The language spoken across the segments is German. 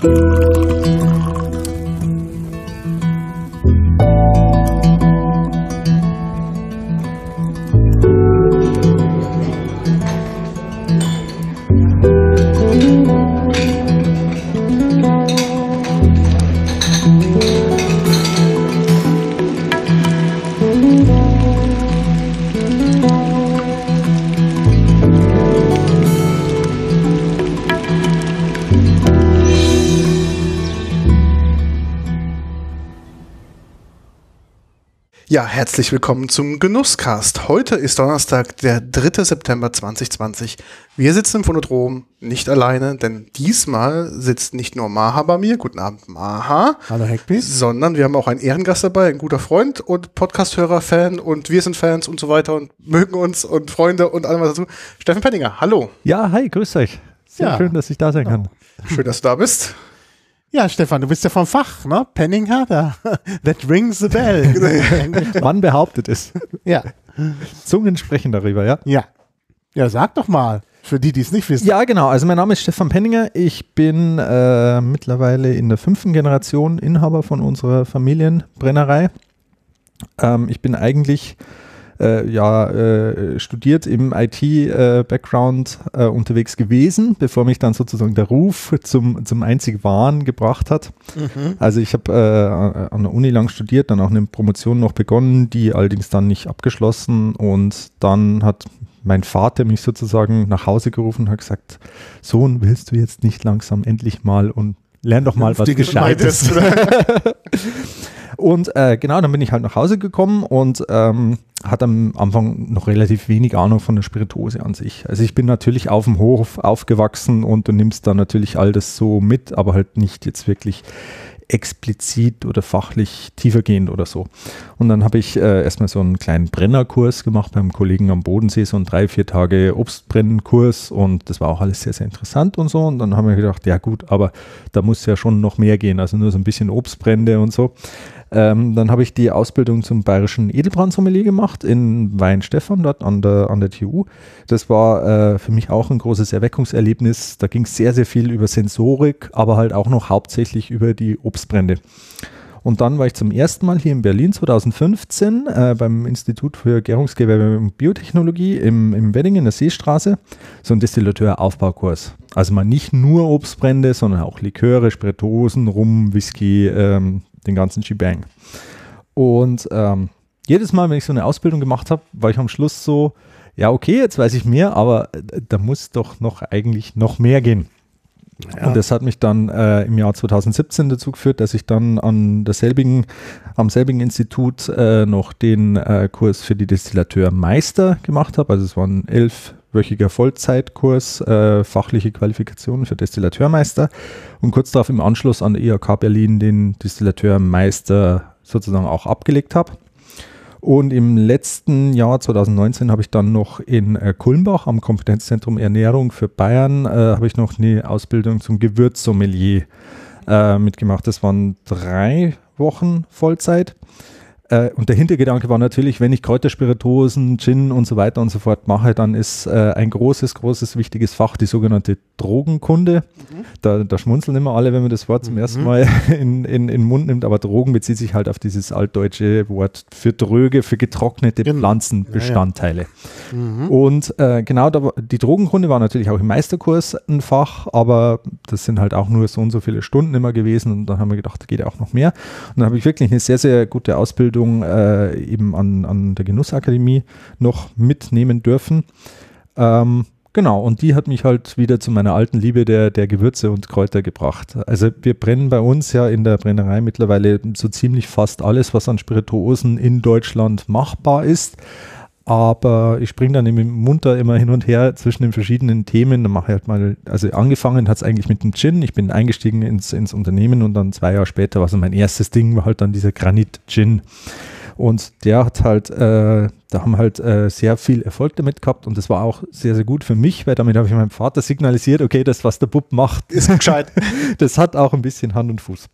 Bye. Ja, herzlich willkommen zum Genusscast. Heute ist Donnerstag, der 3. September 2020. Wir sitzen im Phonodrom nicht alleine, denn diesmal sitzt nicht nur Maha bei mir, guten Abend Maha, Hallo Hackbeat. sondern wir haben auch einen Ehrengast dabei, ein guter Freund und Podcasthörer, Fan und wir sind Fans und so weiter und mögen uns und Freunde und allem was dazu. Steffen Penninger, hallo. Ja, hi, grüß euch. Sehr Ja. schön, dass ich da sein kann. Schön, dass du da bist. Ja, Stefan, du bist ja vom Fach, ne? Penninger, da, that rings the bell. Man behauptet es. ja, Zungen sprechen darüber, ja? ja. Ja, sag doch mal, für die, die es nicht wissen. Ja, genau. Also mein Name ist Stefan Penninger. Ich bin äh, mittlerweile in der fünften Generation Inhaber von unserer Familienbrennerei. Ähm, ich bin eigentlich äh, ja, äh, studiert im IT-Background äh, unterwegs gewesen, bevor mich dann sozusagen der Ruf zum, zum einzig Wahren gebracht hat. Also ich habe äh, an der Uni lang studiert, dann auch eine Promotion noch begonnen, die allerdings dann nicht abgeschlossen und dann hat mein Vater mich sozusagen nach Hause gerufen und hat gesagt, Sohn, willst du jetzt nicht langsam endlich mal und lern doch mal was Gescheites. Und äh, genau, dann bin ich halt nach Hause gekommen und ähm, hatte am Anfang noch relativ wenig Ahnung von der Spirituose an sich. Also ich bin natürlich auf dem Hof aufgewachsen und du nimmst da natürlich all das so mit, aber halt nicht jetzt wirklich explizit oder fachlich tiefergehend oder so. Und dann habe ich äh, erstmal so einen kleinen Brennerkurs gemacht beim Kollegen am Bodensee, so einen drei, vier Tage Obstbrennenkurs und das war auch alles sehr, sehr interessant und so. Und dann haben wir gedacht, ja gut, aber da muss ja schon noch mehr gehen, also nur so ein bisschen Obstbrände und so. Ähm, dann habe ich die Ausbildung zum bayerischen Edelbrandsommelier gemacht in Weinstefan, dort an der, an der TU. Das war äh, für mich auch ein großes Erweckungserlebnis. Da ging es sehr, sehr viel über Sensorik, aber halt auch noch hauptsächlich über die Obstbrände. Und dann war ich zum ersten Mal hier in Berlin 2015 äh, beim Institut für Gärungsgewerbe und Biotechnologie im, im Wedding in der Seestraße, so ein Distillateur-Aufbaukurs. Also mal nicht nur Obstbrände, sondern auch Liköre, Spirituosen, Rum, Whisky, ähm, den ganzen Shebang. Und ähm, jedes Mal, wenn ich so eine Ausbildung gemacht habe, war ich am Schluss so, ja okay, jetzt weiß ich mehr, aber äh, da muss doch noch eigentlich noch mehr gehen. Und das hat mich dann äh, im Jahr 2017 dazu geführt, dass ich dann an derselbigen, am selbigen Institut äh, noch den äh, Kurs für die Destillateurmeister gemacht habe. Also es war ein elfwöchiger Vollzeitkurs, äh, fachliche Qualifikation für Destillateurmeister. Und kurz darauf im Anschluss an der IHK Berlin den Destillateurmeister sozusagen auch abgelegt habe. Und im letzten Jahr 2019 habe ich dann noch in äh, Kulmbach am Kompetenzzentrum Ernährung für Bayern äh, habe ich noch eine Ausbildung zum Gewürzsommelier äh, mitgemacht. Das waren drei Wochen Vollzeit. Äh, und der Hintergedanke war natürlich, wenn ich Kräuterspirituosen, Gin und so weiter und so fort mache, dann ist äh, ein großes, großes, wichtiges Fach die sogenannte Drogenkunde. Da, da schmunzeln immer alle, wenn man das Wort zum ersten Mal in, in, in den Mund nimmt, aber Drogen bezieht sich halt auf dieses altdeutsche Wort für dröge, für getrocknete Genau. Pflanzenbestandteile. Und äh, genau, da, die Drogenkunde war natürlich auch im Meisterkurs ein Fach, aber das sind halt auch nur so und so viele Stunden immer gewesen und dann haben wir gedacht, da geht ja auch noch mehr. Und dann habe ich wirklich eine sehr, sehr gute Ausbildung äh, eben an, an der Genussakademie noch mitnehmen dürfen. Ähm, genau, und die hat mich halt wieder zu meiner alten Liebe der, der Gewürze und Kräuter gebracht. Also wir brennen bei uns ja in der Brennerei mittlerweile so ziemlich fast alles, was an Spirituosen in Deutschland machbar ist. Aber ich springe dann im munter immer hin und her zwischen den verschiedenen Themen. Dann mache ich halt mal, also angefangen hat es eigentlich mit dem Gin. Ich bin eingestiegen ins, ins Unternehmen und dann zwei Jahre später war so mein erstes Ding, war halt dann dieser Granit Gin. Und der hat halt, äh, da haben halt äh, sehr viel Erfolg damit gehabt und das war auch sehr, sehr gut für mich, weil damit habe ich meinem Vater signalisiert, okay, das, was der Bub macht, Ist gescheit. das hat auch ein bisschen Hand und Fuß.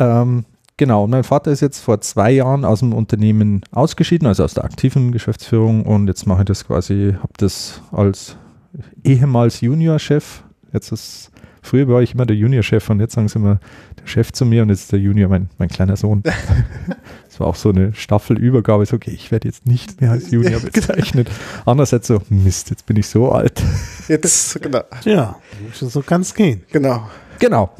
Ähm, genau, und mein Vater ist jetzt vor zwei Jahren aus dem Unternehmen ausgeschieden, also aus der aktiven Geschäftsführung und jetzt mache ich das quasi, habe das als ehemals Juniorchef, jetzt ist Früher war ich immer der Junior-Chef und jetzt sagen sie immer der Chef zu mir und jetzt ist der Junior mein, mein kleiner Sohn. das war auch so eine Staffelübergabe. So, okay, ich werde jetzt nicht mehr als Junior bezeichnet. Andererseits so, Mist, jetzt bin ich so alt. Jetzt, genau. Ja, so kann es gehen. Genau. Genau.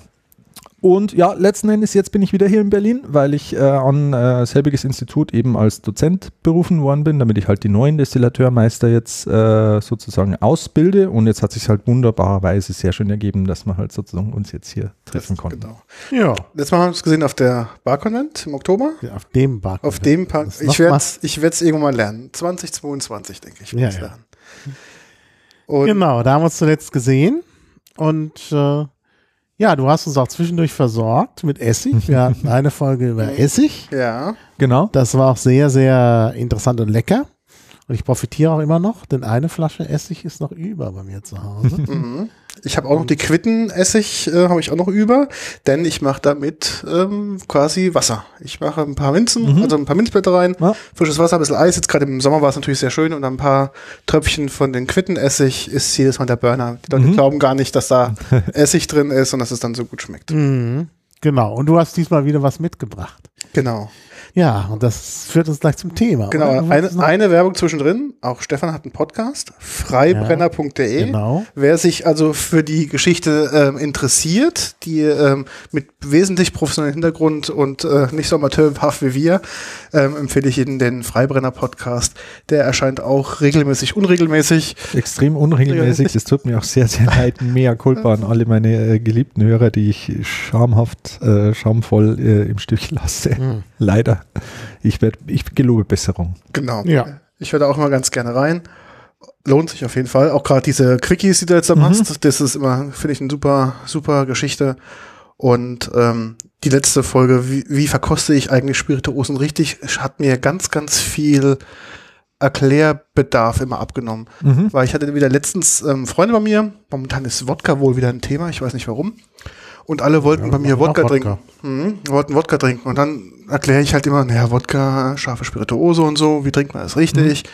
Und ja, letzten Endes, jetzt bin ich wieder hier in Berlin, weil ich äh, an äh, selbiges Institut eben als Dozent berufen worden bin, damit ich halt die neuen Destillateurmeister jetzt äh, sozusagen ausbilde. Und jetzt hat sich halt wunderbarerweise sehr schön ergeben, dass wir halt sozusagen uns jetzt hier treffen konnten. Genau. Ja, Letztes Mal haben wir uns gesehen auf der Barkonvent im Oktober. auf dem Bar. Auf dem Park. Das Ich werde was. es irgendwann mal lernen. 2022, denke ich. Ja, ja. lernen. Und Genau, da haben wir uns zuletzt gesehen. Und äh, ja, du hast uns auch zwischendurch versorgt mit Essig. Wir hatten eine Folge über Essig. ja, Genau. Das war auch sehr, sehr interessant und lecker. Und ich profitiere auch immer noch, denn eine Flasche Essig ist noch über bei mir zu Hause. mhm. ich habe auch noch die Quittenessig, äh, habe ich auch noch über, denn ich mache damit ähm, quasi Wasser. Ich mache ein paar Minzen, also ein paar Minzblätter rein, Ja. frisches Wasser, ein bisschen Eis. Jetzt gerade im Sommer war es natürlich sehr schön und ein paar Tröpfchen von den Quittenessig ist jedes Mal der Burner. Die Leute glauben gar nicht, dass da Essig drin ist und dass es dann so gut schmeckt. Mhm. Genau. Und du hast diesmal wieder was mitgebracht. Genau. Ja, und das führt uns gleich zum Thema. Genau, eine, eine Werbung zwischendrin. Auch Stefan hat einen Podcast, freibrenner.de. Genau. Wer sich also für die Geschichte ähm, interessiert, die ähm, mit wesentlich professionellem Hintergrund und äh, nicht so amateurhaft wie wir, ähm, empfehle ich Ihnen den Freibrenner-Podcast. Der erscheint auch regelmäßig, unregelmäßig. Extrem unregelmäßig. Das tut mir auch sehr, sehr leid. Mea culpa an alle meine äh, geliebten Hörer, die ich schamhaft, äh, schamvoll äh, im Stich lasse. Leider. Ich, werd, ich gelobe Besserung. Genau. Ja. Ich höre da auch mal ganz gerne rein. Lohnt sich auf jeden Fall. Auch gerade diese Quickies, die du jetzt da machst, das ist immer, finde ich, eine super, super Geschichte. Und ähm, die letzte Folge, wie, wie verkoste ich eigentlich Spirituosen richtig, hat mir ganz, ganz viel Erklärbedarf immer abgenommen. Mhm. Weil ich hatte wieder letztens ähm, Freunde bei mir, momentan ist Wodka wohl wieder ein Thema, ich weiß nicht warum. Und alle wollten bei mir Wodka, Wodka. trinken. Mhm, wollten Wodka trinken. Und dann erkläre ich halt immer, naja, Wodka, scharfe Spirituose und so, wie trinkt man das richtig?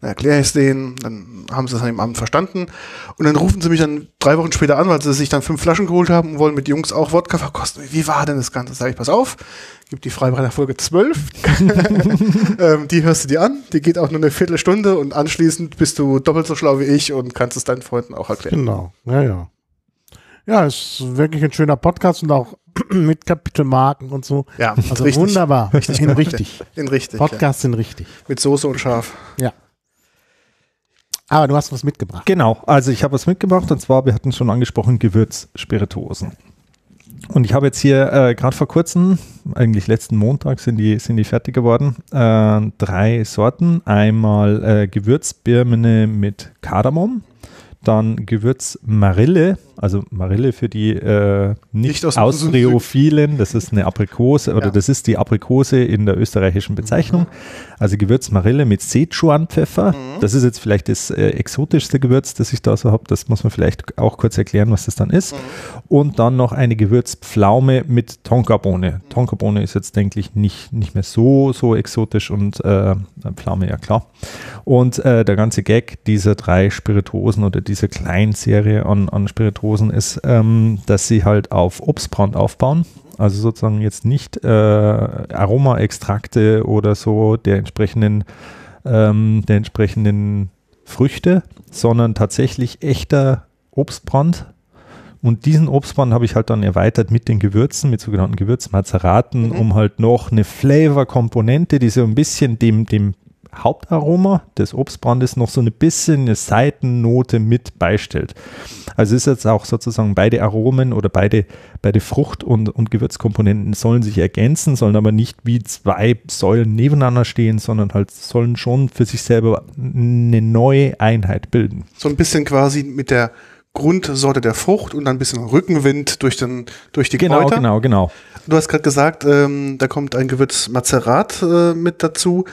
Dann erkläre ich es denen, dann haben sie es an dem Abend verstanden. Und dann rufen sie mich dann drei Wochen später an, weil sie sich dann fünf Flaschen geholt haben und wollen mit Jungs auch Wodka verkosten. Wie war denn das Ganze? Sag ich, pass auf, gibt die Freibrenner Folge 12. ähm, die hörst du dir an, die geht auch nur eine Viertelstunde und anschließend bist du doppelt so schlau wie ich und kannst es deinen Freunden auch erklären. Genau, ja, ja. Ja, ist wirklich ein schöner Podcast und auch mit Kapitelmarken und so. Ja, Also richtig. wunderbar. Richtig, in richtig. In richtig. Ja. Podcasts sind richtig. Mit Soße und Schaf. Ja. Aber du hast was mitgebracht. Genau, also ich habe was mitgebracht und zwar, wir hatten es schon angesprochen, Gewürzspirituosen. Und ich habe jetzt hier äh, gerade vor kurzem, eigentlich letzten Montag sind die, sind die fertig geworden, äh, drei Sorten. Einmal äh, Gewürzbirne mit Kardamom, dann Gewürzmarille, also Marille für die äh, nicht, Nicht aus dem Austreophilen, das ist eine Aprikose oder Ja. das ist die Aprikose in der österreichischen Bezeichnung. Also Gewürzmarille mit Sichuan-Pfeffer. Das ist jetzt vielleicht das äh, exotischste Gewürz, das ich da so habe. Das muss man vielleicht auch kurz erklären, was das dann ist. Und dann noch eine Gewürzpflaume mit Tonkabohne. Tonkabohne ist jetzt, denke ich, nicht, nicht mehr so, so exotisch und äh, Pflaume, ja klar. Und äh, der ganze Gag dieser drei Spirituosen oder dieser kleinen Serie an, an Spirituosen ist, ähm, dass sie halt auf Obstbrand aufbauen. Also sozusagen jetzt nicht äh, Aromaextrakte oder so der entsprechenden, ähm, der entsprechenden Früchte, sondern tatsächlich echter Obstbrand. Und diesen Obstbrand habe ich halt dann erweitert mit den Gewürzen, mit sogenannten Gewürzmazeraten, um halt noch eine Flavor-Komponente, die so ein bisschen dem, dem Hauptaroma des Obstbrandes noch so ein bisschen eine Seitennote mit beistellt. Also ist jetzt auch sozusagen beide Aromen oder beide, beide Frucht- und, und Gewürzkomponenten sollen sich ergänzen, sollen aber nicht wie zwei Säulen nebeneinander stehen, sondern halt sollen schon für sich selber eine neue Einheit bilden. So ein bisschen quasi mit der Grundsorte der Frucht und dann ein bisschen Rückenwind durch, den, durch die Genau, Kräuter. genau, genau. Du hast gerade gesagt, ähm, da kommt ein Gewürz Mazerat äh, mit dazu.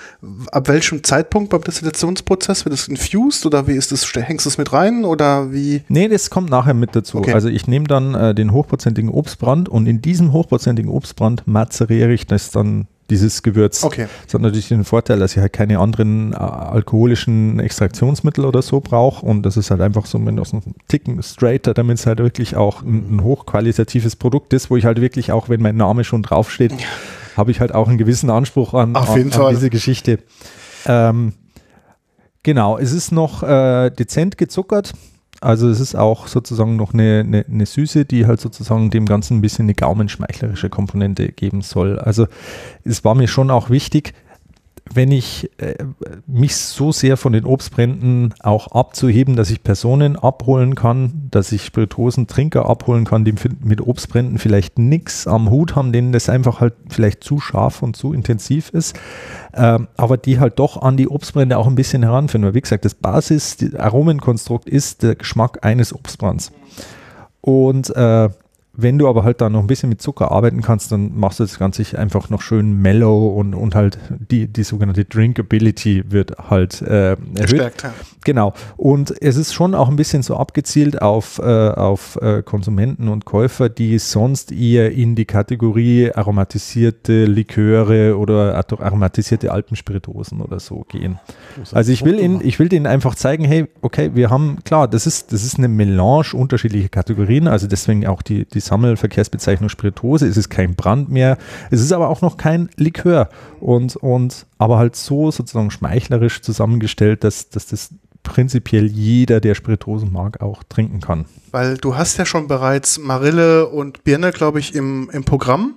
Ab welchem Zeitpunkt beim Destillationsprozess wird es infused oder wie ist es? Hängst du es mit rein oder wie? Nee, das kommt nachher mit dazu. Okay. Also ich nehme dann äh, den hochprozentigen Obstbrand und in diesem hochprozentigen Obstbrand mazeriere ich das dann dieses Gewürz. Okay. Das hat natürlich den Vorteil, dass ich halt keine anderen äh, alkoholischen Extraktionsmittel oder so brauche und das ist halt einfach so mit einem Ticken straighter, damit es halt wirklich auch ein, ein hochqualitatives Produkt ist, wo ich halt wirklich auch, wenn mein Name schon draufsteht, habe ich halt auch einen gewissen Anspruch an, an, an diese Geschichte. Ähm, genau, es ist noch äh, dezent gezuckert. Also es ist auch sozusagen noch eine, eine, eine Süße, die halt sozusagen dem Ganzen ein bisschen eine gaumenschmeichlerische Komponente geben soll. Also es war mir schon auch wichtig, wenn ich äh, mich so sehr von den Obstbränden auch abzuheben, dass ich Personen abholen kann, dass ich Spirituosentrinker abholen kann, die mit Obstbränden vielleicht nichts am Hut haben, denen das einfach halt vielleicht zu scharf und zu intensiv ist, ähm, aber die halt doch an die Obstbrände auch ein bisschen heranführen. Weil wie gesagt, das Basis, das Aromenkonstrukt ist der Geschmack eines Obstbrands. Und äh, wenn du aber halt da noch ein bisschen mit Zucker arbeiten kannst, dann machst du das Ganze einfach noch schön mellow und, und halt die, die sogenannte Drinkability wird halt äh, erhöht. Gestärkt, ja. Genau. Und es ist schon auch ein bisschen so abgezielt auf, äh, auf äh, Konsumenten und Käufer, die sonst eher in die Kategorie aromatisierte Liköre oder aromatisierte Alpenspirituosen oder so gehen. Also ich will ihnen, ich will denen einfach zeigen, hey, okay, wir haben, klar, das ist, das ist eine Melange unterschiedlicher Kategorien, also deswegen auch die, die Sammelverkehrsbezeichnung Spirituose. Es ist kein Brand mehr, es ist aber auch noch kein Likör und, und aber halt so sozusagen schmeichlerisch zusammengestellt, dass, dass das prinzipiell jeder, der Spirituosen mag, auch trinken kann. Weil du hast ja schon bereits Marille und Birne, glaube ich, im, im Programm.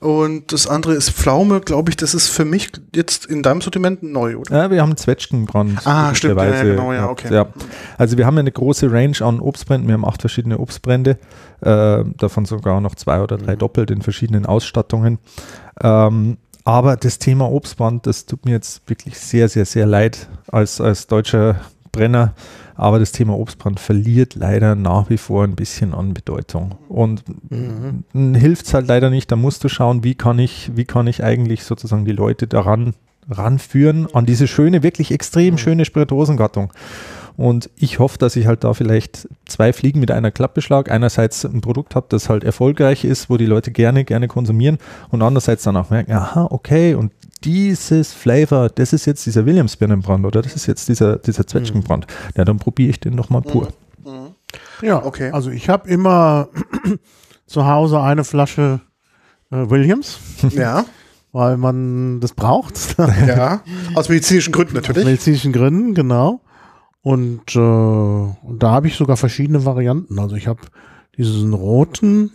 Und das andere ist Pflaume, glaube ich, das ist für mich jetzt in deinem Sortiment neu, oder? Ja, wir haben Zwetschgenbrand. Ah, stimmt, ja, genau, ja, okay. Ja. Also wir haben eine große Range an Obstbränden. Wir haben acht verschiedene Obstbrände, äh, davon sogar noch zwei oder Mhm. drei doppelt in verschiedenen Ausstattungen. Ähm, aber das Thema Obstbrand, das tut mir jetzt wirklich sehr, sehr, sehr leid als, als deutscher Brenner. Aber das Thema Obstbrand verliert leider nach wie vor ein bisschen an Bedeutung. Und hilft es halt leider nicht. Da musst du schauen, wie kann ich, wie kann ich eigentlich sozusagen die Leute daran ranführen, an diese schöne, wirklich extrem schöne Spirituosengattung. Und ich hoffe, dass ich halt da vielleicht zwei Fliegen mit einer Klappe schlage. Einerseits ein Produkt habe, das halt erfolgreich ist, wo die Leute gerne, gerne konsumieren und andererseits dann auch merken, aha, okay, und dieses Flavor, das ist jetzt dieser Williams-Birnenbrand oder das ist jetzt dieser, dieser Zwetschgenbrand. Ja, dann probiere ich den nochmal pur. Ja, Okay. Also ich habe immer zu Hause eine Flasche äh, Williams, Ja, weil man das braucht. ja. Aus medizinischen Gründen Aus natürlich. medizinischen Gründen, genau. Und, äh, und da habe ich sogar verschiedene Varianten. Also ich habe diesen roten,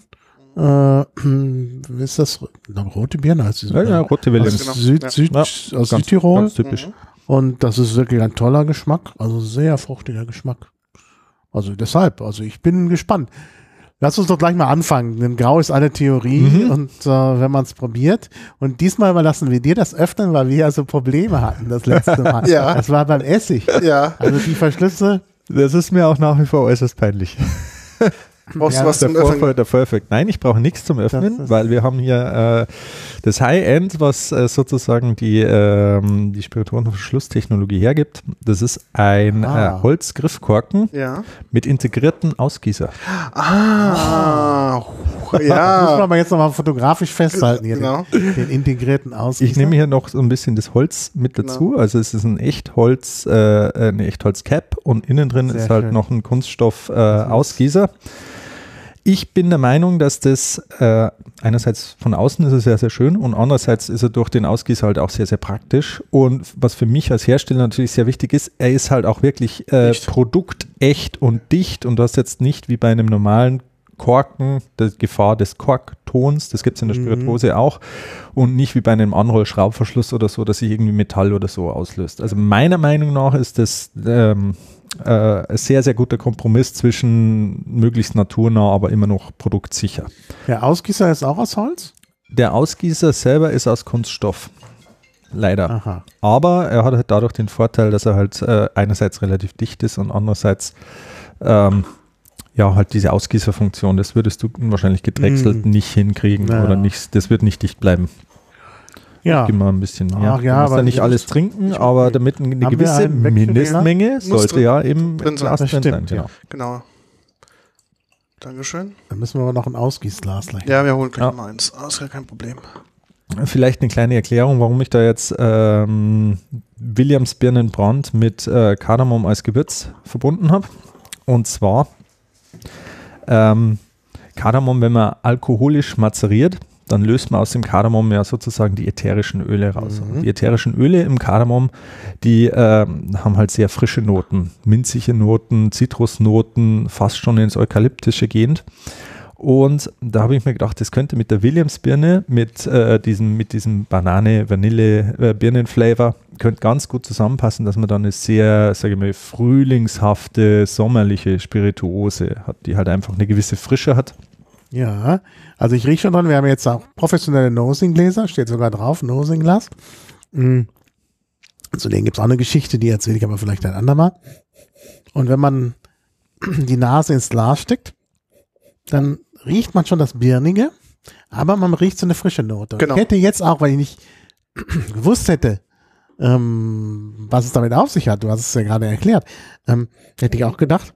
äh, wie ist das? Na, rote Birne heißt die Ja, ja, rote Williams. genau. Süd. Süd, Ja, aus Ganz, Südtirol. ganz typisch. Und das ist wirklich ein toller Geschmack, also sehr fruchtiger Geschmack. Also deshalb, also ich bin gespannt. Lass uns doch gleich mal anfangen. Denn Grau ist eine Theorie Mhm. und äh, wenn man es probiert. Und diesmal überlassen wir dir das öffnen, weil wir ja so Probleme hatten das letzte Mal. Ja. Das war beim Essig. Ja. Also die Verschlüsse. Das ist mir auch nach wie vor äußerst peinlich. Brauchst Ja, du was zum Öffnen? Der Perfect. Nein, ich brauche nichts zum Öffnen, weil wir haben hier äh, das High-End, was äh, sozusagen die, ähm, die Spirituosenverschlusstechnologie hergibt. Das ist ein Ah. äh, Holzgriffkorken Ja. mit integrierten Ausgießer. Ah, Das muss man ja. aber jetzt nochmal fotografisch festhalten hier. Genau. Den, den integrierten Ausgießer. Ich nehme hier noch so ein bisschen das Holz mit Genau. dazu. Also es ist ein Echtholz, äh, eine Echtholz-Cap und innen drin Sehr ist halt schön. noch ein Kunststoff-Ausgießer. Ich bin der Meinung, dass das äh, einerseits von außen ist es sehr, sehr schön und andererseits ist er durch den Ausgießer halt auch sehr, sehr praktisch. Und was für mich als Hersteller natürlich sehr wichtig ist, er ist halt auch wirklich äh, produktecht und dicht und du hast jetzt nicht wie bei einem normalen Korken die Gefahr des Korktons, das gibt es in der Mhm. Spirituose auch und nicht wie bei einem Anrollschraubverschluss oder so, dass sich irgendwie Metall oder so auslöst. Also meiner Meinung nach ist das ähm, äh, sehr, sehr guter Kompromiss zwischen möglichst naturnah, aber immer noch produktsicher. Der Ausgießer ist auch aus Holz? Der Ausgießer selber ist aus Kunststoff. Leider. Aha. Aber er hat halt dadurch den Vorteil, dass er halt äh, einerseits relativ dicht ist und andererseits ähm, ja halt diese Ausgießerfunktion, das würdest du wahrscheinlich gedrechselt Mhm. nicht hinkriegen Ja. oder nicht, das wird nicht dicht bleiben. Ja. Gib mal ein bisschen mehr. Ach ja, du musst ja nicht ich- alles trinken, aber damit eine gewisse? Mindestmenge sollte drin- ja im drin sein. Glas Das drin sein. Genau. ja. Genau. Dankeschön. Dann müssen wir aber noch ein Ausgießglas gleich. Ja, wir holen gleich Ja. mal eins. Ah, ist ja kein Problem. Vielleicht eine kleine Erklärung, warum ich da jetzt ähm, Williams Birnenbrand mit äh, Kardamom als Gewürz verbunden habe. Und zwar ähm, Kardamom, wenn man alkoholisch mazeriert, dann löst man aus dem Kardamom ja sozusagen die ätherischen Öle raus. Mhm. Die ätherischen Öle im Kardamom, die ähm, haben halt sehr frische Noten, minzige Noten, Zitrusnoten, fast schon ins Eukalyptische gehend. Und da habe ich mir gedacht, das könnte mit der Williams-Birne, mit, äh, diesem, mit diesem Banane-Vanille-Birnen-Flavor, könnte ganz gut zusammenpassen, dass man dann eine sehr, sage ich mal, frühlingshafte, sommerliche Spirituose hat, die halt einfach eine gewisse Frische hat. Ja, also ich rieche schon dran, wir haben jetzt auch professionelle Nosing-Gläser, steht sogar drauf, Nosing-Glas. Mhm. Zu denen gibt es auch eine Geschichte, die erzähle ich aber vielleicht ein andermal. Und wenn man die Nase ins Glas steckt, dann riecht man schon das Birnige, aber man riecht so eine frische Note. Genau. Ich hätte jetzt auch, weil ich nicht gewusst hätte, ähm, was es damit auf sich hat, du hast es ja gerade erklärt, ähm, hätte ich auch gedacht,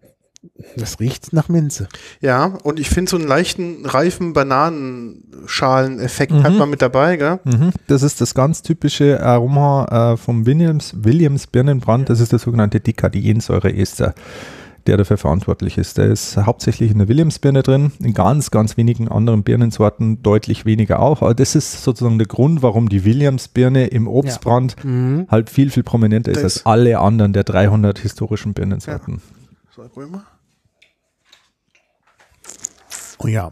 das riecht nach Minze. Ja, und ich finde so einen leichten, reifen Bananenschaleneffekt hat Mhm. man mit dabei, gell? Mhm. Das ist das ganz typische Aroma äh, vom Williams, Williams Birnenbrand. Das ist der sogenannte Dekadiensäureester, der dafür verantwortlich ist. Der ist hauptsächlich in der Williams-Birne drin, in ganz, ganz wenigen anderen Birnensorten deutlich weniger auch. Aber das ist sozusagen der Grund, warum die Williams-Birne im Obstbrand Mhm. halt viel, viel prominenter ist Das- als alle anderen der 300 historischen Birnensorten. So, probieren wir. Oh ja.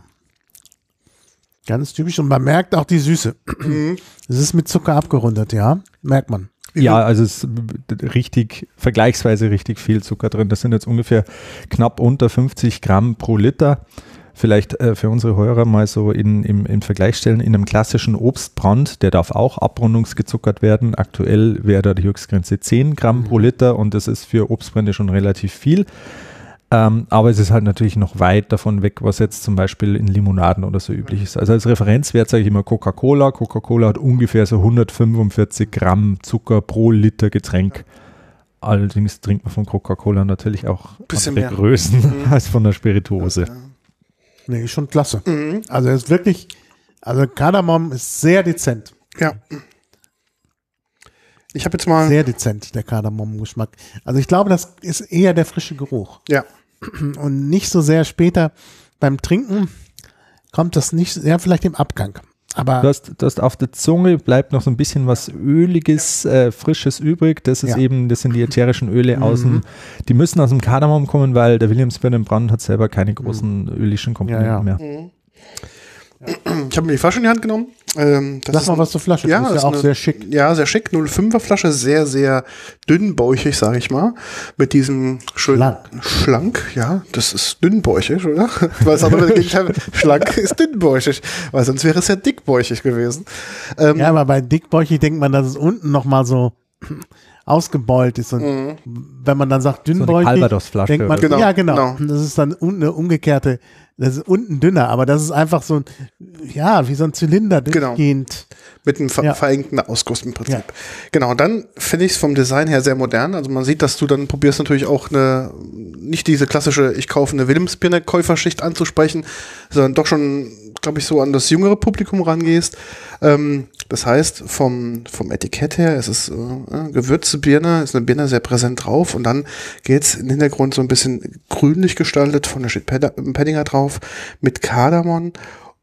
Ganz typisch und man merkt auch die Süße. Es ist mit Zucker abgerundet, ja. Merkt man. Ja, also es ist richtig, vergleichsweise richtig viel Zucker drin. Das sind jetzt ungefähr knapp unter 50 Gramm pro Liter. Vielleicht äh, für unsere Hörer mal so in, im, im Vergleich stellen, in einem klassischen Obstbrand, der darf auch abrundungsgezuckert werden. Aktuell wäre da die Höchstgrenze 10 Gramm pro Liter und das ist für Obstbrände schon relativ viel. Ähm, aber es ist halt natürlich noch weit davon weg, was jetzt zum Beispiel in Limonaden oder so üblich ist. Also als Referenzwert sage ich immer Coca-Cola. Coca-Cola hat ungefähr so 145 Gramm Zucker pro Liter Getränk. Allerdings trinkt man von Coca-Cola natürlich auch Bisschen andere mehr. Größen Mhm. als von der Spirituose. Nee, ist schon klasse. Mhm. Also es ist wirklich, also Kardamom ist sehr dezent. Ja. Ich habe jetzt mal. Sehr dezent, der Kardamom-Geschmack. Also ich glaube, das ist eher der frische Geruch. Ja. Und nicht so sehr später beim Trinken kommt das nicht, ja, vielleicht im Abgang. Aber Du hast, du hast auf der Zunge bleibt noch so ein bisschen was Öliges, äh, Frisches übrig. Das ist Ja. eben, das sind die ätherischen Öle aus Mhm. dem, die müssen aus dem Kardamom kommen, weil der Williams Birnenbrand hat selber keine großen ölischen Komponenten Ja, ja. mehr. Mhm. Ich habe mir die Flasche in die Hand genommen. Ähm, das ist mal was zur Flasche. Ja, die ist ist ja auch eine- sehr schick. Ja, sehr schick. 05er Flasche, sehr, sehr dünnbäuchig, sage ich mal. Mit diesem schönen Schlank. Schlank, ja, das ist dünnbäuchig, oder? Weil es andere Gegenteil, schlank ist dünnbäuchig, weil sonst wäre es ja dickbäuchig gewesen. Ähm, Ja, aber bei dickbäuchig denkt man, dass es unten nochmal so ausgebeult ist. Und Mhm. wenn man dann sagt So dünnbäuchig, Calvados-Flasche denkt man, so. ja genau, Genau. das ist dann unten eine umgekehrte, das ist unten dünner, aber das ist einfach so ein, ja, wie so ein Zylinder Genau. durchgehend. Mit einem ver Ja. verengten Ausguss im Prinzip. Ja. Genau, und dann finde ich es vom Design her sehr modern. Also man sieht, dass du dann probierst natürlich auch eine, nicht diese klassische, ich kaufe eine Wilhelmsbirne Käuferschicht anzusprechen, sondern doch schon, glaube ich, so an das jüngere Publikum rangehst. Ähm, das heißt, vom, vom Etikett her, es ist äh, äh, gewürzte Birne, ist eine Birne sehr präsent drauf und dann geht's im Hintergrund so ein bisschen grünlich gestaltet, von der steht Penninger drauf, mit Kardamom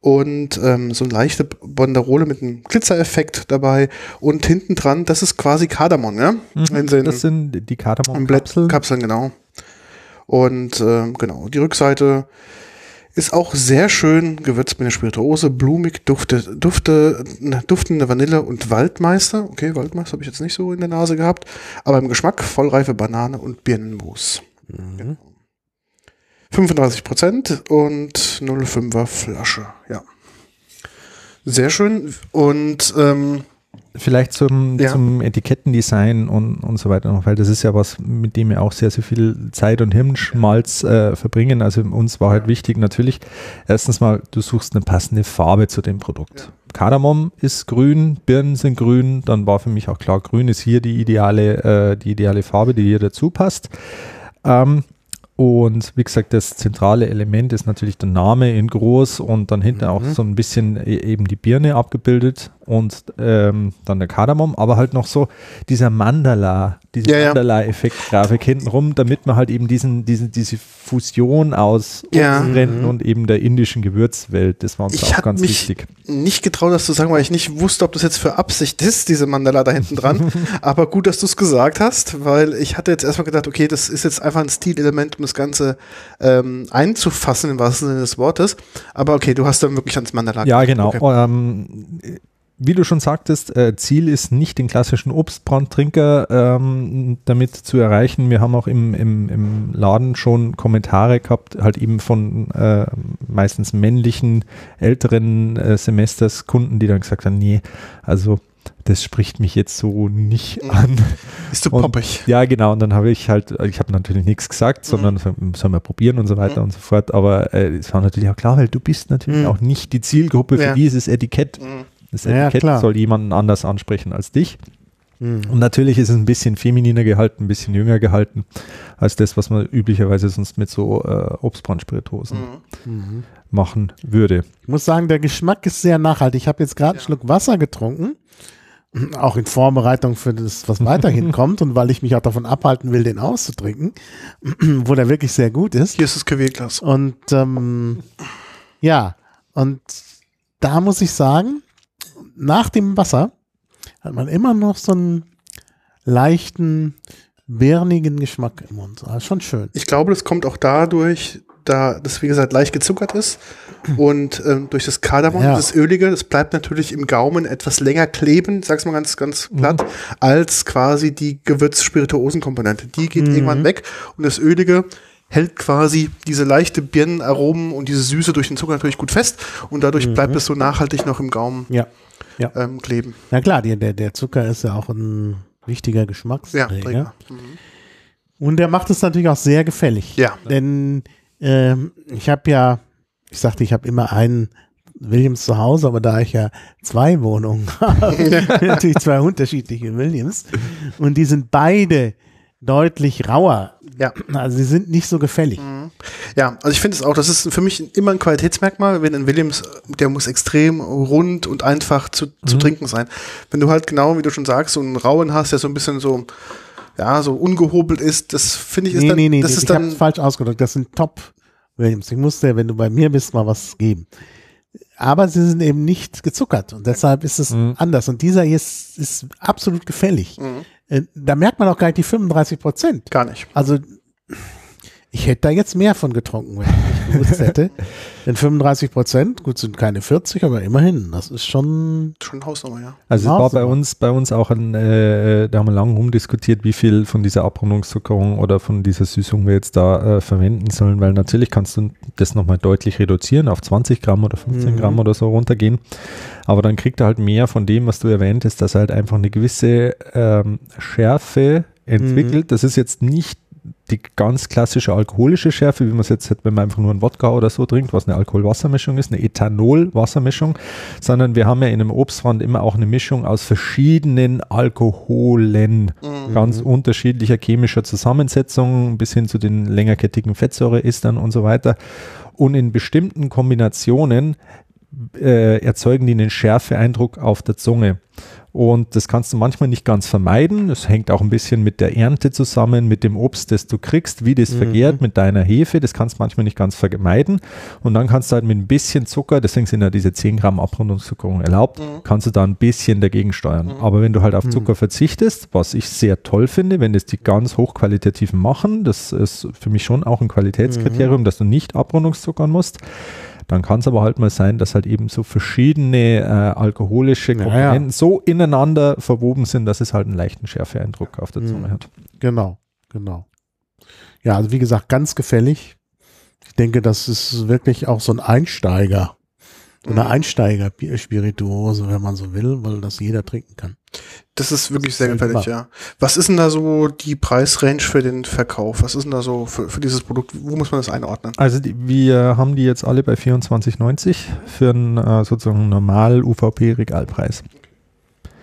und ähm, so eine leichte Banderole mit einem Glitzereffekt dabei und hinten dran, das ist quasi Kardamom, ja? Mhm. Das sind die Kardamom-Kapseln. Blättkapseln, genau. Und ähm, genau, die Rückseite ist auch sehr schön gewürzt mit einer Spirituose, blumig, dufte, dufte, duftende Vanille und Waldmeister. Okay, Waldmeister habe ich jetzt nicht so in der Nase gehabt, aber im Geschmack vollreife Banane und Birnenmus. Genau. 35 Prozent und 0,5er Flasche, ja. Sehr schön und ähm, Vielleicht zum, Ja. zum Etikettendesign und, und so weiter noch, weil das ist ja was, mit dem wir auch sehr, sehr viel Zeit und Hirnschmalz äh, verbringen. Also uns war halt wichtig natürlich, erstens mal, du suchst eine passende Farbe zu dem Produkt. Kardamom ist grün, Birnen sind grün, dann war für mich auch klar, grün ist hier die ideale, äh, die ideale Farbe, die hier dazu passt. Ähm, und wie gesagt, das zentrale Element ist natürlich der Name in groß und dann hinten auch so ein bisschen e- eben die Birne abgebildet. Und ähm, dann der Kardamom, aber halt noch so dieser Mandala, diese Ja, ja. Mandala-Effekt-Grafik hintenrum, damit man halt eben diesen, diesen, diese Fusion aus Ja. Obstrennen und eben der indischen Gewürzwelt, das war uns Ich auch ganz mich- wichtig. Nicht getraut, das zu sagen, weil ich nicht wusste, ob das jetzt für Absicht ist, diese Mandala da hinten dran. Aber gut, dass du es gesagt hast, weil ich hatte jetzt erstmal gedacht, okay, das ist jetzt einfach ein Stilelement, um das Ganze ähm, einzufassen, im wahrsten Sinne des Wortes. Aber okay, du hast dann wirklich ans Mandala Ja, genau. Okay. Ähm, wie du schon sagtest, äh, Ziel ist nicht den klassischen Obstbrandtrinker ähm, damit zu erreichen. Wir haben auch im, im, im Laden schon Kommentare gehabt, halt eben von äh, meistens männlichen, älteren äh, Semesterskunden, die dann gesagt haben, nee, also das spricht mich jetzt so nicht Mhm. an. Ist zu und- poppig. Ja, genau. Und dann habe ich halt, ich habe natürlich nichts gesagt, Mhm. sondern so, sollen wir probieren und so weiter und so fort. Aber äh, es war natürlich auch klar, weil du bist natürlich Mhm. auch nicht die Zielgruppe für Ja. dieses Etikett. Mhm. Das Ja, Etikett klar. soll jemanden anders ansprechen als dich. Mhm. Und natürlich ist es ein bisschen femininer gehalten, ein bisschen jünger gehalten, als das, was man üblicherweise sonst mit so äh, Obstbrandspiritosen Mhm. Machen würde. Ich muss sagen, der Geschmack ist sehr nachhaltig. Ich habe jetzt gerade einen Schluck Wasser getrunken, auch in Vorbereitung für das, was weiterhin kommt und weil ich mich auch davon abhalten will, den auszutrinken, wo der wirklich sehr gut ist. Hier ist das Querglas. Und ähm, ja, und da muss ich sagen, nach dem Wasser hat man immer noch so einen leichten, birnigen Geschmack im Mund. Ah, schon schön. Ich glaube, das kommt auch dadurch, da das, wie gesagt, leicht gezuckert ist und ähm, durch das Kardamom, Ja. das Ölige, das bleibt natürlich im Gaumen etwas länger kleben, sag's mal ganz, ganz platt, als quasi die Gewürzspirituosenkomponente. Die geht irgendwann weg und das Ölige hält quasi diese leichte Birnenaromen und diese Süße durch den Zucker natürlich gut fest und dadurch bleibt es so nachhaltig noch im Gaumen Ja. Ja. ähm, kleben. Na klar, die, der, der Zucker ist ja auch ein wichtiger Ja, Geschmacksträger. Träger. Mhm. Und der macht es natürlich auch sehr gefällig. Ja. Denn ähm, ich habe ja, ich sagte, ich habe immer einen Williams zu Hause, aber da ich ja zwei Wohnungen habe, natürlich zwei unterschiedliche Williams. Und die sind beide deutlich rauer. Ja. Also sie sind nicht so gefällig. Ja, also ich finde es auch, das ist für mich immer ein Qualitätsmerkmal, wenn ein Williams, der muss extrem rund und einfach zu, zu trinken sein. Wenn du halt genau, wie du schon sagst, so einen rauen hast, der so ein bisschen so, ja, so ungehobelt ist, das finde ich ist Nee, dann, nee, nee, das nee ist ich dann, falsch ausgedrückt. Das sind Top Williams. Ich musste, wenn du bei mir bist, mal was geben. Aber sie sind eben nicht gezuckert und deshalb ist es Mhm. anders. Und dieser hier ist, ist absolut gefällig. Mhm. Äh, Da merkt man auch gar nicht die 35 Prozent. gar nicht. Also ich hätte da jetzt mehr von getrunken, wenn ich gewusst hätte. Denn 35 Prozent, gut, sind keine 40, aber immerhin, das ist schon, Schon Hausnummer, ja. Also es war bei uns, bei uns auch ein, äh, da haben wir lange rumdiskutiert, wie viel von dieser Abrundungszuckerung oder von dieser Süßung wir jetzt da äh, verwenden sollen, weil natürlich kannst du das nochmal deutlich reduzieren, auf 20 Gramm oder 15 Mhm. Gramm oder so runtergehen. Aber dann kriegt er halt mehr von dem, was du erwähnt hast, dass er halt einfach eine gewisse ähm, Schärfe entwickelt. Das ist jetzt nicht die ganz klassische alkoholische Schärfe, wie man es jetzt hat, wenn man einfach nur einen Wodka oder so trinkt, was eine Alkohol-Wassermischung ist, eine Ethanol-Wassermischung, sondern wir haben ja in einem Obstbrand immer auch eine Mischung aus verschiedenen Alkoholen, ganz unterschiedlicher chemischer Zusammensetzung, bis hin zu den längerkettigen Fettsäureestern und so weiter. Und in bestimmten Kombinationen äh, erzeugen die einen Schärfeeindruck auf der Zunge. Und das kannst du manchmal nicht ganz vermeiden. Das hängt auch ein bisschen mit der Ernte zusammen, mit dem Obst, das du kriegst, wie das vergärt mit deiner Hefe. Das kannst du manchmal nicht ganz vermeiden. Und dann kannst du halt mit ein bisschen Zucker, deswegen sind ja diese 10 Gramm Abrundungszuckerung erlaubt, kannst du da ein bisschen dagegen steuern. Aber wenn du halt auf Zucker verzichtest, was ich sehr toll finde, wenn das die ganz hochqualitativen machen, das ist für mich schon auch ein Qualitätskriterium, dass du nicht Abrundungszuckern musst, dann kann es aber halt mal sein, dass halt eben so verschiedene äh, alkoholische. Komponenten so ineinander verwoben sind, dass es halt einen leichten Schärfeeindruck auf der Mhm. Zunge hat. genau, genau. Ja, also wie gesagt, ganz gefällig. Ich denke, das ist wirklich auch so ein Einsteiger. Eine Mhm. Einsteiger-Spirituose, wenn man so will, weil das jeder trinken kann. Das ist wirklich sehr Sollte gefällig, man. ja. Was ist denn da so die Preisrange für den Verkauf? Was ist denn da so für, für dieses Produkt? Wo muss man das einordnen? Also die, wir haben die jetzt alle bei 24,90 für einen äh, sozusagen normal UVP-Regalpreis.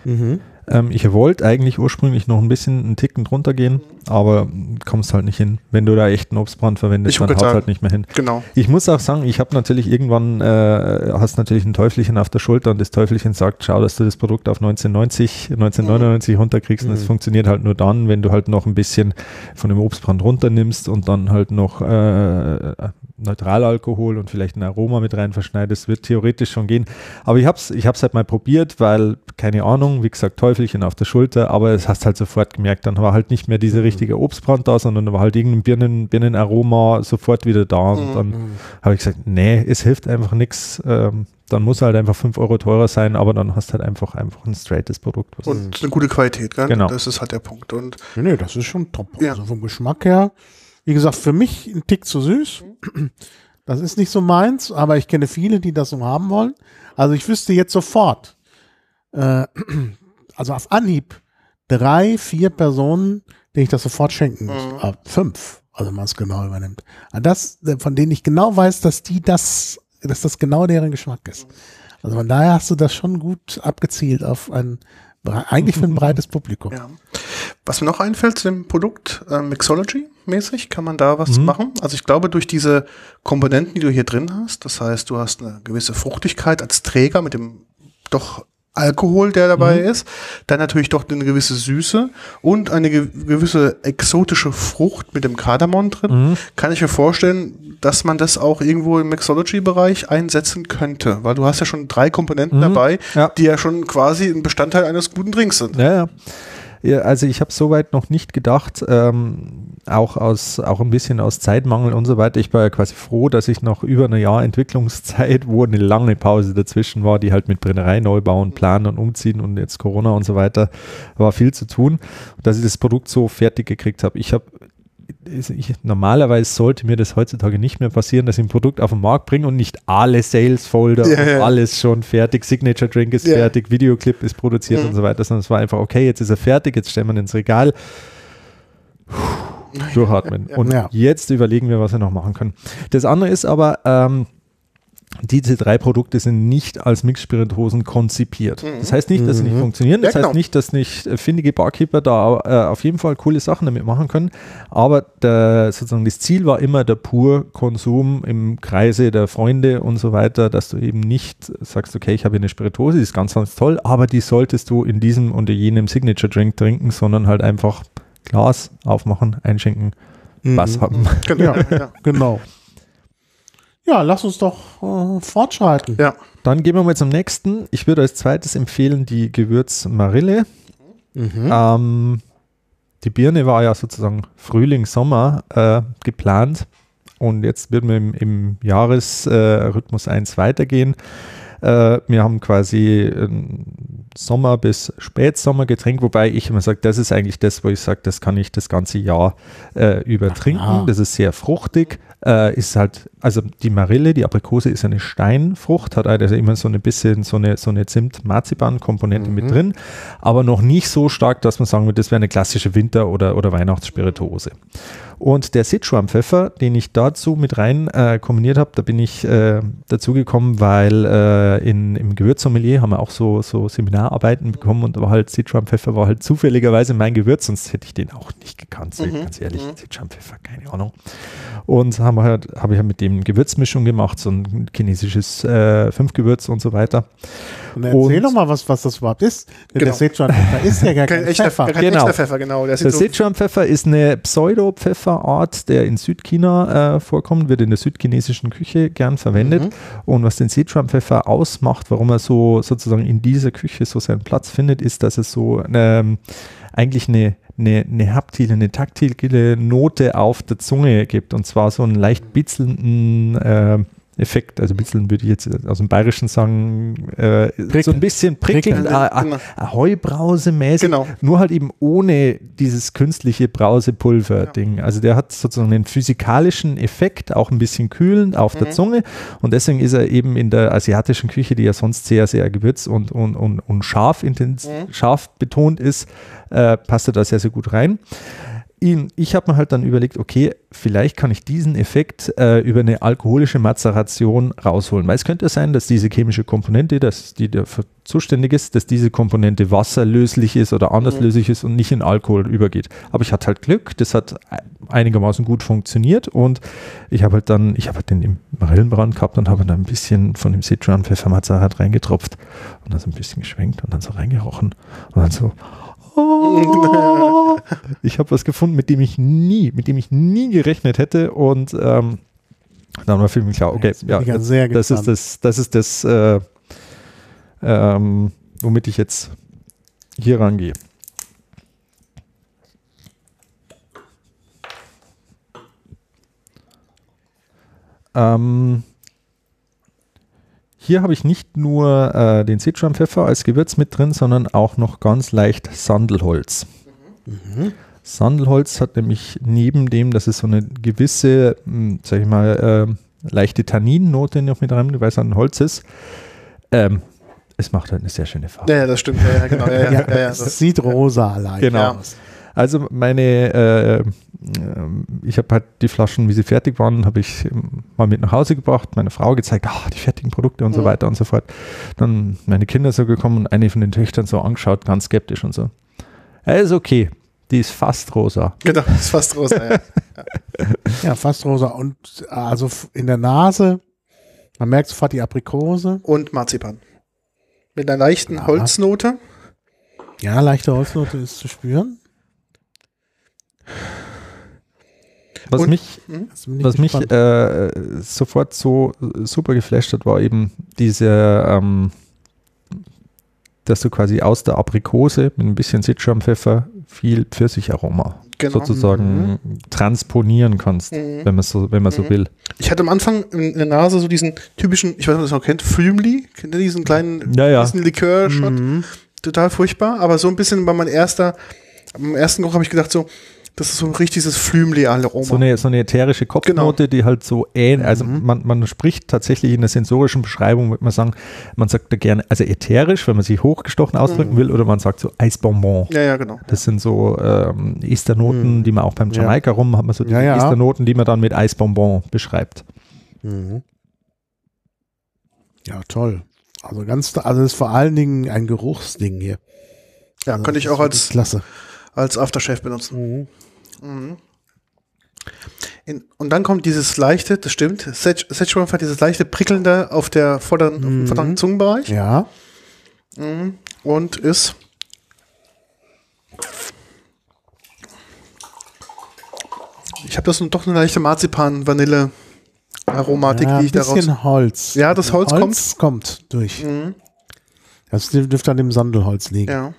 Mhm. Ähm, ich wollte eigentlich ursprünglich noch ein bisschen einen Ticken drunter gehen, aber kommst halt nicht hin. Wenn du da echt einen Obstbrand verwendest, Ich dann haut halt nicht mehr hin. Genau. Ich muss auch sagen, ich habe natürlich irgendwann, äh, hast natürlich ein Teufelchen auf der Schulter und das Teufelchen sagt, schau, dass du das Produkt auf 1990, 1999 runterkriegst und es Mhm. funktioniert halt nur dann, wenn du halt noch ein bisschen von dem Obstbrand runternimmst und dann halt noch äh, Neutralalkohol und vielleicht ein Aroma mit rein verschneidest, wird theoretisch schon gehen. Aber ich habe es ich hab's halt mal probiert, weil, keine Ahnung, wie gesagt, Teufelchen auf der Schulter, aber es hast halt sofort gemerkt, dann war halt nicht mehr dieser richtige Obstbrand da, sondern da war halt irgendein Birnen, Birnenaroma sofort wieder da und Mhm. dann habe ich gesagt, nee, es hilft einfach nichts. Ähm, dann muss halt einfach 5 Euro teurer sein, aber dann hast halt einfach, einfach ein straightes Produkt. was- Und eine gute Qualität, gell? Genau. Das ist halt der Punkt. Und Nee, nee, das ist schon top. Ja. Also vom Geschmack her, wie gesagt, für mich ein Tick zu süß. Das ist nicht so meins, aber ich kenne viele, die das so haben wollen. Also ich wüsste jetzt sofort, äh, also auf Anhieb, drei, vier Personen, denen ich das sofort schenken muss. Mhm. Ah, fünf, also wenn man es genau übernimmt. Das, von denen ich genau weiß, dass die das, dass das genau deren Geschmack ist. Also von daher hast du das schon gut abgezielt auf ein, eigentlich für ein breites Publikum. ja. Was mir noch einfällt zu dem Produkt, äh, Mixology-mäßig, kann man da was Mhm. machen? Also ich glaube, durch diese Komponenten, die du hier drin hast, das heißt, du hast eine gewisse Fruchtigkeit als Träger mit dem doch Alkohol, der dabei Mhm. ist, dann natürlich doch eine gewisse Süße und eine ge gewisse exotische Frucht mit dem Kardamom drin. Mhm. Kann ich mir vorstellen, dass man das auch irgendwo im Mixology-Bereich einsetzen könnte, weil du hast ja schon drei Komponenten Mhm. dabei, Ja. die ja schon quasi ein Bestandteil eines guten Drinks sind. Ja, ja. Also ich habe soweit noch nicht gedacht, ähm, auch aus auch ein bisschen aus Zeitmangel und so weiter. Ich war ja quasi froh, dass ich noch über ein Jahr Entwicklungszeit, wo eine lange Pause dazwischen war, die halt mit Brennerei neu bauen, planen und umziehen und jetzt Corona und so weiter, war viel zu tun, dass ich das Produkt so fertig gekriegt habe. Ich habe ich, normalerweise sollte mir das heutzutage nicht mehr passieren, dass ich ein Produkt auf den Markt bringe und nicht alle Sales Folder Ja, ja. alles schon fertig, Signature Drink ist Ja. fertig, Videoclip ist produziert Mhm. und so weiter, sondern es war einfach, okay, jetzt ist er fertig, jetzt stellen wir ihn ins Regal. Puh, Durchatmen. Und jetzt überlegen wir, was wir noch machen können. Das andere ist aber, ähm, diese drei Produkte sind nicht als Mixspirituosen konzipiert. Das heißt nicht, dass sie nicht Mhm. funktionieren. Das Ja, genau. heißt nicht, dass nicht äh, findige Barkeeper da äh, auf jeden Fall coole Sachen damit machen können. Aber der, sozusagen das Ziel war immer der pur Konsum im Kreise der Freunde und so weiter, dass du eben nicht sagst, okay, ich habe hier eine Spirituose, die ist ganz, ganz toll, aber die solltest du in diesem und in jenem Signature Drink trinken, sondern halt einfach Glas aufmachen, einschenken, was Mhm. haben. Genau. Ja. Ja. Genau. Ja, lass uns doch äh, fortschreiten. ja. Dann gehen wir mal zum nächsten. Ich würde als zweites empfehlen die Gewürz Marille. Mhm. Ähm, die Birne war ja sozusagen Frühling, Sommer äh, geplant und jetzt wird wir im, im Jahresrhythmus äh, Rhythmus 1 weitergehen. Äh, wir haben quasi ein Sommer- bis Spätsommergetränk, wobei ich immer sage, das ist eigentlich das, wo ich sage, das kann ich das ganze Jahr äh, über trinken. Ah. Das ist sehr fruchtig. Äh, ist halt, also die Marille, die Aprikose ist eine Steinfrucht, hat also immer so ein bisschen so eine, so eine Zimt-Marzipan-Komponente mit Mhm. drin, aber noch nicht so stark, dass man sagen würde, das wäre eine klassische Winter- oder, oder Weihnachtsspirituose. Und der Sichuan-Pfeffer, den ich dazu mit rein äh, kombiniert habe, da bin ich äh, dazu gekommen, weil äh, in, im Gewürzsommelier haben wir auch so, so Seminararbeiten bekommen und da war halt Sichuan-Pfeffer war halt zufälligerweise mein Gewürz, sonst hätte ich den auch nicht gekannt, ich Mhm, ganz ehrlich. mhm. Sichuan-Pfeffer, keine Ahnung. Und haben wir halt, habe ich halt mit dem Gewürzmischung gemacht, so ein chinesisches äh, Fünfgewürz und so weiter. Und erzähl doch mal, was, was das überhaupt ist. Genau. Der Sichuan-Pfeffer ist ja gar Kein kein echter, Pfeffer. kein Genau. echter Pfeffer, genau. Der Der Sichuan-Pfeffer ist eine Pseudo-Pfefferart, der in Südchina äh, vorkommt, wird in der südchinesischen Küche gern verwendet. Mhm. Und was den Sichuan-Pfeffer ausmacht, warum er so sozusagen in dieser Küche so seinen Platz findet, ist, dass es so ähm, eigentlich eine, eine, eine haptile, eine taktile Note auf der Zunge gibt. Und zwar so einen leicht bitzelnden äh, Effekt. Also bitzeln würde ich jetzt aus dem Bayerischen sagen, äh, so Prickeln. ein bisschen prickelnd, Prickelnd, äh, genau. äh, Heubrause-mäßig. Genau. Nur halt eben ohne dieses künstliche Brausepulver-Ding. Also der hat sozusagen einen physikalischen Effekt, auch ein bisschen kühlend auf der Mhm. Zunge. Und deswegen ist er eben in der asiatischen Küche, die ja sonst sehr, sehr gewürzt und, und, und, und scharf, intens, Mhm. scharf betont ist, äh, passt er da sehr, sehr gut rein. Ihn, ich habe mir halt dann überlegt, okay, vielleicht kann ich diesen Effekt äh, über eine alkoholische Mazeration rausholen. Weil es könnte sein, dass diese chemische Komponente, dass die dafür zuständig ist, dass diese Komponente wasserlöslich ist oder anders Mhm. löslich ist und nicht in Alkohol übergeht. Aber ich hatte halt Glück, das hat einigermaßen gut funktioniert und ich habe halt dann, ich habe halt den im Marillenbrand gehabt und habe dann ein bisschen von dem Sichuan Pfeffermazerat reingetropft und dann so ein bisschen geschwenkt und dann so reingerochen und dann so oh, ich habe was gefunden, mit dem ich nie, mit dem ich nie gerechnet hätte und ähm, dann war für mich klar, okay, ja, ja das, das ist das, das ist das, äh, ähm, womit ich jetzt hier rangehe. Ähm, hier habe ich nicht nur äh, den Sichuan-Pfeffer als Gewürz mit drin, sondern auch noch ganz leicht Sandelholz. Mhm. Sandelholz hat nämlich neben dem, dass es so eine gewisse, mh, sag ich mal, äh, leichte Tanninnote noch mit rein, weil es ein Holz ist. Ähm, es macht halt eine sehr schöne Farbe. Ja, das stimmt. Ja, genau. Ja, ja, Ja, das, sieht rosa leicht Genau. aus. Also meine, äh, ich habe halt die Flaschen, wie sie fertig waren, habe ich ähm, mal mit nach Hause gebracht, meiner Frau gezeigt, ah, die fertigen Produkte und so Mhm. weiter und so fort. Dann meine Kinder so gekommen und eine von den Töchtern so angeschaut, ganz skeptisch und so. Ja, ist okay, die ist fast rosa. genau, ist fast rosa. Ja. Ja, fast rosa. Und also in der Nase, man merkt sofort die Aprikose. Und Marzipan. Mit einer leichten Ja. Holznote. Ja, leichte Holznote ist zu spüren. Was Und- mich ich Was mich äh, sofort so super geflasht hat, war eben diese, ähm, dass du quasi aus der Aprikose mit ein bisschen Sichuan-Pfeffer viel Pfirsicheraroma Genau. sozusagen transponieren kannst, Mhm. wenn man so, wenn man so Mhm. will. Ich hatte am Anfang in der Nase so diesen typischen, ich weiß nicht, ob ihr das noch kennt, Flümli. Kennt ihr diesen kleinen, Ja, ja. diesen Likör-Shot? Mhm. Total furchtbar. Aber so ein bisschen bei meinem erster, beim ersten Geruch habe ich gedacht so, das ist so ein richtiges Flümli-Aroma. So eine, so eine ätherische Kopfnote, die halt so ähnlich, also Mhm. man, man spricht tatsächlich in der sensorischen Beschreibung, würde man sagen, man sagt da gerne, also ätherisch, wenn man sich hochgestochen ausdrücken Mhm. will, oder man sagt so Eisbonbon. ja, ja, genau. Das sind so ähm, Esternoten, Mhm. die man auch beim Ja. Jamaika rum hat man so diese Ja, ja. Esternoten, die man dann mit Eisbonbon beschreibt. Mhm. Ja, toll. Also ganz, also das ist vor allen Dingen ein Geruchsding hier. Ja, Also könnte ich auch als, klasse. als Aftershave benutzen. Mhm. Mhm. In, und dann kommt dieses leichte, das stimmt, Szechuan hat dieses leichte prickelnde auf der vorderen, auf Mhm. vorderen Zungenbereich. Ja, Mhm. Und ist ich habe das doch eine leichte Marzipan-Vanille-Aromatik, ja die ein ich daraus. bisschen Holz. Ja, das Holz kommt. kommt durch. Mhm. Das dürfte an dem Sandelholz liegen. Ja.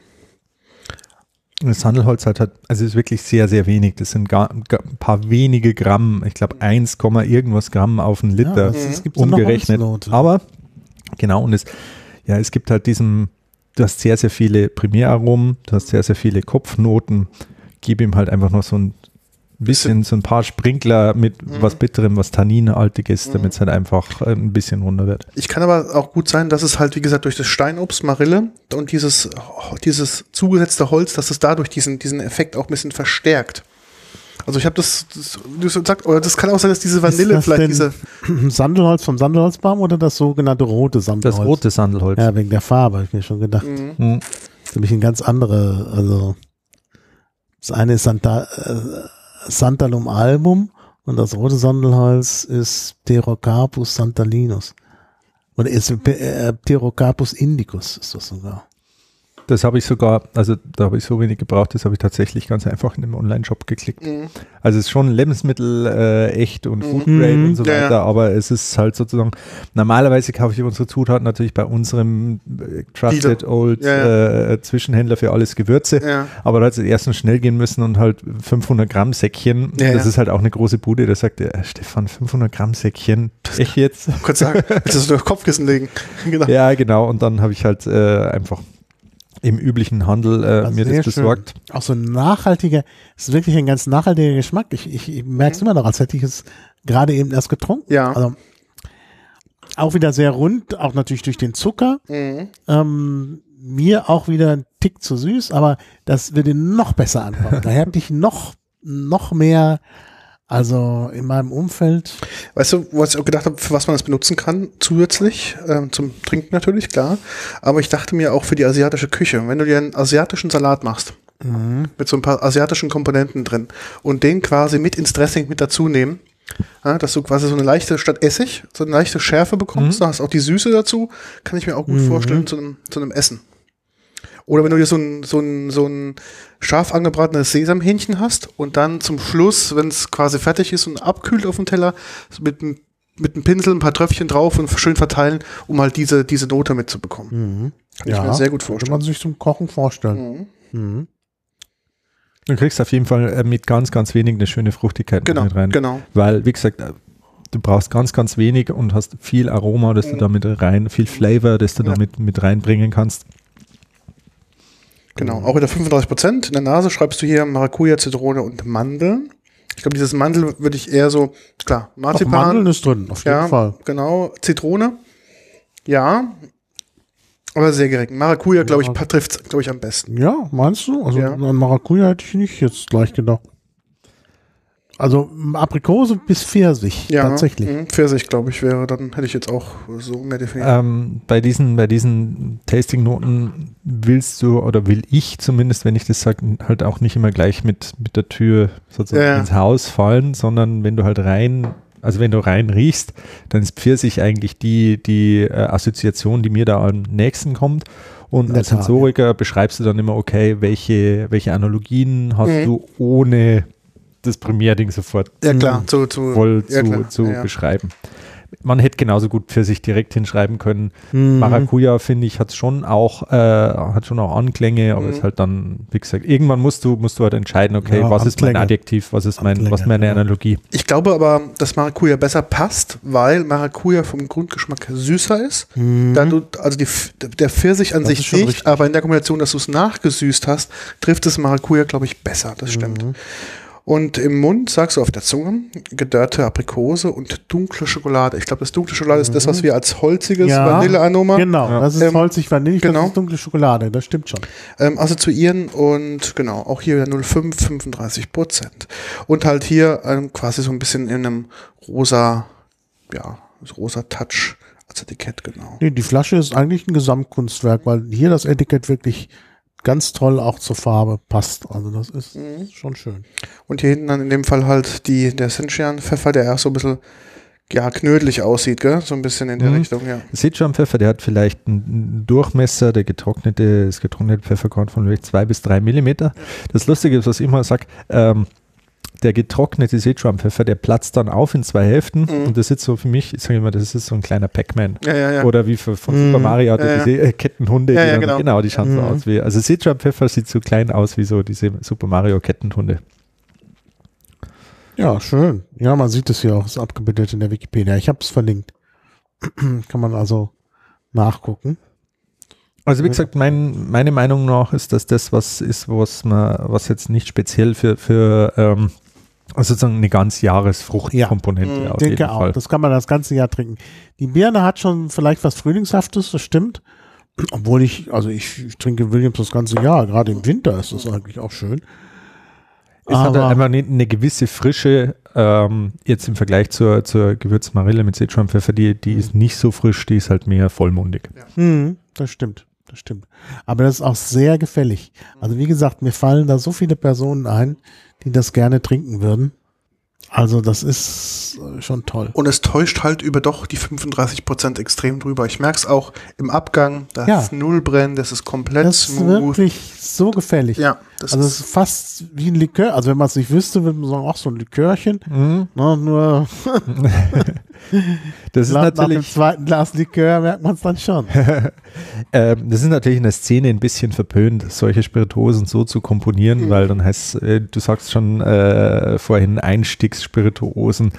Das Sandelholz hat, halt, also ist wirklich sehr, sehr wenig. Das sind gar, gar ein paar wenige Gramm. Ich glaube 1, Komma irgendwas Gramm auf einen Ja, Liter das, es gibt so eine umgerechnet. Aber genau, und es, ja, es gibt halt diesen, du hast sehr, sehr viele Primäraromen, du hast sehr, sehr viele Kopfnoten. Gib ihm halt einfach noch so ein bisschen, so ein paar Sprinkler mit Mhm. was Bitterem, was Tanninhaltiges, Mhm. damit es halt einfach äh, ein bisschen runter wird. Ich kann aber auch gut sein, dass es halt, wie gesagt, durch das Steinobst, Marille und dieses, dieses zugesetzte Holz, dass es dadurch diesen, diesen Effekt auch ein bisschen verstärkt. Also ich habe das, das, du sagst, oder das kann auch sein, dass diese Vanille das vielleicht denn diese, Sandelholz vom Sandelholzbaum oder das sogenannte rote Das Sandelholz? rote Sandelholz. Ja, wegen der Farbe, habe ich mir schon gedacht. Mhm. Mhm. Das ist nämlich ein ganz andere, also das eine ist Santa, äh, Santalum album und das rote Sandelholz ist Pterocarpus santalinus. Oder ist äh, Pterocarpus indicus ist das sogar. Das habe ich sogar, also da habe ich so wenig gebraucht, das habe ich tatsächlich ganz einfach in dem Online-Shop geklickt. Mhm. Also es ist schon Lebensmittel äh, echt und Mhm. Food Grade Mhm. und so Ja, weiter, ja. aber es ist halt sozusagen, normalerweise kaufe ich unsere Zutaten natürlich bei unserem äh, Trusted Old Ja, Äh, Zwischenhändler für alles Gewürze. Ja. Aber da hat es erst noch schnell gehen müssen und halt 500 Gramm Säckchen. Das ist halt auch eine große Bude. Da sagt er, Stefan, 500 Gramm Säckchen. Echt jetzt? Kurz sagen, willst du das durch Kopfkissen legen? genau. ja, genau. Und dann habe ich halt äh, einfach im üblichen Handel äh, mir das schön. besorgt. Auch so ein nachhaltiger, es ist wirklich ein ganz nachhaltiger Geschmack. Ich, ich, ich merke es immer noch, als hätte ich es gerade eben erst getrunken. Ja. Also auch wieder sehr rund, auch natürlich durch den Zucker. Mhm. Ähm, mir auch wieder ein Tick zu süß, aber das würde noch besser ankommen. Da hätte ich noch, noch mehr, also in meinem Umfeld. Weißt du, was ich auch gedacht habe, für was man das benutzen kann, zusätzlich, ähm, zum Trinken natürlich, klar. Aber ich dachte mir auch für die asiatische Küche, wenn du dir einen asiatischen Salat machst, mit so ein paar asiatischen Komponenten drin und den quasi mit ins Dressing mit dazu nehmen, ja, dass du quasi so eine leichte, statt Essig, so eine leichte Schärfe bekommst, da hast auch die Süße dazu, kann ich mir auch gut vorstellen zu einem, zu einem Essen. Oder wenn du dir so ein, so ein, so ein scharf angebratenes Sesamhähnchen hast und dann zum Schluss, wenn es quasi fertig ist und abkühlt auf dem Teller, mit, einem- mit einem Pinsel ein paar Tröpfchen drauf und schön verteilen, um halt diese, diese Note mitzubekommen. Kann ich mir sehr gut vorstellen. man sich zum Kochen vorstellen. Mhm. Du kriegst auf jeden Fall äh, mit ganz, ganz wenig eine schöne Fruchtigkeit Genau, mit rein. genau. Weil, wie gesagt, äh, du brauchst ganz, ganz wenig und hast viel Aroma, das du damit rein, viel Flavor, das du Ja. damit mit reinbringen kannst. Genau, auch wieder 35 Prozent. In der Nase schreibst du hier Maracuja, Zitrone und Mandeln. Ich glaube, dieses Mandel würde ich eher so, klar, Doch, Marzipan. Mandeln ist drin, auf jeden ja, Fall. genau. Zitrone. Ja. Aber sehr gering. Maracuja, glaube ich, trifft glaube ich, am besten. Ja, meinst du? Also Ja. an Maracuja hätte ich nicht jetzt gleich gedacht. Also Aprikose bis Pfirsich, Ja, tatsächlich. mh, Pfirsich, glaube ich, wäre, dann hätte ich jetzt auch so mehr definiert. Ähm, bei diesen, bei diesen Tasting-Noten willst du oder will ich zumindest, wenn ich das sage, halt auch nicht immer gleich mit, mit der Tür sozusagen Ja, ins Haus fallen, sondern wenn du halt rein, also wenn du rein riechst, dann ist Pfirsich eigentlich die, die äh, Assoziation, die mir da am nächsten kommt. Und als Sensoriker beschreibst du dann immer, okay, welche, welche Analogien hast Mhm. du ohne das Primärding sofort ja, klar, zu, zu, voll ja, zu, klar, zu ja. beschreiben. Man hätte genauso gut für sich direkt hinschreiben können. Mhm. Maracuja, finde ich, hat schon auch, äh, hat schon auch Anklänge, aber Mhm. ist halt dann, wie gesagt, irgendwann musst du, musst du halt entscheiden, okay, Ja, was ist mein. Adjektiv, was ist mein, was Anklänge, meine ja. Analogie. Ich glaube aber, dass Maracuja besser passt, weil Maracuja vom Grundgeschmack süßer ist. Da du, also die, der Pfirsich an Mhm. Das sich nicht, richtig. aber in der Kombination, dass du es nachgesüßt hast, trifft es Maracuja, glaube ich, besser. Das stimmt. Mhm. Und im Mund sagst du auf der Zunge gedörrte Aprikose und dunkle Schokolade. Ich glaube, das dunkle Schokolade ist das, was wir als holziges Mhm. Ja, Vanillearoma Genau, Ja. das ist Ähm, holzig Vanille, genau. das ist dunkle Schokolade, das stimmt schon. ähm, assoziieren und genau, auch hier wieder 0,5, 35 Prozent. Und halt hier ähm, quasi so ein bisschen in einem rosa, ja, rosa Touch als Etikett, genau. Nee, die Flasche ist eigentlich ein Gesamtkunstwerk, weil hier das Etikett wirklich ganz toll auch zur Farbe passt. Also das ist Mhm. schon schön. Und hier hinten dann in dem Fall halt die, der Senchian-Pfeffer, der erst so ein bisschen, ja, knödelig aussieht, gell? So ein bisschen in der Mhm. Richtung, ja. Seht schon, Pfeffer, der hat vielleicht einen Durchmesser, der getrocknete, das getrocknete Pfefferkorn von vielleicht zwei bis drei Millimeter. Das Lustige ist, was ich immer sage, ähm, der getrocknete Sichuan-Pfeffer, der platzt dann auf in zwei Hälften Mhm. und das ist so für mich, ich sage immer, das ist so ein kleiner Pac-Man. Ja, ja, ja. Oder wie für, von Mhm. Super Mario hat Ja, ja. diese äh, Kettenhunde. Ja, die ja, dann, genau. genau. die schauen so Mhm. aus wie, also Sichuan Pfeffer sieht so klein aus wie so diese Super Mario Kettenhunde. Ja, schön. Ja, man sieht es hier auch, ist abgebildet in der Wikipedia. Ich habe es verlinkt. Kann man also nachgucken. Also wie gesagt, mein, meine Meinung nach ist, dass das was ist, was man, was jetzt nicht speziell für, für ähm, also sozusagen eine ganz Jahresfruchtkomponente Ja. auf denke jeden auch. Fall. Das kann man das ganze Jahr trinken. Die Birne hat schon vielleicht was Frühlingshaftes, das stimmt. Obwohl ich, also ich, ich trinke Williams das ganze Jahr. Gerade im Winter ist das eigentlich auch schön. Es hat Aber- einfach eine, eine gewisse Frische, ähm, jetzt im Vergleich zur, zur Gewürzmarille mit Sichuan-Pfeffer, die, die ist nicht so frisch, die ist halt mehr vollmundig. Hm, das stimmt, stimmt. Aber das ist auch sehr gefällig. Also wie gesagt, mir fallen da so viele Personen ein, die das gerne trinken würden. Also das ist äh, schon toll. Und es täuscht halt über doch die 35% extrem drüber. Ich merke es auch im Abgang, da Ja. ist null brennen, das ist komplett Das ist smooth. wirklich so gefällig. Ja, das Also es ist, fast wie ein Likör. Also wenn man es nicht wüsste, würde man sagen, ach so ein Likörchen. Mhm. Ne, nur Das ist nach, nach dem natürlich zweiten Glas Likör merkt man es dann schon. Ähm, das ist natürlich in der Szene ein bisschen verpönt, solche Spirituosen so zu komponieren, weil dann heißt, äh, du sagst schon äh, vorhin Einstiegsspirituosen,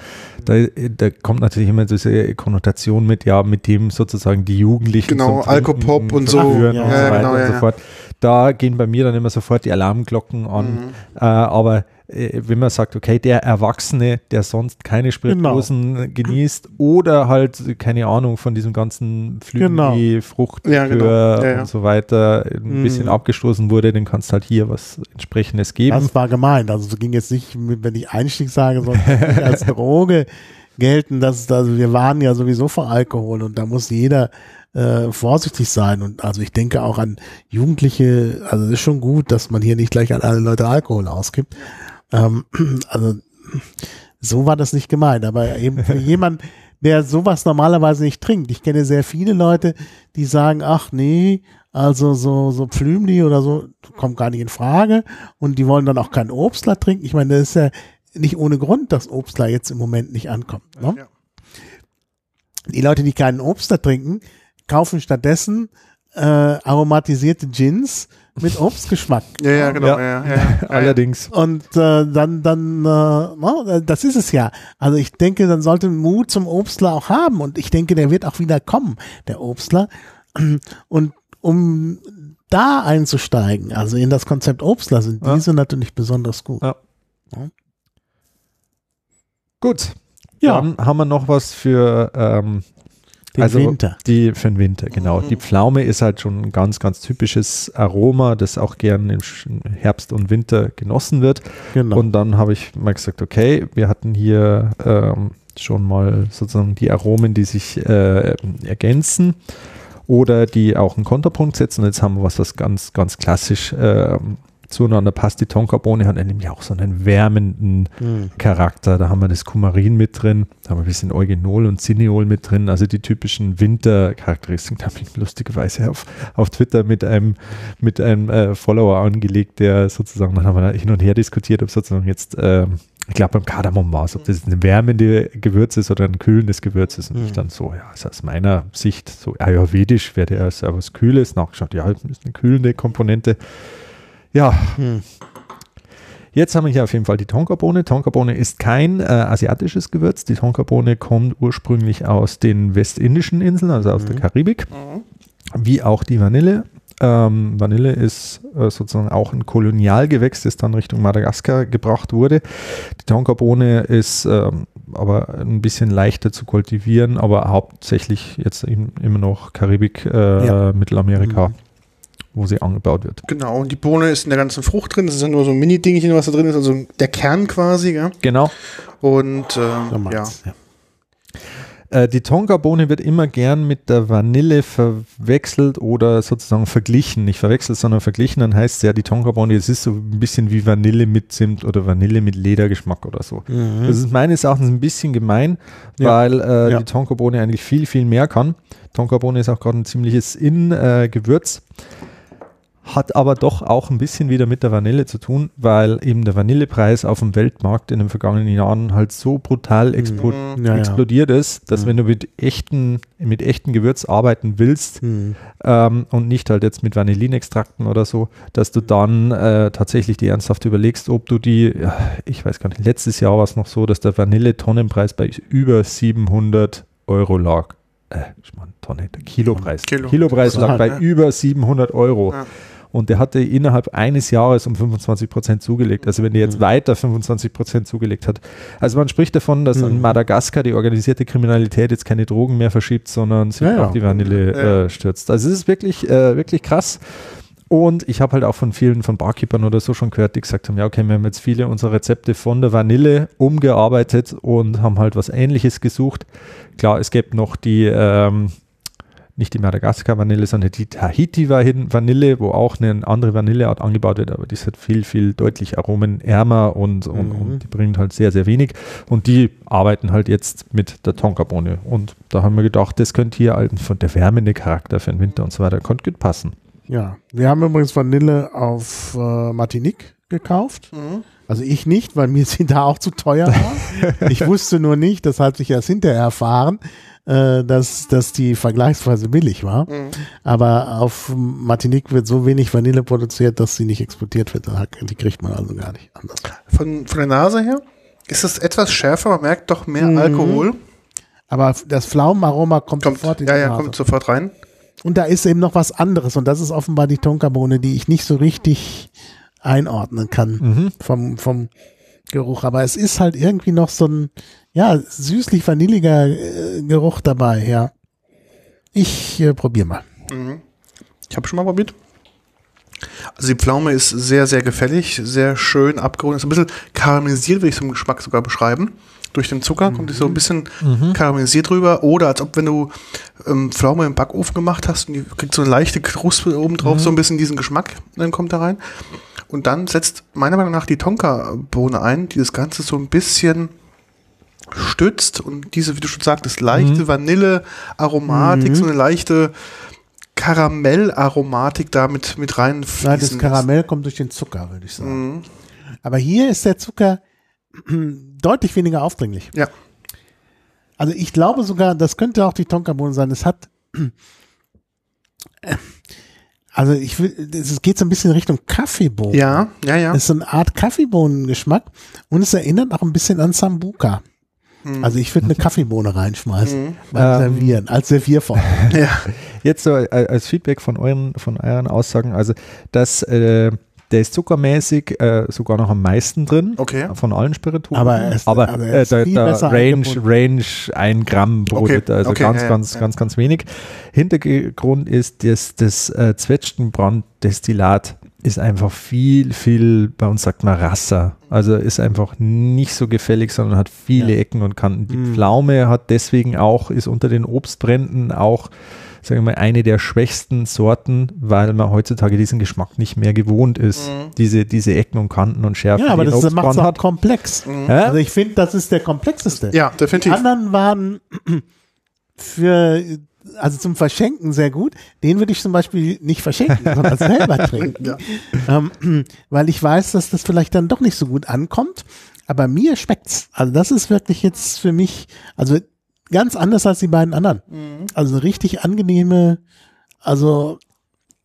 da, da kommt natürlich immer diese Konnotation mit, ja, mit dem sozusagen die Jugendlichen Genau, Alkopop und so. verführen Ja, und so ja, weiter genau, und ja, so ja. Da gehen bei mir dann immer sofort die Alarmglocken an, Mhm. äh, aber äh, wenn man sagt, okay, der Erwachsene, der sonst keine Spirituosen Genau. genießt oder halt, keine Ahnung, von diesem ganzen Genau. Flügel, Frucht, Ja, genau. Ja, ja. und so weiter ein Mhm. bisschen abgestoßen wurde, dann kannst halt hier was entsprechendes geben. Das war gemeint. Also es ging jetzt nicht, wenn ich Einstieg sage, sondern als Droge gelten. Das, also wir waren ja sowieso vor Alkohol und da muss jeder äh, vorsichtig sein. Und also ich denke auch an Jugendliche, also es ist schon gut, dass man hier nicht gleich an alle Leute Alkohol ausgibt. Ähm, also so war das nicht gemeint. Aber eben für jemanden, der sowas normalerweise nicht trinkt. Ich kenne sehr viele Leute, die sagen, ach nee, also so, so Pflümli oder so kommt gar nicht in Frage und die wollen dann auch kein Obstler trinken. Ich meine, das ist ja nicht ohne Grund, dass Obstler jetzt im Moment nicht ankommt. Ne? Ja. Die Leute, die keinen Obstler trinken, kaufen stattdessen äh, aromatisierte Gins mit Obstgeschmack. Ja, ja, genau. Ja. Ja. Ja. Allerdings. Und äh, dann, dann, äh, das ist es ja. Also ich denke, dann sollte Mut zum Obstler auch haben. Und ich denke, der wird auch wieder kommen, der Obstler. Und um da einzusteigen, also in das Konzept Obstler, sind Ja. diese natürlich besonders gut. Ja. Ja. Gut. Ja. Dann haben wir noch was für ähm, Den also Winter. Die für den Winter, genau. Die Pflaume ist halt schon ein ganz, ganz typisches Aroma, das auch gern im Herbst und Winter genossen wird. Genau. Und dann habe ich mal gesagt, okay, wir hatten hier ähm, schon mal sozusagen die Aromen, die sich äh, ergänzen oder die auch einen Konterpunkt setzen. Und jetzt haben wir was, was ganz, ganz klassisch ähm, zueinander passt. Die Tonkabohne hat nämlich auch so einen wärmenden Hm. Charakter. Da haben wir das Kumarin mit drin, da haben wir ein bisschen Eugenol und Cineol mit drin, also die typischen Wintercharakteristiken. Da habe ich lustigerweise auf, auf Twitter mit einem, mit einem äh, Follower angelegt, der sozusagen, dann haben wir da hin und her diskutiert, ob sozusagen jetzt, ähm, ich glaube beim Kardamom war es, ob das ein wärmende Gewürz ist oder ein kühlendes Gewürz ist. Und ich Mhm. dann so, ja, also aus meiner Sicht, so ayurvedisch wäre der ja was Kühles, nachgeschaut, ja, das ist eine kühlende Komponente. Ja, Hm. Jetzt haben wir hier auf jeden Fall die Tonkabohne. Tonkabohne ist kein äh, asiatisches Gewürz. Die Tonkabohne kommt ursprünglich aus den westindischen Inseln, also aus der Karibik, Mhm. wie auch die Vanille. Ähm, Vanille ist äh, sozusagen auch ein Kolonialgewächs, das dann Richtung Madagaskar gebracht wurde. Die Tonkabohne ist ähm, aber ein bisschen leichter zu kultivieren, aber hauptsächlich jetzt eben immer noch Karibik, äh, Ja. Mittelamerika, Mhm. Wo sie angebaut wird. Genau, und die Bohne ist in der ganzen Frucht drin. Das ist ja nur so ein Mini-Dingchen, was da drin ist, also der Kern quasi. Gell? Genau. Und So ähm, ja. ja. Äh, die Tonkabohne wird immer gern mit der Vanille verwechselt oder sozusagen verglichen. Nicht verwechselt, sondern verglichen. Dann heißt es ja, die Tonkabohne, es ist so ein bisschen wie Vanille mit Zimt oder Vanille mit Ledergeschmack oder so. Mhm. Das ist meines Erachtens ein bisschen gemein, Ja. weil äh, Ja. die Tonkabohne eigentlich viel, viel mehr kann. Tonkabohne ist auch gerade ein ziemliches In-Gewürz. Hat aber doch auch ein bisschen wieder mit der Vanille zu tun, weil eben der Vanillepreis auf dem Weltmarkt in den vergangenen Jahren halt so brutal Mhm. Ja, ja. explodiert ist, dass Mhm. wenn du mit echten, mit echten Gewürz arbeiten willst Hm. ähm, und nicht halt jetzt mit Vanillinextrakten oder so, dass du dann äh, tatsächlich die ernsthaft überlegst, ob du die, ja, ich weiß gar nicht, letztes Jahr war es noch so, dass der Vanille-Tonnenpreis bei über 700 Euro lag. Äh, ich meine, Tonne, der Kilopreis. Kilo. Kilopreis lag Ja. bei über 700 Euro. Und der hatte innerhalb eines Jahres um 25 Prozent zugelegt. Also wenn der jetzt Mhm. weiter 25 Prozent zugelegt hat. Also man spricht davon, dass an Mhm. Madagaskar die organisierte Kriminalität jetzt keine Drogen mehr verschiebt, sondern sich ja. auf die Vanille Ja. äh, stürzt. Also es ist wirklich, äh, wirklich krass. Und ich habe halt auch von vielen von Barkeepern oder so schon gehört, die gesagt haben, ja okay, wir haben jetzt viele unserer Rezepte von der Vanille umgearbeitet und haben halt was ähnliches gesucht. Klar, es gibt noch die, ähm, nicht die Madagaskar-Vanille, sondern die Tahiti-Vanille, wo auch eine andere Vanilleart angebaut wird, aber die ist halt viel, viel deutlich aromenärmer und, und, Mhm. und die bringt halt sehr, sehr wenig. Und die arbeiten halt jetzt mit der Tonkabohne. Und da haben wir gedacht, das könnte hier halt von der wärmende Charakter für den Winter und so weiter, könnte gut passen. Ja, wir haben übrigens Vanille auf äh, Martinique gekauft. Mhm. Also ich nicht, weil mir sie da auch zu teuer war. ich wusste nur nicht, das hat sich erst hinterher erfahren, äh, dass, dass die vergleichsweise billig war. Mhm. Aber auf Martinique wird so wenig Vanille produziert, dass sie nicht exportiert wird. Die kriegt man also gar nicht anders. Von, von der Nase her ist es etwas schärfer, man merkt doch mehr Mhm. Alkohol. Aber das Pflaumenaroma kommt, Kommt, sofort in ja, die ja, Nase. kommt sofort rein. Und da ist eben noch was anderes. Und das ist offenbar die Tonkabohne, die ich nicht so richtig einordnen kann. Mhm. Vom, vom, Geruch, aber es ist halt irgendwie noch so ein, ja, süßlich-vanilliger äh, Geruch dabei, ja. Ich äh, probiere mal. Mhm. Ich habe schon mal probiert. Also die Pflaume ist sehr, sehr gefällig, sehr schön abgerundet. Ist ein bisschen karamellisiert, würde ich zum Geschmack sogar beschreiben. Durch den Zucker kommt die so ein bisschen karamellisiert rüber. Oder als ob wenn du ähm, Pflaume im Backofen gemacht hast und die kriegt so eine leichte Kruste oben drauf, so ein bisschen diesen Geschmack, dann kommt da rein. Und dann setzt meiner Meinung nach die Tonka-Bohne ein, die das Ganze so ein bisschen stützt und diese, wie du schon sagtest, leichte Vanille-Aromatik, so eine leichte Karamellaromatik da mit, mit rein Nein, das Karamell kommt durch den Zucker, würde ich sagen. Aber hier ist der Zucker deutlich weniger aufdringlich. Ja. Also ich glaube sogar, das könnte auch die Tonkabohne sein. Es hat, also ich will, es geht so ein bisschen Richtung Kaffeebohnen. Ja, ja, ja. Es ist so eine Art Kaffeebohnengeschmack und es erinnert auch ein bisschen an Sambuca. Hm. Also ich würde eine Kaffeebohne reinschmeißen beim Ähm. Servieren, als Servierform. ja. Jetzt so äh, als Feedback von euren, von euren Aussagen, also das, äh, der ist zuckermäßig äh, sogar noch am meisten drin Okay. von allen Spirituosen. Aber er ist- aber, aber er äh, der, viel der Range. Range ein Gramm pro Okay, also okay, ganz, ja, ganz, ja. ganz, ganz wenig. Hintergrund ist, dass das äh, Zwetschgenbranddestillat ist einfach viel, viel, bei uns sagt man Rasser. Also ist einfach nicht so gefällig, sondern hat viele Ja. Ecken und Kanten. Die Mhm. Pflaume hat deswegen auch, ist unter den Obstbränden auch, sagen wir mal, eine der schwächsten Sorten, weil man heutzutage diesen Geschmack nicht mehr gewohnt ist. Diese, diese Ecken und Kanten und Schärfe. Ja, aber die das macht es auch hat. komplex. Hä? Also ich finde, das ist der komplexeste. Ja, Die definitiv. anderen waren für, also zum Verschenken sehr gut. Den würde ich zum Beispiel nicht verschenken, sondern selber trinken. Ja. Ähm, weil ich weiß, dass das vielleicht dann doch nicht so gut ankommt. Aber mir schmeckt's. Also das ist wirklich jetzt für mich, also ganz anders als die beiden anderen. Also eine richtig angenehme, also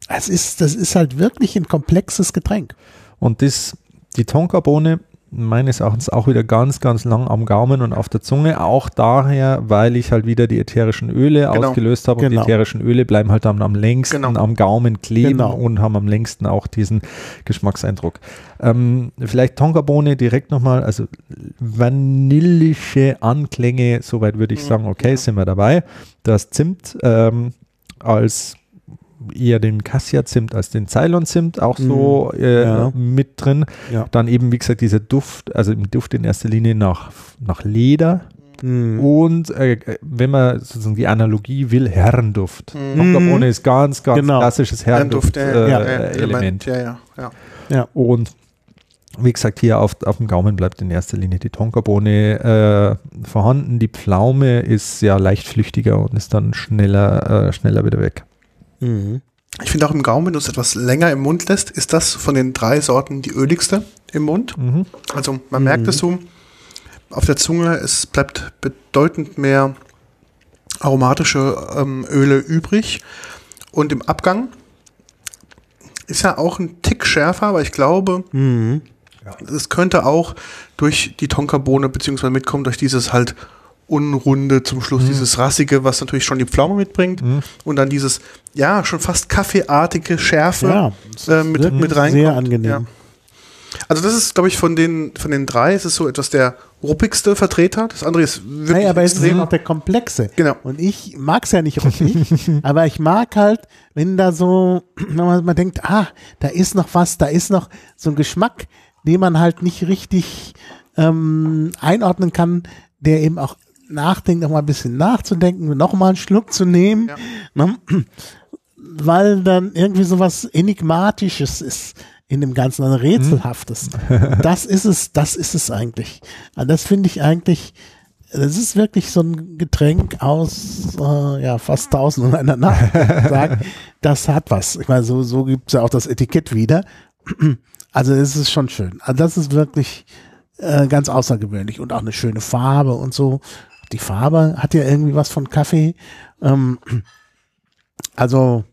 es ist, das ist halt wirklich ein komplexes Getränk. Und das, die Tonkabohne meines Erachtens auch wieder ganz, ganz lang am Gaumen und auf der Zunge. Auch daher, weil ich halt wieder die ätherischen Öle Genau. ausgelöst habe. Und die Genau. ätherischen Öle bleiben halt am, am längsten Genau. am Gaumen kleben Genau. und haben am längsten auch diesen Geschmackseindruck. Ähm, vielleicht Tonkabohne direkt nochmal, also vanillische Anklänge, soweit würde Mhm. ich sagen, okay, sind wir dabei. Das Zimt ähm, als eher den Cassia-Zimt als den Ceylon-Zimt auch so äh, ja. mit drin. Ja. Dann eben, wie gesagt, dieser Duft, also im Duft in erster Linie nach, nach Leder. Mhm. Und äh, wenn man sozusagen die Analogie will, Herrenduft. Mhm. Tonkabohne ist ganz, ganz Genau. klassisches Herrenduft, Herrenduft-Element. Äh, ja, ja, Element. ja, ja, ja. Ja. Und wie gesagt, hier auf, auf dem Gaumen bleibt in erster Linie die Tonkabohne äh, vorhanden. Die Pflaume ist ja leicht flüchtiger und ist dann schneller, äh, schneller wieder weg. Mhm. Ich finde auch im Gaumen, wenn du es etwas länger im Mund lässt, ist das von den drei Sorten die öligste im Mund. Mhm. Also man merkt es so auf der Zunge, es bleibt bedeutend mehr aromatische ähm, Öle übrig. Und im Abgang ist ja auch ein Tick schärfer, aber ich glaube, Mhm. es könnte auch durch die Tonkabohne beziehungsweise mitkommen, durch dieses halt Unrunde zum Schluss, dieses Rassige, was natürlich schon die Pflaume mitbringt und dann dieses, ja, schon fast kaffeeartige Schärfe Ja, es äh, mit, mit reinkommt. sehr angenehm. Ja. Also das ist, glaube ich, von den, von den drei, es ist so etwas der ruppigste Vertreter. Das andere ist wirklich Hey, aber es ist extrem. noch der komplexe. Genau. Und ich mag's ja nicht ruppig, aber ich mag halt, wenn da so, wenn man mal denkt, ah, da ist noch was, da ist noch so ein Geschmack, den man halt nicht richtig ähm, einordnen kann, der eben auch nachdenkt, noch mal ein bisschen nachzudenken, noch mal einen Schluck zu nehmen, ne? weil dann irgendwie so was Enigmatisches ist in dem Ganzen, ein Rätselhaftes. Das ist es, das ist es eigentlich. Also das finde ich eigentlich, das ist wirklich so ein Getränk aus äh, ja, fast tausend und einer Nacht. Sagt, das hat was. Ich meine, so, so gibt's ja auch das Etikett wieder. Also es ist schon schön. Also das ist wirklich äh, ganz außergewöhnlich und auch eine schöne Farbe und so. Die Farbe hat ja irgendwie was von Kaffee. Ähm, also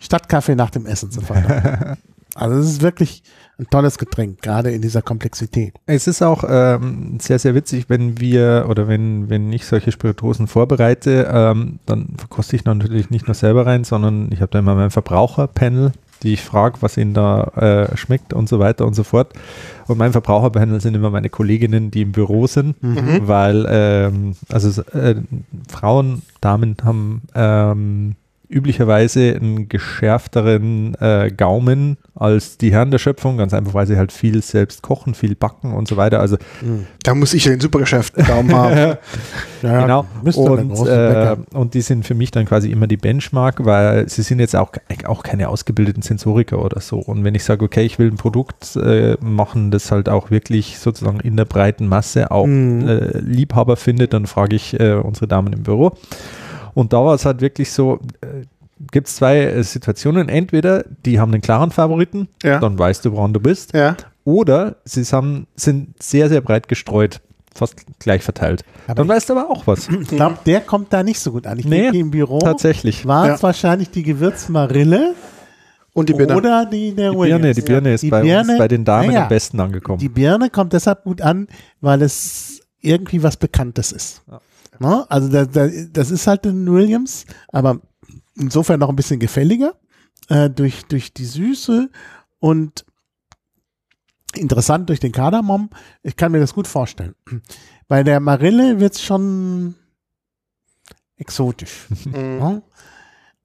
statt Kaffee nach dem Essen zu feiern. Also es ist wirklich ein tolles Getränk, gerade in dieser Komplexität. Es ist auch ähm, sehr, sehr witzig, wenn wir oder wenn, wenn ich solche Spirituosen vorbereite, ähm, dann verkoste ich natürlich nicht nur selber rein, sondern ich habe da immer mein Verbraucherpanel die ich frage, was ihnen da äh, schmeckt und so weiter und so fort. Und mein Verbraucherpanel sind immer meine Kolleginnen, die im Büro sind, Mhm. weil ähm, also äh, Frauen, Damen haben ähm, üblicherweise einen geschärfteren äh, Gaumen als die Herren der Schöpfung, ganz einfach, weil sie halt viel selbst kochen, viel backen und so weiter. Also Da muss ich ja den supergeschäften Daumen haben. Ja, genau. Und, äh, und die sind für mich dann quasi immer die Benchmark, weil sie sind jetzt auch, auch keine ausgebildeten Sensoriker oder so. Und wenn ich sage, okay, ich will ein Produkt äh, machen, das halt auch wirklich sozusagen in der breiten Masse auch Mhm. Liebhaber findet, dann frage ich äh, unsere Damen im Büro. Und da war es halt wirklich so, äh, gibt es zwei äh, Situationen. Entweder die haben einen klaren Favoriten, Ja. dann weißt du, woran du bist. Ja. Oder sie haben, sind sehr, sehr breit gestreut, fast gleich verteilt. Aber dann ich- weißt du aber auch was. Ich glaube, der kommt da nicht so gut an. Ich Nee, denke, im Büro Tatsächlich. war Ja. es wahrscheinlich die Gewürzmarille Und die Birne. oder die der Die Birne, die Birne ist Die bei Birne, uns, bei den Damen naja, am besten angekommen. Die Birne kommt deshalb gut an, weil es irgendwie was Bekanntes ist. Ja. Ne? Also da, da, das ist halt ein Williams, aber insofern noch ein bisschen gefälliger äh, durch, durch die Süße und interessant durch den Kardamom. Ich kann mir das gut vorstellen. Bei der Marille wird es schon exotisch. Mhm. Ja?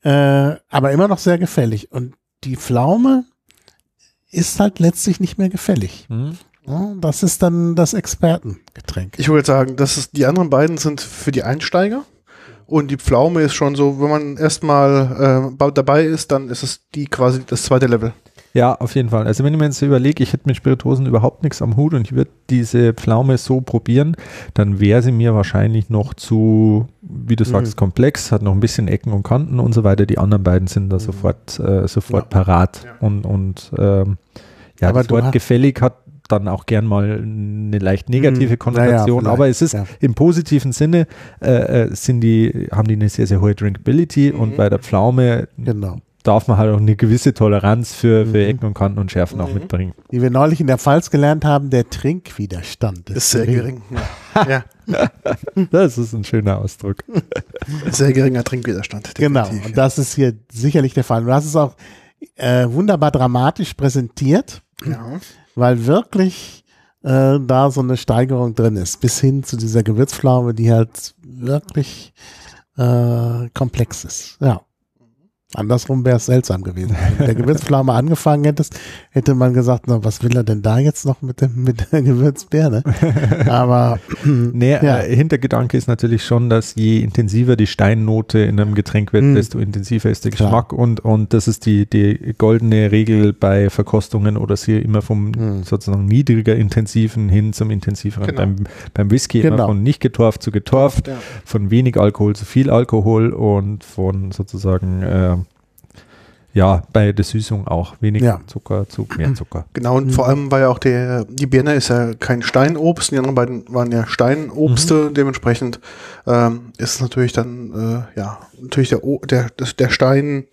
Äh, aber immer noch sehr gefällig. Und die Pflaume ist halt letztlich nicht mehr gefällig. Hm? Ja, das ist dann das Expertengetränk. Ich würde sagen, das ist, die anderen beiden sind für die Einsteiger. Und die Pflaume ist schon so, wenn man erstmal äh, dabei ist, dann ist es die quasi das zweite Level. Ja, auf jeden Fall. Also wenn ich mir jetzt überlege, ich hätte mit Spirituosen überhaupt nichts am Hut und ich würde diese Pflaume so probieren, dann wäre sie mir wahrscheinlich noch zu, wie du sagst, Mhm. komplex, hat noch ein bisschen Ecken und Kanten und so weiter. Die anderen beiden sind da sofort, äh, sofort parat. Ja. Und, und ähm, ja, Aber das Wort gefällig hat dann auch gern mal eine leicht negative Mhm. Konnotation, Naja, aber es ist vielleicht, im positiven Sinne äh, äh, sind die, haben die eine sehr, sehr hohe Drinkability und Mhm. bei der Pflaume Genau. darf man halt auch eine gewisse Toleranz für, für Mhm. Ecken und Kanten und Schärfen auch Mhm. mitbringen. Wie wir neulich in der Pfalz gelernt haben, der Trinkwiderstand ist, Ist sehr gering. Ja. ja. Das ist ein schöner Ausdruck. Sehr geringer Trinkwiderstand. Genau. Und das ist hier sicherlich der Fall. Du hast es auch äh, wunderbar dramatisch präsentiert, ja. Weil wirklich äh, da so eine Steigerung drin ist, bis hin zu dieser Gewürzpflaume, die halt wirklich äh, komplex ist. Ja. Andersrum wäre es seltsam gewesen. Wenn du mit der Gewürzpflaume angefangen hättest, hätte man gesagt, na, was will er denn da jetzt noch mit, dem, mit der Gewürzbirne? Aber Nee, Ja. äh, Hintergedanke ist natürlich schon, dass je intensiver die Steinnote in einem Getränk wird, Mhm. desto intensiver ist der Klar. Geschmack und, und das ist die, die goldene Regel bei Verkostungen oder sie immer vom Mhm. sozusagen niedriger intensiven hin zum intensiveren. Genau. Beim, beim Whisky immer Genau. von nicht getorft zu getorft, Ja. von wenig Alkohol zu viel Alkohol und von sozusagen äh, ja, bei der Süßung auch wenig Ja. Zucker zu mehr Zucker. Genau, und Mhm. vor allem war ja auch der, die Birne ist ja kein Steinobst, die anderen beiden waren ja Steinobste, Mhm. dementsprechend ähm, ist es natürlich dann, äh, ja, natürlich der, der, der Stein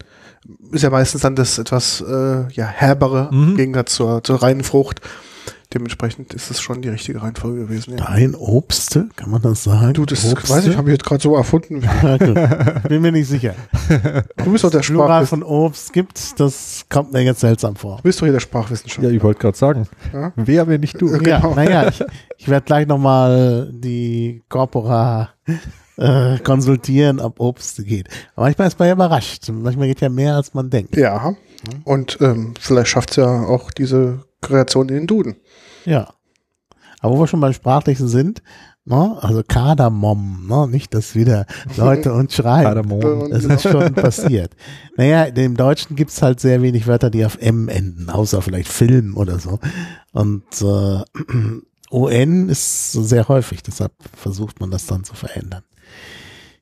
ist ja meistens dann das etwas äh, ja, herbere Mhm. im Gegensatz zur, zur reinen Frucht. Dementsprechend ist es schon die richtige Reihenfolge gewesen. Ja. Dein Obste, kann man das sagen? Du, das Obste? weiß ich, habe ich jetzt gerade so erfunden. Gut. Bin mir nicht sicher. Du bist doch der Plural Sprachwissenschaftler. von Obst gibt, das kommt mir jetzt seltsam vor. Du bist doch hier der Sprachwissenschaftler. Ja, ich wollte gerade sagen, Ja. wer, wenn nicht du? Äh, Ja, Genau. naja, ich, ich werde gleich nochmal die Corpora äh, konsultieren, ob Obst geht. Aber manchmal ist man ja überrascht. Manchmal geht ja mehr, als man denkt. Ja, und ähm, vielleicht schafft es ja auch diese Kreation in den Duden. Ja. Aber wo wir schon beim Sprachlichen sind, ne, also Kardamom, ne, nicht, dass wieder Leute uns schreien. Kardamom. Das ist schon passiert. Naja, im Deutschen gibt's halt sehr wenig Wörter, die auf M enden, außer vielleicht Film oder so. Und äh, ON ist sehr häufig, deshalb versucht man das dann zu verändern.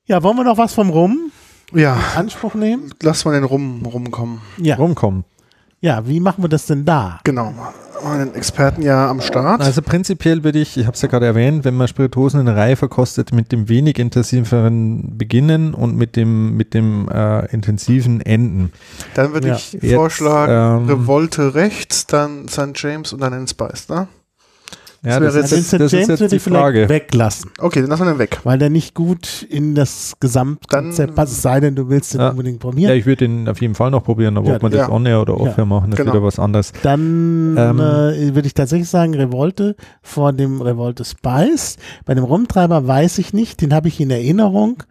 Ja, wollen wir noch was vom Rum Ja, in Anspruch nehmen? lass mal den Rum rumkommen. Ja. Rumkommen. Ja, wie machen wir das denn da? Genau. Einen Experten ja am Start. Also prinzipiell würde ich, ich habe es ja gerade erwähnt, wenn man Spirituosen in einer Reihe verkostet, mit dem wenig intensiveren beginnen und mit dem, mit dem äh, intensiven enden. Dann würde Ja. ich Jetzt, vorschlagen, ähm, Revolte rechts, dann St. James und dann den Spice, ne? Ja, wäre das, jetzt- ist, Den das St. ist James jetzt würde die ich vielleicht Frage. weglassen, Okay, dann lassen wir den weg. weil der nicht gut in das Gesamtkonzept Dann- passt, es sei denn, du willst den Ja. unbedingt Ja, probieren. ich würde den auf jeden Fall noch probieren, aber Ja, ob man das ja. on-air oder off-air machen, ist genau. wieder was anderes. Dann Ähm, äh, würde ich tatsächlich sagen, Revolte vor dem Revolte Spice. Bei dem Rumtreiber weiß ich nicht, den habe ich in Erinnerung.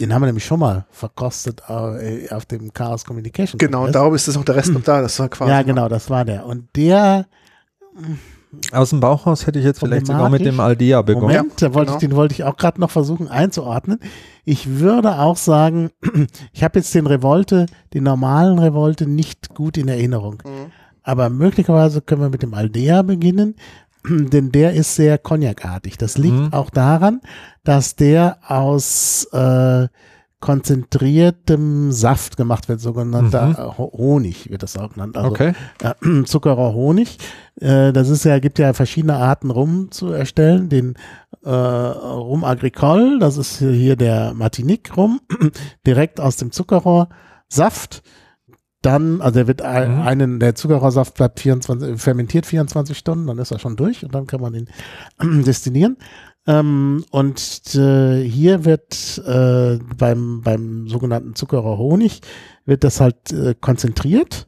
Den haben wir nämlich schon mal verkostet äh, auf dem Chaos Communication. Genau, darum ist das auch der Rest noch da. Das war quasi. Ja, genau, das war der. Und der, Aus dem Bauchhaus hätte ich jetzt vielleicht sogar mit dem. Aldea begonnen. Moment, da wollte genau. ich, den wollte ich auch gerade noch versuchen einzuordnen. Ich würde auch sagen, ich habe jetzt den Revolte, den normalen Revolte nicht gut in Erinnerung. Mhm. Aber möglicherweise können wir mit dem Aldea beginnen, denn der ist sehr cognacartig. Das liegt Mhm. auch daran, dass der aus äh, konzentriertem Saft gemacht wird, sogenannter Mhm. äh, Ho- Honig wird das auch genannt. Also Okay. äh, Zuckerer Honig. Äh, das ist ja, gibt ja verschiedene Arten Rum zu erstellen. Den äh, Rum Agricole, das ist hier- der Martinique Rum, direkt aus dem Zuckerrohrsaft. Dann, also der wird ein- Mhm. einen, der Zuckerrohrsaft bleibt 24, fermentiert 24 Stunden, dann ist er schon durch und dann kann man den destillieren. Ähm, und äh, hier wird äh, beim, beim sogenannten Zuckerer Honig wird das halt äh, konzentriert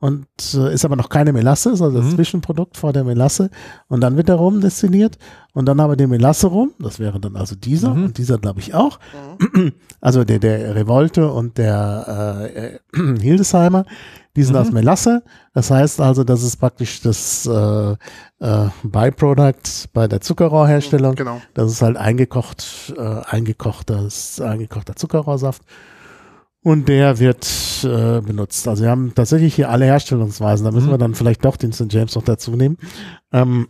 und äh, ist aber noch keine Melasse, ist also das Mhm. Zwischenprodukt vor der Melasse. Und dann wird der Rum destilliert und dann haben wir den Melasse rum, das wäre dann also dieser Mhm. und dieser glaube ich auch, also der, der Revolte und der äh, äh, Hildesheimer, die sind Mhm. aus Melasse, das heißt also, das ist praktisch das äh, äh, Byproduct bei der Zuckerrohrherstellung, Genau. das ist halt eingekocht, äh, eingekochtes, eingekochter Zuckerrohrsaft. Und der wird äh, benutzt. Also wir haben tatsächlich hier alle Herstellungsweisen. Da müssen Mhm. wir dann vielleicht doch den St. James noch dazu nehmen. Ähm,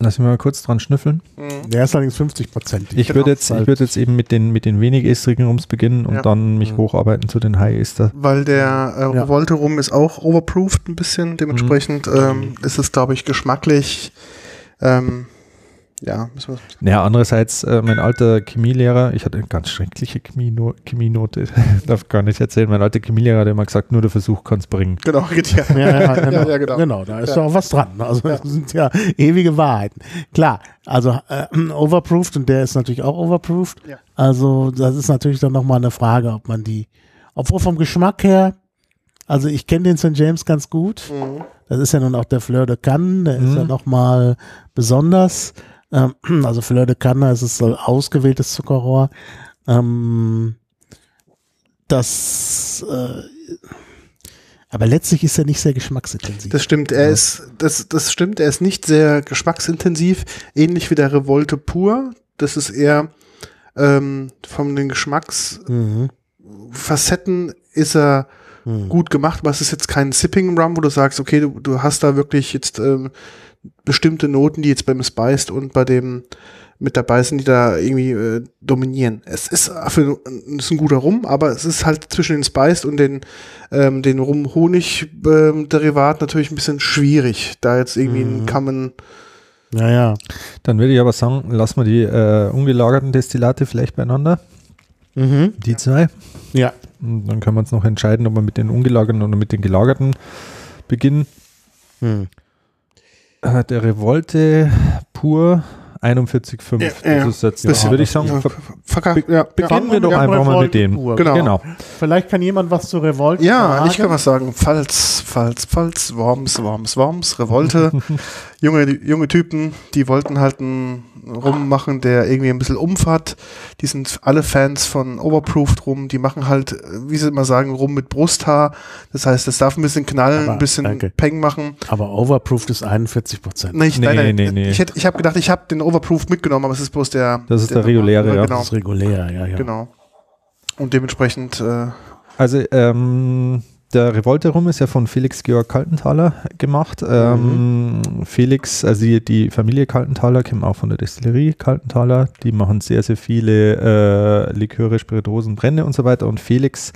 Lass mich mal kurz dran schnüffeln. Mhm. der ist allerdings 50 Prozent. Ich Genau, würde jetzt, ich würde jetzt eben mit den, mit den wenig estrigen Rums beginnen und Ja. dann mich Mhm. hocharbeiten zu den High Ester. Weil der äh, Ja. Revolte rum ist auch overproofed ein bisschen. Dementsprechend ähm, ist es, glaube ich, geschmacklich. Ähm, ja, müssen wir Naja, andererseits, äh, mein alter Chemielehrer, ich hatte eine ganz schreckliche Chemieno Chemienote, darf gar nicht erzählen, mein alter Chemielehrer hat immer gesagt, nur der Versuch kann es bringen. Genau, geht ja. Ja, ja, genau. Ja, ja, genau. genau, da ist Ja. auch was dran. Also das sind ja ewige Wahrheiten. Klar, also äh, overproofed und der ist natürlich auch overproofed. Ja. Also das ist natürlich dann nochmal eine Frage, ob man die, obwohl vom Geschmack her, also ich kenne den St. James ganz gut. Mhm. Das ist ja nun auch der Fleur de Cannes, der ist Mhm. ja nochmal besonders. Ähm, also Fleur de Cannes, es ist so ausgewähltes Zuckerrohr. Ähm, das, äh, aber letztlich ist er nicht sehr geschmacksintensiv. Das stimmt, er ist, das, das stimmt, er ist nicht sehr geschmacksintensiv, ähnlich wie der Revolte pur. Das ist eher ähm, von den Geschmacksfacetten mhm. ist er Mhm. gut gemacht, aber es ist jetzt kein Sipping Rum, wo du sagst, okay, du, du hast da wirklich jetzt ähm, bestimmte Noten, die jetzt beim Spiced und bei dem mit dabei sind, die da irgendwie äh, dominieren. Es ist, für, ist ein guter Rum, aber es ist halt zwischen den Spiced und den, ähm, den Rum-Honig-Derivat natürlich ein bisschen schwierig, da jetzt irgendwie Mhm. ein Common Ja, ja. Dann würde ich aber sagen, lassen wir die äh, ungelagerten Destillate vielleicht beieinander, Mhm. die zwei. Ja. Und dann können wir uns noch entscheiden, ob wir mit den ungelagerten oder mit den gelagerten beginnen. Mhm. Der Revolte pur 41,5. Ja, ja, das ist jetzt, bisschen- würde ich sagen, ja, ver- verkauft. Ja, beginnen wir doch Ja, einfach mal Revolte mit dem. Genau. Genau. Vielleicht kann jemand was zu Revolt Ja, sagen. ich kann was sagen. Pfalz, Pfalz, Pfalz, Worms, Worms, Worms, Revolte. junge, junge Typen, die wollten halt einen Rum machen, der irgendwie ein bisschen Umf hat. Die sind alle Fans von Overproofed Rum. Die machen halt, wie sie immer sagen, Rum mit Brusthaar. Das heißt, es darf ein bisschen knallen, Aber, ein bisschen danke. Peng machen. Aber overproofed ist 41 Prozent. Nee, ich, Nee, nein, nein, nee, nee. Ich, hätte- ich habe gedacht, ich habe den Overproofed mitgenommen, aber es ist bloß der. Das ist der reguläre, ja. Genau, Das ist regulär, ja, ja. genau. Und dementsprechend, äh, Also ähm, der Revolte Rum ist ja von Felix Georg Kaltenthaler gemacht. Ähm, Felix, also die, die Familie Kaltenthaler kommt auch von der Destillerie Kaltenthaler. Die machen sehr, sehr viele äh, Liköre, Spirituosen, Brände und so weiter. Und Felix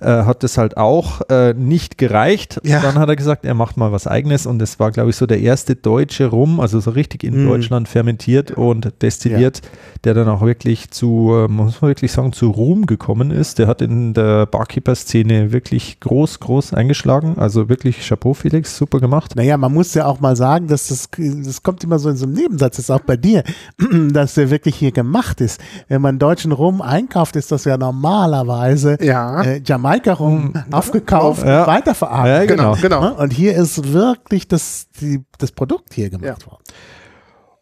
äh, hat das halt auch äh, nicht gereicht. Ja. Dann hat er gesagt, er macht mal was eigenes und das war, glaube ich, so der erste deutsche Rum, also so richtig in Mm. Deutschland fermentiert und destilliert, der dann auch wirklich zu, äh, muss man wirklich sagen, zu Ruhm gekommen ist. Der hat in der Barkeeper-Szene wirklich groß, groß eingeschlagen. Also wirklich Chapeau, Felix, super gemacht. Naja, man muss ja auch mal sagen, dass das, das kommt immer so in so einem Nebensatz, das ist auch bei dir, dass der wirklich hier gemacht ist. Wenn man deutschen Rum einkauft, ist das ja normalerweise Ja. äh, Jamaika-Rum aufgekauft Ja. und weiterverarbeitet. Ja, genau. genau. Ne? Und hier ist wirklich das, die, das Produkt hier gemacht worden.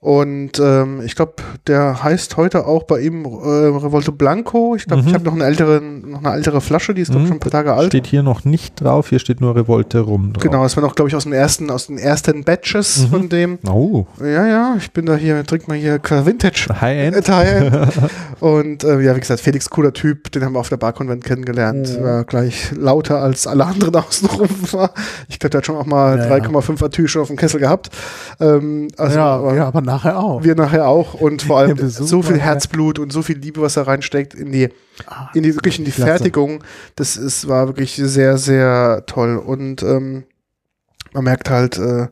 Und ähm, ich glaube, der heißt heute auch bei ihm äh, Revolte Blanco. Ich glaube, Mhm. ich habe noch eine ältere, noch eine ältere Flasche, die ist Mhm. schon ein paar Tage alt. Steht hier noch nicht drauf, hier steht nur Revolte rum drauf. Genau, das war noch, glaube ich, aus den ersten, aus den ersten Batches Mhm. von dem. Oh, Ja, ja, ich bin da hier, trink mal hier Vintage. High-End. Teil. Und äh, ja, wie gesagt, Felix, cooler Typ, den haben wir auf der Barkonvent kennengelernt. Mhm. War gleich lauter als alle anderen außenrum war. Ich glaube, der hat schon auch mal Ja, ja. 3,5 Atü schon auf dem Kessel gehabt. Ähm, also, ja, aber ja, aber nachher auch. wir nachher auch und vor allem so viel Herzblut und so viel Liebe, was da reinsteckt in die, in die wirklich in die Klasse. Fertigung. Das ist, war wirklich sehr, sehr toll. Und ähm, man merkt halt, äh,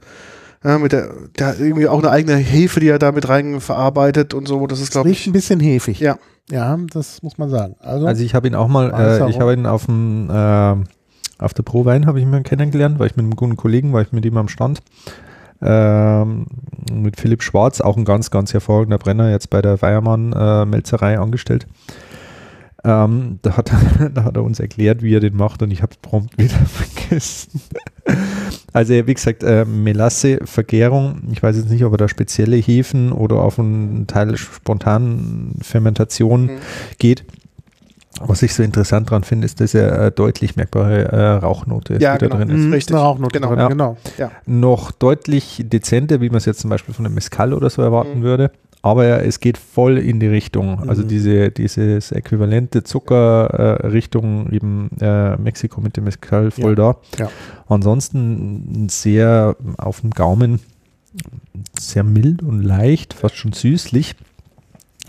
ja, mit der, der hat irgendwie auch eine eigene Hefe, die er da mit rein verarbeitet und so. Das ist, glaube riecht ich, ein bisschen hefig. Ja. Ja, das muss man sagen. Also, Also ich habe ihn auch mal, äh, ich habe ihn auf dem äh, auf der Pro Wein habe ich ihn mal kennengelernt, war ich mit einem guten Kollegen, war ich mit ihm am Stand. Ähm, mit Philipp Schwarz, auch ein ganz, ganz hervorragender Brenner, jetzt bei der Weiermann äh, angestellt. Ähm, da, hat, er- da hat er uns erklärt, wie er den macht und ich habe es prompt wieder vergessen. Also wie gesagt, äh, Melasse, Vergärung, ich weiß jetzt nicht, ob er da spezielle Hefen oder auf einen Teil spontanen Fermentation Mhm. geht. Was ich so interessant dran finde, ist, dass er äh, deutlich merkbare äh, Rauchnote Ja, die genau. da drin ist. ist Mhm, richtig. eine Rauchnote Genau. drin, Ja. genau. Noch deutlich dezenter, wie man es jetzt zum Beispiel von einem Mescal oder so erwarten Mhm. würde. Aber es geht voll in die Richtung, also Mhm. diese, dieses äquivalente Zucker äh, eben äh, Mexiko mit dem Mescal voll da. ja. Ansonsten sehr auf dem Gaumen sehr mild und leicht, fast schon süßlich.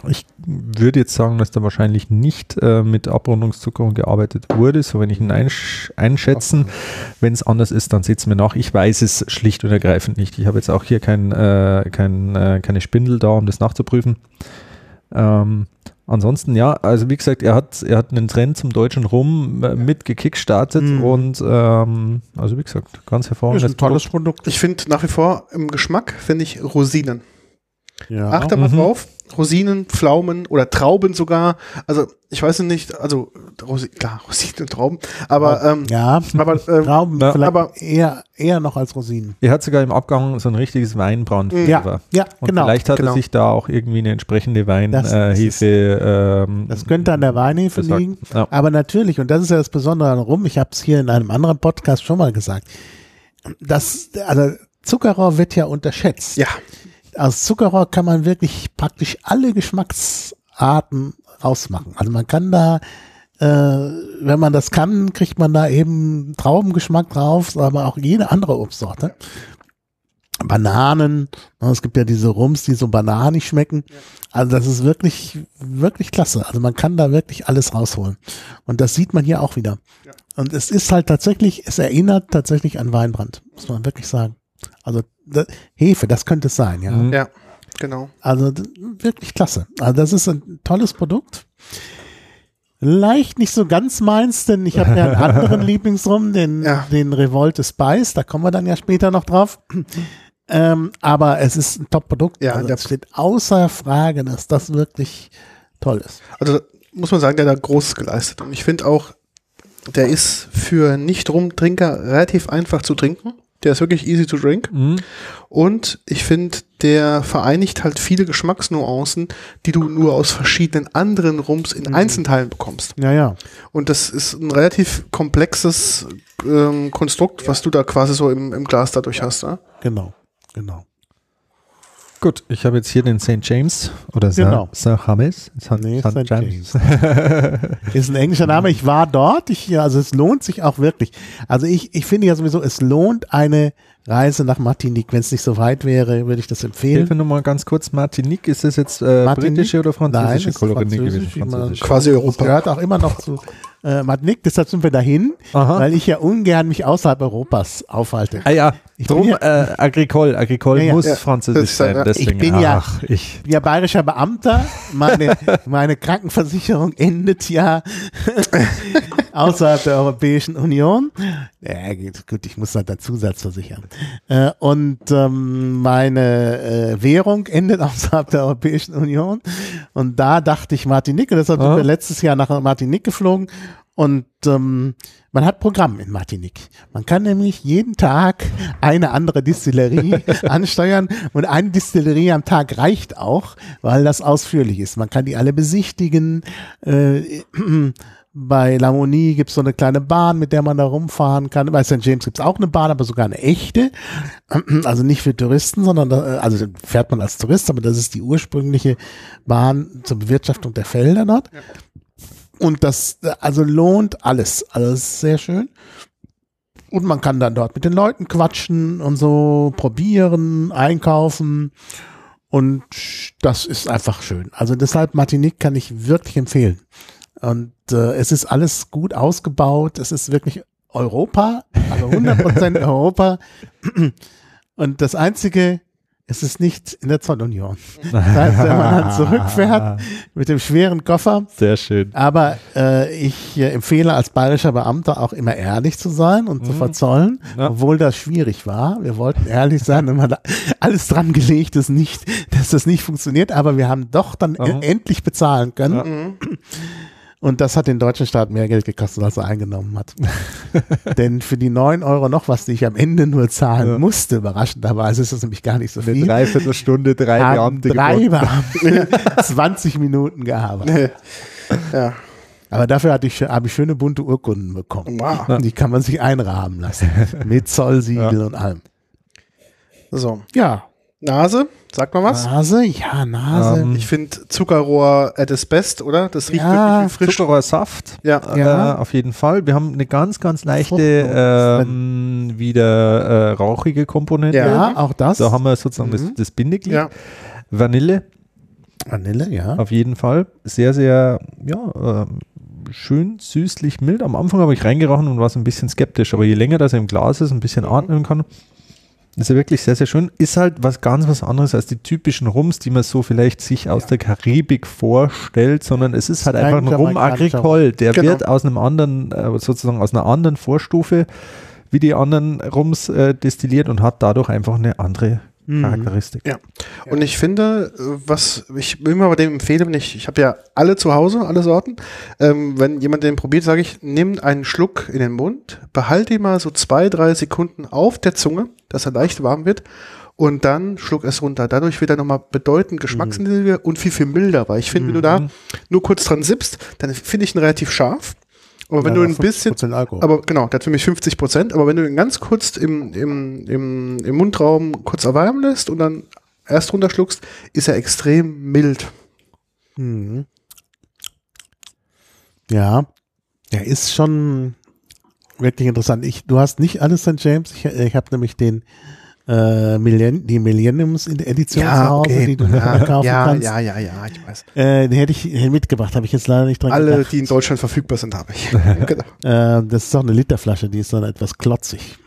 Ich würde jetzt sagen, dass da wahrscheinlich nicht äh, mit Abrundungszuckerung gearbeitet wurde, so wenn ich ihn einsch einschätzen. Wenn es anders ist, dann seht es mir nach. Ich weiß es schlicht und ergreifend nicht. Ich habe jetzt auch hier kein, äh, kein, äh, keine Spindel da, um das nachzuprüfen. Ähm, ansonsten, ja, also wie gesagt, er hat, er hat einen Trend zum deutschen Rum äh, mit gekickstartet Mhm. und ähm, also wie gesagt, ganz Ist hervorragendes ein tolles Produkt. Ich finde nach wie vor im Geschmack, finde ich Rosinen. Ja. Achte mal Mhm. drauf. Rosinen, Pflaumen oder Trauben sogar. Also, ich weiß nicht, also, Rosi klar, Rosinen und Trauben. Aber, ähm, ja, aber, ähm, Trauben Ja, vielleicht aber- eher, eher noch als Rosinen. Er hat sogar im Abgang so ein richtiges Weinbraun. Ja, ja, Und genau. vielleicht hat genau. er sich da auch irgendwie eine entsprechende Weinhefe. ähm, Das könnte an der Weinhefe gesagt. liegen. Ja. Aber natürlich, und das ist ja das Besondere an Rum, ich habe es hier in einem anderen Podcast schon mal gesagt, das, also Zuckerrohr wird ja unterschätzt. ja, Aus Zuckerrohr kann man wirklich praktisch alle Geschmacksarten rausmachen. Also man kann da, äh, wenn man das kann, kriegt man da eben Traubengeschmack drauf, aber auch jede andere Obstsorte. Bananen, ne, es gibt ja diese Rums, die so bananig schmecken. Also das ist wirklich, wirklich klasse. Also man kann da wirklich alles rausholen. Und das sieht man hier auch wieder. Und es ist halt tatsächlich, es erinnert tatsächlich an Weinbrand, muss man wirklich sagen. Also Hefe, das könnte es sein, ja. Mhm. ja, genau. Also wirklich klasse. Also das ist ein tolles Produkt. Leicht nicht so ganz meins, denn ich habe ja einen anderen Lieblingsrum, den, Ja. den Revolte Spice, da kommen wir dann ja später noch drauf. Ähm, aber es ist ein Top-Produkt. Ja, also es steht außer Frage, dass das wirklich toll ist. Also, muss man sagen, der hat da Großes geleistet. Und ich finde auch, der ist für Nicht-Rumtrinker relativ einfach zu trinken. Der ist wirklich easy to drink. Mhm. Und ich finde, der vereinigt halt viele Geschmacksnuancen, die du nur aus verschiedenen anderen Rums in Mhm. Einzelteilen bekommst. Ja, ja. Und das ist ein relativ komplexes ähm, Konstrukt, was du da quasi so im, im Glas dadurch hast. Ne? Genau, genau. Gut, ich habe jetzt hier den St. James oder Genau. St. James. St. Nee, St. St. James. Ist ein englischer Name. Ich war dort. Ich, also es lohnt sich auch wirklich. Also ich, ich finde ja sowieso, es lohnt eine Reise nach Martinique. Wenn es nicht so weit wäre, würde ich das empfehlen. Hilfe nur mal ganz kurz, Martinique, ist das jetzt äh, Martinique? britische oder französische Nein, Kolonie französisch, gewesen? Französisch. Quasi Das Europa. gehört auch immer noch zu äh, Martinique. Deshalb sind wir dahin, Aha. weil ich ja ungern mich außerhalb Europas aufhalte. Ah ja, Ich drum ja- äh, Agricole. Agricole Ja, ja. muss französisch sein. Deswegen, Ich bin ja- ach, ich, ja bayerischer Beamter. Meine, meine Krankenversicherung endet ja außerhalb der Europäischen Union. Ja, gut, ich muss halt einen Zusatz versichern. Äh, und ähm, meine äh, Währung endet außerhalb der Europäischen Union. Und da dachte ich Martinique. Und deshalb sind Ah. wir letztes Jahr nach Martinique geflogen. Und ähm, man hat Programm in Martinique. Man kann nämlich jeden Tag eine andere Distillerie ansteuern und eine Distillerie am Tag reicht auch, weil das ausführlich ist. Man kann die alle besichtigen. Äh, bei Lamonie gibt's so eine kleine Bahn, mit der man da rumfahren kann. Bei St. James gibt's auch eine Bahn, aber sogar eine echte. Also nicht für Touristen, sondern da, also fährt man als Tourist, aber das ist die ursprüngliche Bahn zur Bewirtschaftung der Felder dort. Und das also lohnt alles. Also es ist sehr schön. Und man kann dann dort mit den Leuten quatschen und so probieren, einkaufen. Und das ist einfach schön. Also deshalb Martinique kann ich wirklich empfehlen. Und äh, es ist alles gut ausgebaut. Es ist wirklich Europa, also 100% Europa. Und das Einzige, es ist nicht in der Zollunion. Das heißt, wenn man dann zurückfährt mit dem schweren Koffer, Sehr schön. aber äh, ich äh, empfehle als bayerischer Beamter auch immer ehrlich zu sein und zu verzollen, Mhm. Ja. obwohl das schwierig war. Wir wollten ehrlich sein und man hat alles dran gelegt, dass, nicht, dass das nicht funktioniert, aber wir haben doch dann Mhm. endlich bezahlen können. Ja. Und das hat den deutschen Staat mehr Geld gekostet, als er eingenommen hat. Denn für die 9 Euro noch was, die ich am Ende nur zahlen Ja. musste, überraschenderweise ist das nämlich gar nicht so Eine viel. Dreiviertelstunde, drei Beamte drei. Beamte 20 Minuten gearbeitet. Ja. Aber dafür hatte ich, habe ich schöne bunte Urkunden bekommen. Wow. Die kann man sich einrahmen lassen. Mit Zollsiegel und allem. So. Ja. Nase, sag mal was. Nase, ja, Nase. Ähm, Ich finde Zuckerrohr at its best, oder? Das riecht Ja, wirklich wie frisch. Zuckerrohrsaft. Ja. Ja. Äh, auf jeden Fall. Wir haben eine ganz, ganz leichte, ähm, wieder äh, rauchige Komponente. Ja. ja, auch das. Da haben wir sozusagen das, Mhm. das Bindeglied. Ja. Vanille Vanille, ja. auf jeden Fall. Sehr, sehr, ja, ähm, schön süßlich mild. Am Anfang habe ich reingerochen und war so ein bisschen skeptisch, aber je länger das im Glas ist, ein bisschen atmen kann, ist er wirklich sehr, sehr schön. Ist halt was ganz was anderes als die typischen Rums, die man so vielleicht sich aus der Karibik vorstellt, sondern es ist halt einfach ein Rum Agricole. Der Genau. wird aus einem anderen, äh, sozusagen aus einer anderen Vorstufe wie die anderen Rums äh, destilliert und hat dadurch einfach eine andere. Charakteristik. Ja. Und ich finde, was ich immer bei dem empfehle, wenn ich, ich habe ja alle zu Hause, alle Sorten. Ähm, wenn jemand den probiert, sage ich, nimm einen Schluck in den Mund, behalte ihn mal so zwei, drei Sekunden auf der Zunge, dass er leicht warm wird. Und dann schluck es runter. Dadurch wird er nochmal bedeutend geschmacksintensiver und viel, viel milder. Weil ich finde, wenn du da nur kurz dran sippst, dann finde ich ihn relativ scharf. Aber wenn Ja, du ein bisschen, 50% Alkohol. aber genau, der hat für mich 50 Prozent. Aber wenn du ihn ganz kurz im, im, im, im Mundraum kurz erwärmen lässt und dann erst runterschluckst, ist er extrem mild. Mhm. Ja, er ist schon wirklich interessant. Ich, du hast nicht alles St. James. Ich, ich habe nämlich den äh, Millenn die Millenniums-Edition zu Hause, die du ja, kaufen ja, kannst. ja, ja, ja, ich weiß. Äh, den hätte ich mitgebracht, habe ich jetzt leider nicht dran Alle, gedacht. die in Deutschland verfügbar sind, habe ich. genau. Äh, das ist auch eine Literflasche, die ist dann etwas klotzig.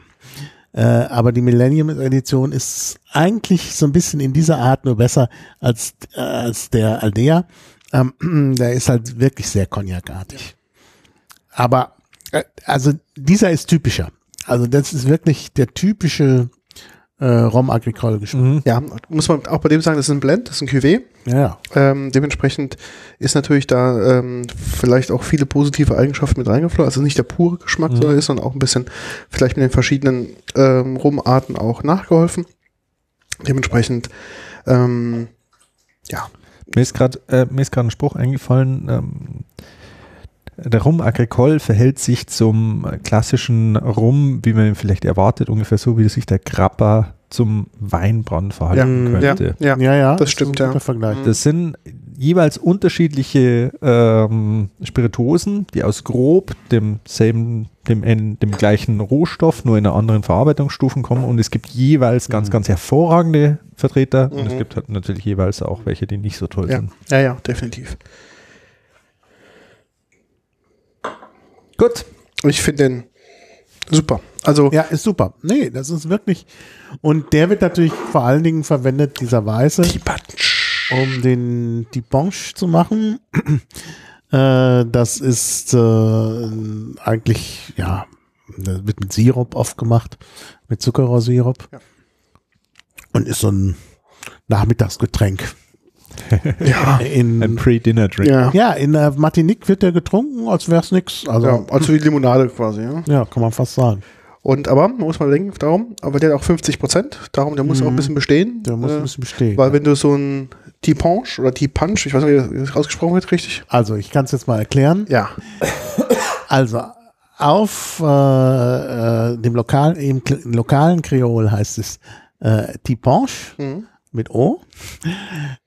Äh, aber die Millennium Edition ist eigentlich so ein bisschen in dieser Art nur besser als, äh, als der Aldea. Ähm, der ist halt wirklich sehr cognacartig. Aber, äh, also dieser ist typischer. Also das ist wirklich der typische äh, Rom Agricole Geschmack. Mhm. Ja, muss man auch bei dem sagen, das ist ein Blend, das ist ein Cuvée. Ja, Ähm, dementsprechend ist natürlich da ähm, vielleicht auch viele positive Eigenschaften mit reingeflossen. Also nicht der pure Geschmack, Mhm. sondern ist, sondern auch ein bisschen vielleicht mit den verschiedenen ähm, Rumarten auch nachgeholfen. Dementsprechend, ähm, ja, Mir ist gerade äh, mir ist gerade ein Spruch eingefallen. Ähm, der Rum Agricole verhält sich zum klassischen Rum, wie man ihn vielleicht erwartet, ungefähr so, wie sich der Grappa zum Weinbrand verhalten Ja, könnte. ja, Ja, ja. das ist stimmt, ja. Vergleich. Das sind jeweils unterschiedliche ähm, Spirituosen, die aus grob demselben, dem, dem gleichen Rohstoff, nur in einer anderen Verarbeitungsstufen kommen. Und es gibt jeweils ganz, ganz hervorragende Vertreter und es Mhm. gibt halt natürlich jeweils auch welche, die nicht so toll Ja. sind. ja, ja, definitiv. Gut. Ich finde den super. Also, Ja, ist super. Nee, das ist wirklich. Und der wird natürlich vor allen Dingen verwendet, dieser Weiße, um den die Bonche zu machen. äh, das ist äh, eigentlich, ja, das wird mit Sirup oft gemacht, mit Zuckerrohrsirup. Ja. Und ist so ein Nachmittagsgetränk. Ja, In, Ein Pre-Dinner-Drink. ja. ja, in der Martinique wird der getrunken, als wäre es nix. Also, ja. ja. Also wie Limonade quasi, ja. kann man fast sagen. Und aber, man muss mal denken, darum, aber der hat auch 50 Prozent, darum, der muss auch ein bisschen bestehen. Der muss äh, ein bisschen bestehen. Weil wenn du so ein T-Punch oder T-Punch, ich weiß nicht, wie das ausgesprochen wird, richtig? Also, ich kann es jetzt mal erklären. Ja. Also auf äh, äh, dem lokalen, im, im lokalen Kreol heißt es äh, Tipanche Mhm. Mit O.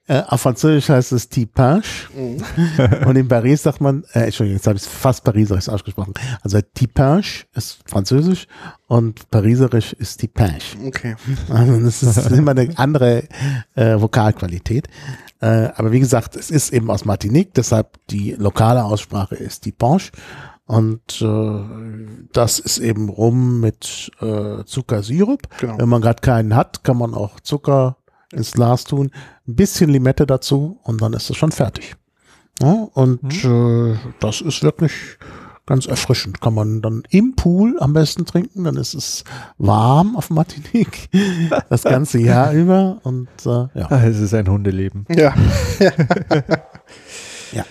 Äh, auf Französisch heißt es Tipanche. Mhm. Und in Paris sagt man, äh, Entschuldigung, jetzt habe ich es fast pariserisch ausgesprochen. Also Tipanche ist Französisch und pariserisch ist Tipanche. Okay. Also das ist immer eine andere äh, Vokalqualität. Äh, aber wie gesagt, es ist eben aus Martinique, deshalb die lokale Aussprache ist Panche. Und äh, das ist eben rum mit äh, Zuckersirup. Genau. Wenn man gerade keinen hat, kann man auch Zucker ins Glas tun, ein bisschen Limette dazu und dann ist es schon fertig. Ja, und äh, das ist wirklich ganz erfrischend. Kann man dann im Pool am besten trinken, dann ist es warm auf Martinique das ganze Jahr über und äh, ja. Ah, Es ist ein Hundeleben. Ja. ja.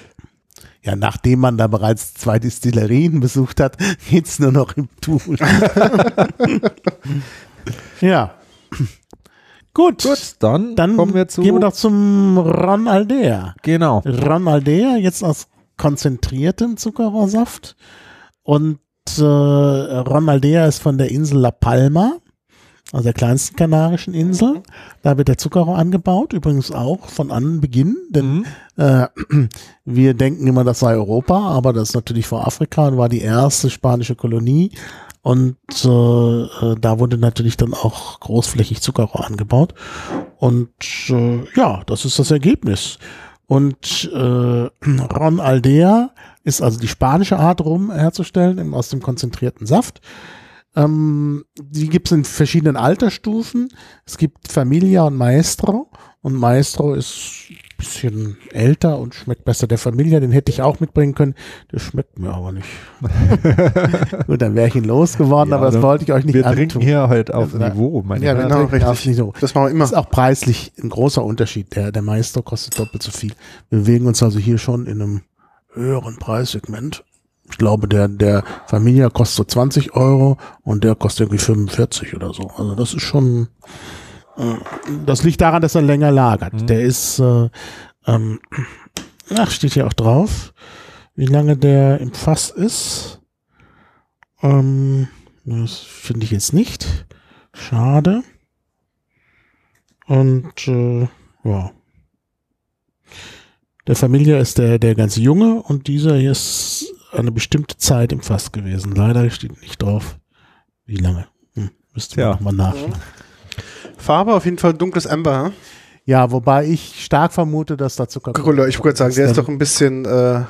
Ja, nachdem man da bereits zwei Distillerien besucht hat, geht's nur noch im Pool. ja. Gut. Gut, dann, Dann kommen wir zu. gehen wir doch zum Ron Aldea. genau. Ron Aldea, jetzt aus konzentriertem Zuckerrohrsaft. Und äh, Ron Aldea ist von der Insel La Palma, also der kleinsten kanarischen Insel. Da wird der Zuckerrohr angebaut, übrigens auch von Anbeginn, denn Mhm. äh, wir denken immer, das sei Europa, aber das ist natürlich vor Afrika und war die erste spanische Kolonie. Und äh, äh, da wurde natürlich dann auch großflächig Zuckerrohr angebaut. Und äh, ja, das ist das Ergebnis. Und äh, Ron Aldea ist also die spanische Art Rum herzustellen, aus dem konzentrierten Saft. Ähm, die gibt es in verschiedenen Altersstufen. Es gibt Familia und Maestro. Und Maestro ist bisschen älter und schmeckt besser. Der Familia, den hätte ich auch mitbringen können. Der schmeckt mir aber nicht. Gut, dann wäre ich ihn losgeworden, Ja, aber das dann- wollte ich euch nicht Wir antun. trinken hier halt auf Ja. Niveau, meine Ja, genau, trinken auf richtig. Niveau. Das machen wir immer. Ist auch preislich ein großer Unterschied. Der, der Maestro kostet doppelt so viel. Wir bewegen uns also hier schon in einem höheren Preissegment. Ich glaube, der, der Familia kostet so 20 Euro und der kostet irgendwie 45 oder so. Also das ist schon, das liegt daran, dass er länger lagert. Der ist, äh, ähm, ach, steht hier auch drauf, wie lange der im Fass ist. Ähm, das finde ich jetzt nicht. Schade. Und äh, ja. Der Familie ist der, der ganz junge und dieser hier ist eine bestimmte Zeit im Fass gewesen. Leider steht nicht drauf, wie lange. Hm, müsste Ja. man nochmal nachschauen. Farbe auf jeden Fall dunkles Amber. hm? Ja, wobei ich stark vermute, dass da Zucker. Cola, ich wollte gerade sagen, der ist doch ein bisschen, äh,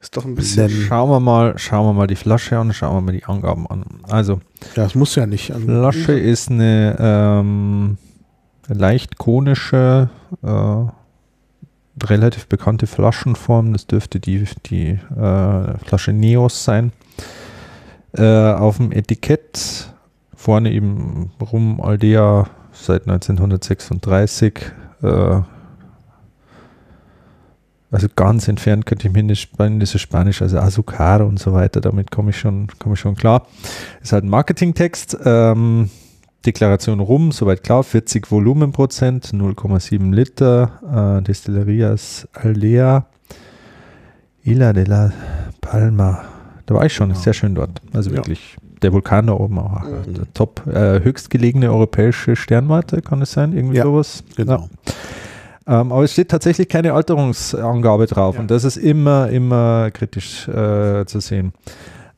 ist doch ein bisschen. Denn, Schauen wir mal, schauen wir mal die Flasche an, schauen wir mal die Angaben an. Also, ja, das muss ja nicht. an- Flasche ist eine ähm, leicht konische, äh, relativ bekannte Flaschenform. Das dürfte die, die äh, Flasche Neos sein. Äh, auf dem Etikett vorne eben rum Aldea seit 1936. Äh, also ganz entfernt könnte ich mir das ist Spanisch, also Azucar und so weiter, damit komme ich schon, komme ich schon klar. Ist halt ein Marketingtext. Ähm, Deklaration rum, soweit klar, 40 Volumenprozent, 0,7 Liter, äh, Destillerias Aldea, Isla de la Palma. Da war ich schon, ist sehr schön dort. Also Ja. Der Vulkan da oben auch. Mhm. Der top äh, höchstgelegene europäische Sternwarte, kann es sein? Irgendwie Ja, sowas? Genau. Ja. Ähm, aber es steht tatsächlich keine Alterungsangabe drauf Ja. und das ist immer, immer kritisch äh, zu sehen.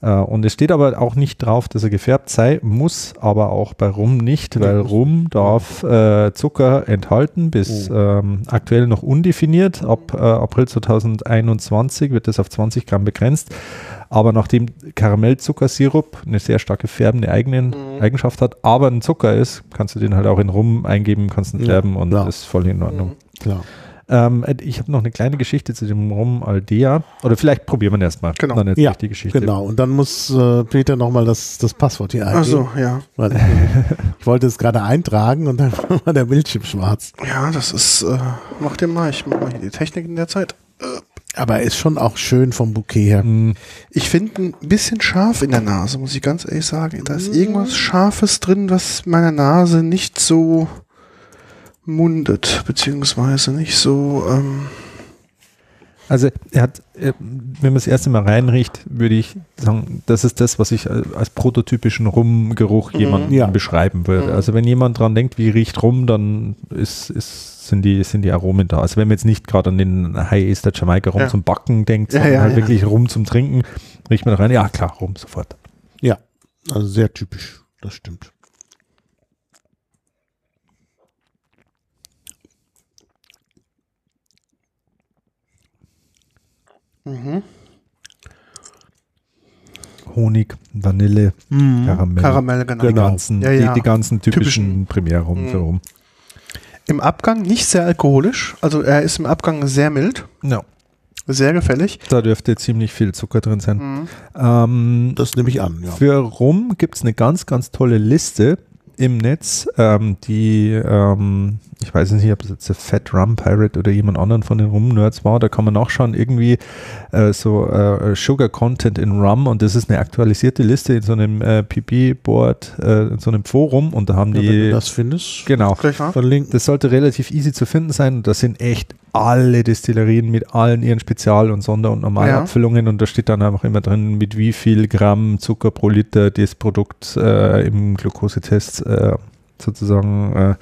Äh, und es steht aber auch nicht drauf, dass er gefärbt sei, muss aber auch bei Rum nicht, weil Rum darf äh, Zucker enthalten, bis Oh. ähm, aktuell noch undefiniert. Ab äh, April 2021 wird das auf 20 Gramm begrenzt. Aber nachdem Karamellzuckersirup eine sehr starke färbende eigenen, Mhm. Eigenschaft hat, aber ein Zucker ist, kannst du den halt auch in Rum eingeben, kannst ihn Ja, färben und klar. das ist voll in Ordnung. Mhm. Klar. Ähm, ich habe noch eine kleine Geschichte zu dem Rum Aldea. Oder vielleicht probieren wir ihn erstmal. Genau. Dann Ja, die Geschichte. Genau. Und dann muss äh, Peter nochmal das, das Passwort hier eingeben. Also, ja. Weil ich, ich wollte es gerade eintragen und dann war der Bildschirm schwarz. Ja, das ist, äh, mach dir mal, ich mach mal hier die Technik in der Zeit. Aber er ist schon auch schön vom Bouquet her. Mm, Ich finde ein bisschen scharf in der Nase, muss ich ganz ehrlich sagen. Da ist irgendwas Scharfes drin, was meiner Nase nicht so mundet, beziehungsweise nicht so, ähm, Also er hat, äh, wenn man das erste Mal reinriecht, würde ich sagen, das ist das, was ich als prototypischen Rumgeruch Mhm. jemandem Ja. beschreiben würde. Mhm. Also wenn jemand dran denkt, wie riecht Rum, dann ist, ist, sind, die, sind die Aromen da. Also wenn man jetzt nicht gerade an den High Ester Jamaika Rum Ja. zum Backen denkt, Ja, sondern ja, halt ja. wirklich Rum zum Trinken, riecht man da rein, ja klar, Rum sofort. Ja. Also sehr typisch. Das stimmt. Mhm. Honig, Vanille, Karamell. Karamell, genau. Die ganzen, Ja, ja. Die, die ganzen typischen, Typischen. Primärrum Mhm. für Rum. Im Abgang nicht sehr alkoholisch, also er ist im Abgang sehr mild, Ja. sehr gefällig. Da dürfte ziemlich viel Zucker drin sein. Mhm. Ähm, Das nehme ich an, ja. Für Rum gibt es eine ganz, ganz tolle Liste im Netz, ähm, die, ähm, ich weiß nicht, ob es jetzt der Fat Rum Pirate oder jemand anderen von den Rum-Nerds war, da kann man nachschauen, irgendwie äh, so äh, Sugar Content in Rum und das ist eine aktualisierte Liste in so einem äh, PP-Board, äh, in so einem Forum und da haben ja die, das findest, genau, verlinken. das sollte relativ easy zu finden sein. Und das sind echt alle Destillerien mit allen ihren Spezial- und Sonder- und Normalabfüllungen. Und da steht dann einfach immer drin, mit wie viel Gramm Zucker pro Liter das Produkt äh, im Glukosetest äh, sozusagen äh,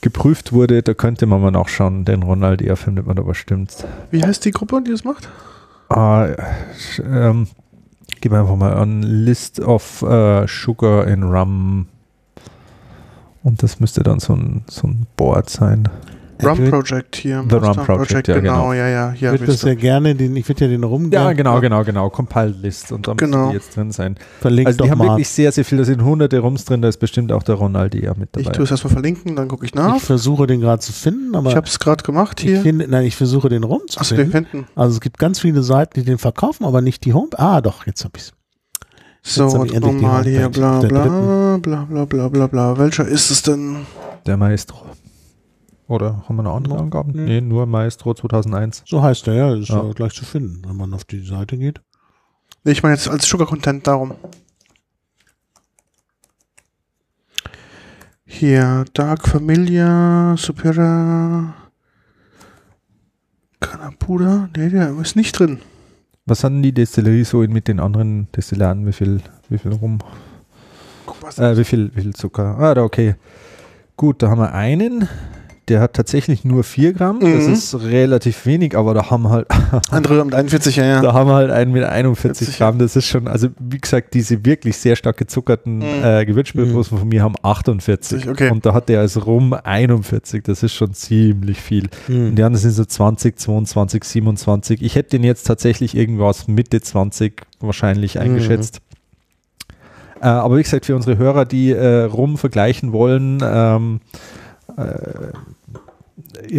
geprüft wurde. Da könnte man mal nachschauen. Den Ronald, der findet man da bestimmt. Wie heißt die Gruppe, die das macht? Ah, ähm, gib einfach mal an List of äh, Sugar in Rum. Und das müsste dann so ein, so ein Board sein. Rum Ich Project hier. The Rum Project, ja, genau. ja, ja. Hier Ich würde das ja gerne, den, ich würde ja den rum Ja, gern- genau, genau, genau. Compiled List und da müssen Genau. die jetzt drin sein. Verlinkt Also die doch haben mal. wirklich sehr, sehr viel. Da sind hunderte Rums drin. Da ist bestimmt auch der Ronald eher mit Ich dabei. tue es erstmal verlinken, dann gucke ich nach. Ich versuche den gerade zu finden, aber Ich habe es gerade gemacht ich hier. finde, nein, ich versuche den rum zu Achso, den finden. finden. Also es gibt ganz viele Seiten, die den verkaufen, aber nicht die Home. Ah, doch, jetzt habe ich es. So, ich die nochmal hier, bla der bla, bla bla bla bla bla. Welcher ist es denn? Der Maestro. Oder haben wir noch andere No, Angaben? nee. Nee, nur Maestro 2001. So heißt er, ja, ist Ja. ja. gleich zu finden, wenn man auf die Seite geht. Nee, ich meine jetzt als Sugar Content darum. Hier, Dark Familia, Supera, Canapuda. Nee, der ist nicht drin. Was hatten die Destillerie so mit den anderen Destillanten? Wie viel, wie viel rum? Guck was. Äh, wie viel, wie viel Zucker? Ah, da, okay. Gut, da haben wir einen. Der hat tatsächlich nur 4 Gramm. Das Mhm. ist relativ wenig, aber da haben halt Andere mit 41, ja, ja. Da haben wir halt einen mit 41 40, Gramm. Das ist schon, also wie gesagt, diese wirklich sehr stark gezuckerten Mhm. äh, Gewürzspirituosen von mir haben 48. Okay. Und da hat der als Rum 41. Das ist schon ziemlich viel. Hm. Und die anderen sind so 20, 22, 27. Ich hätte den jetzt tatsächlich irgendwas Mitte 20 wahrscheinlich Mhm. eingeschätzt. Äh, aber wie gesagt, für unsere Hörer, die äh, Rum vergleichen wollen, ähm, äh,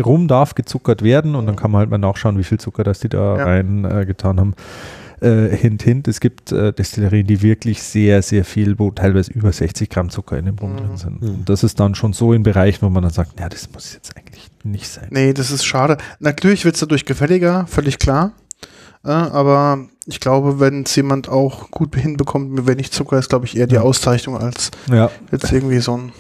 Rum darf gezuckert werden und dann kann man halt mal nachschauen, wie viel Zucker das die da Ja. rein äh, getan haben. Äh, hint, hint, es gibt äh, Destillerien, die wirklich sehr, sehr viel, wo teilweise über 60 Gramm Zucker in dem Rum Mhm. drin sind. Mhm. Und das ist dann schon so in Bereichen, wo man dann sagt, ja, das muss jetzt eigentlich nicht sein. Nee, das ist schade. Natürlich wird es dadurch gefälliger, völlig klar. Äh, aber ich glaube, wenn es jemand auch gut hinbekommt, mit wenig Zucker, ist, glaube ich, eher die Ja. Auszeichnung als Ja, jetzt irgendwie so ein.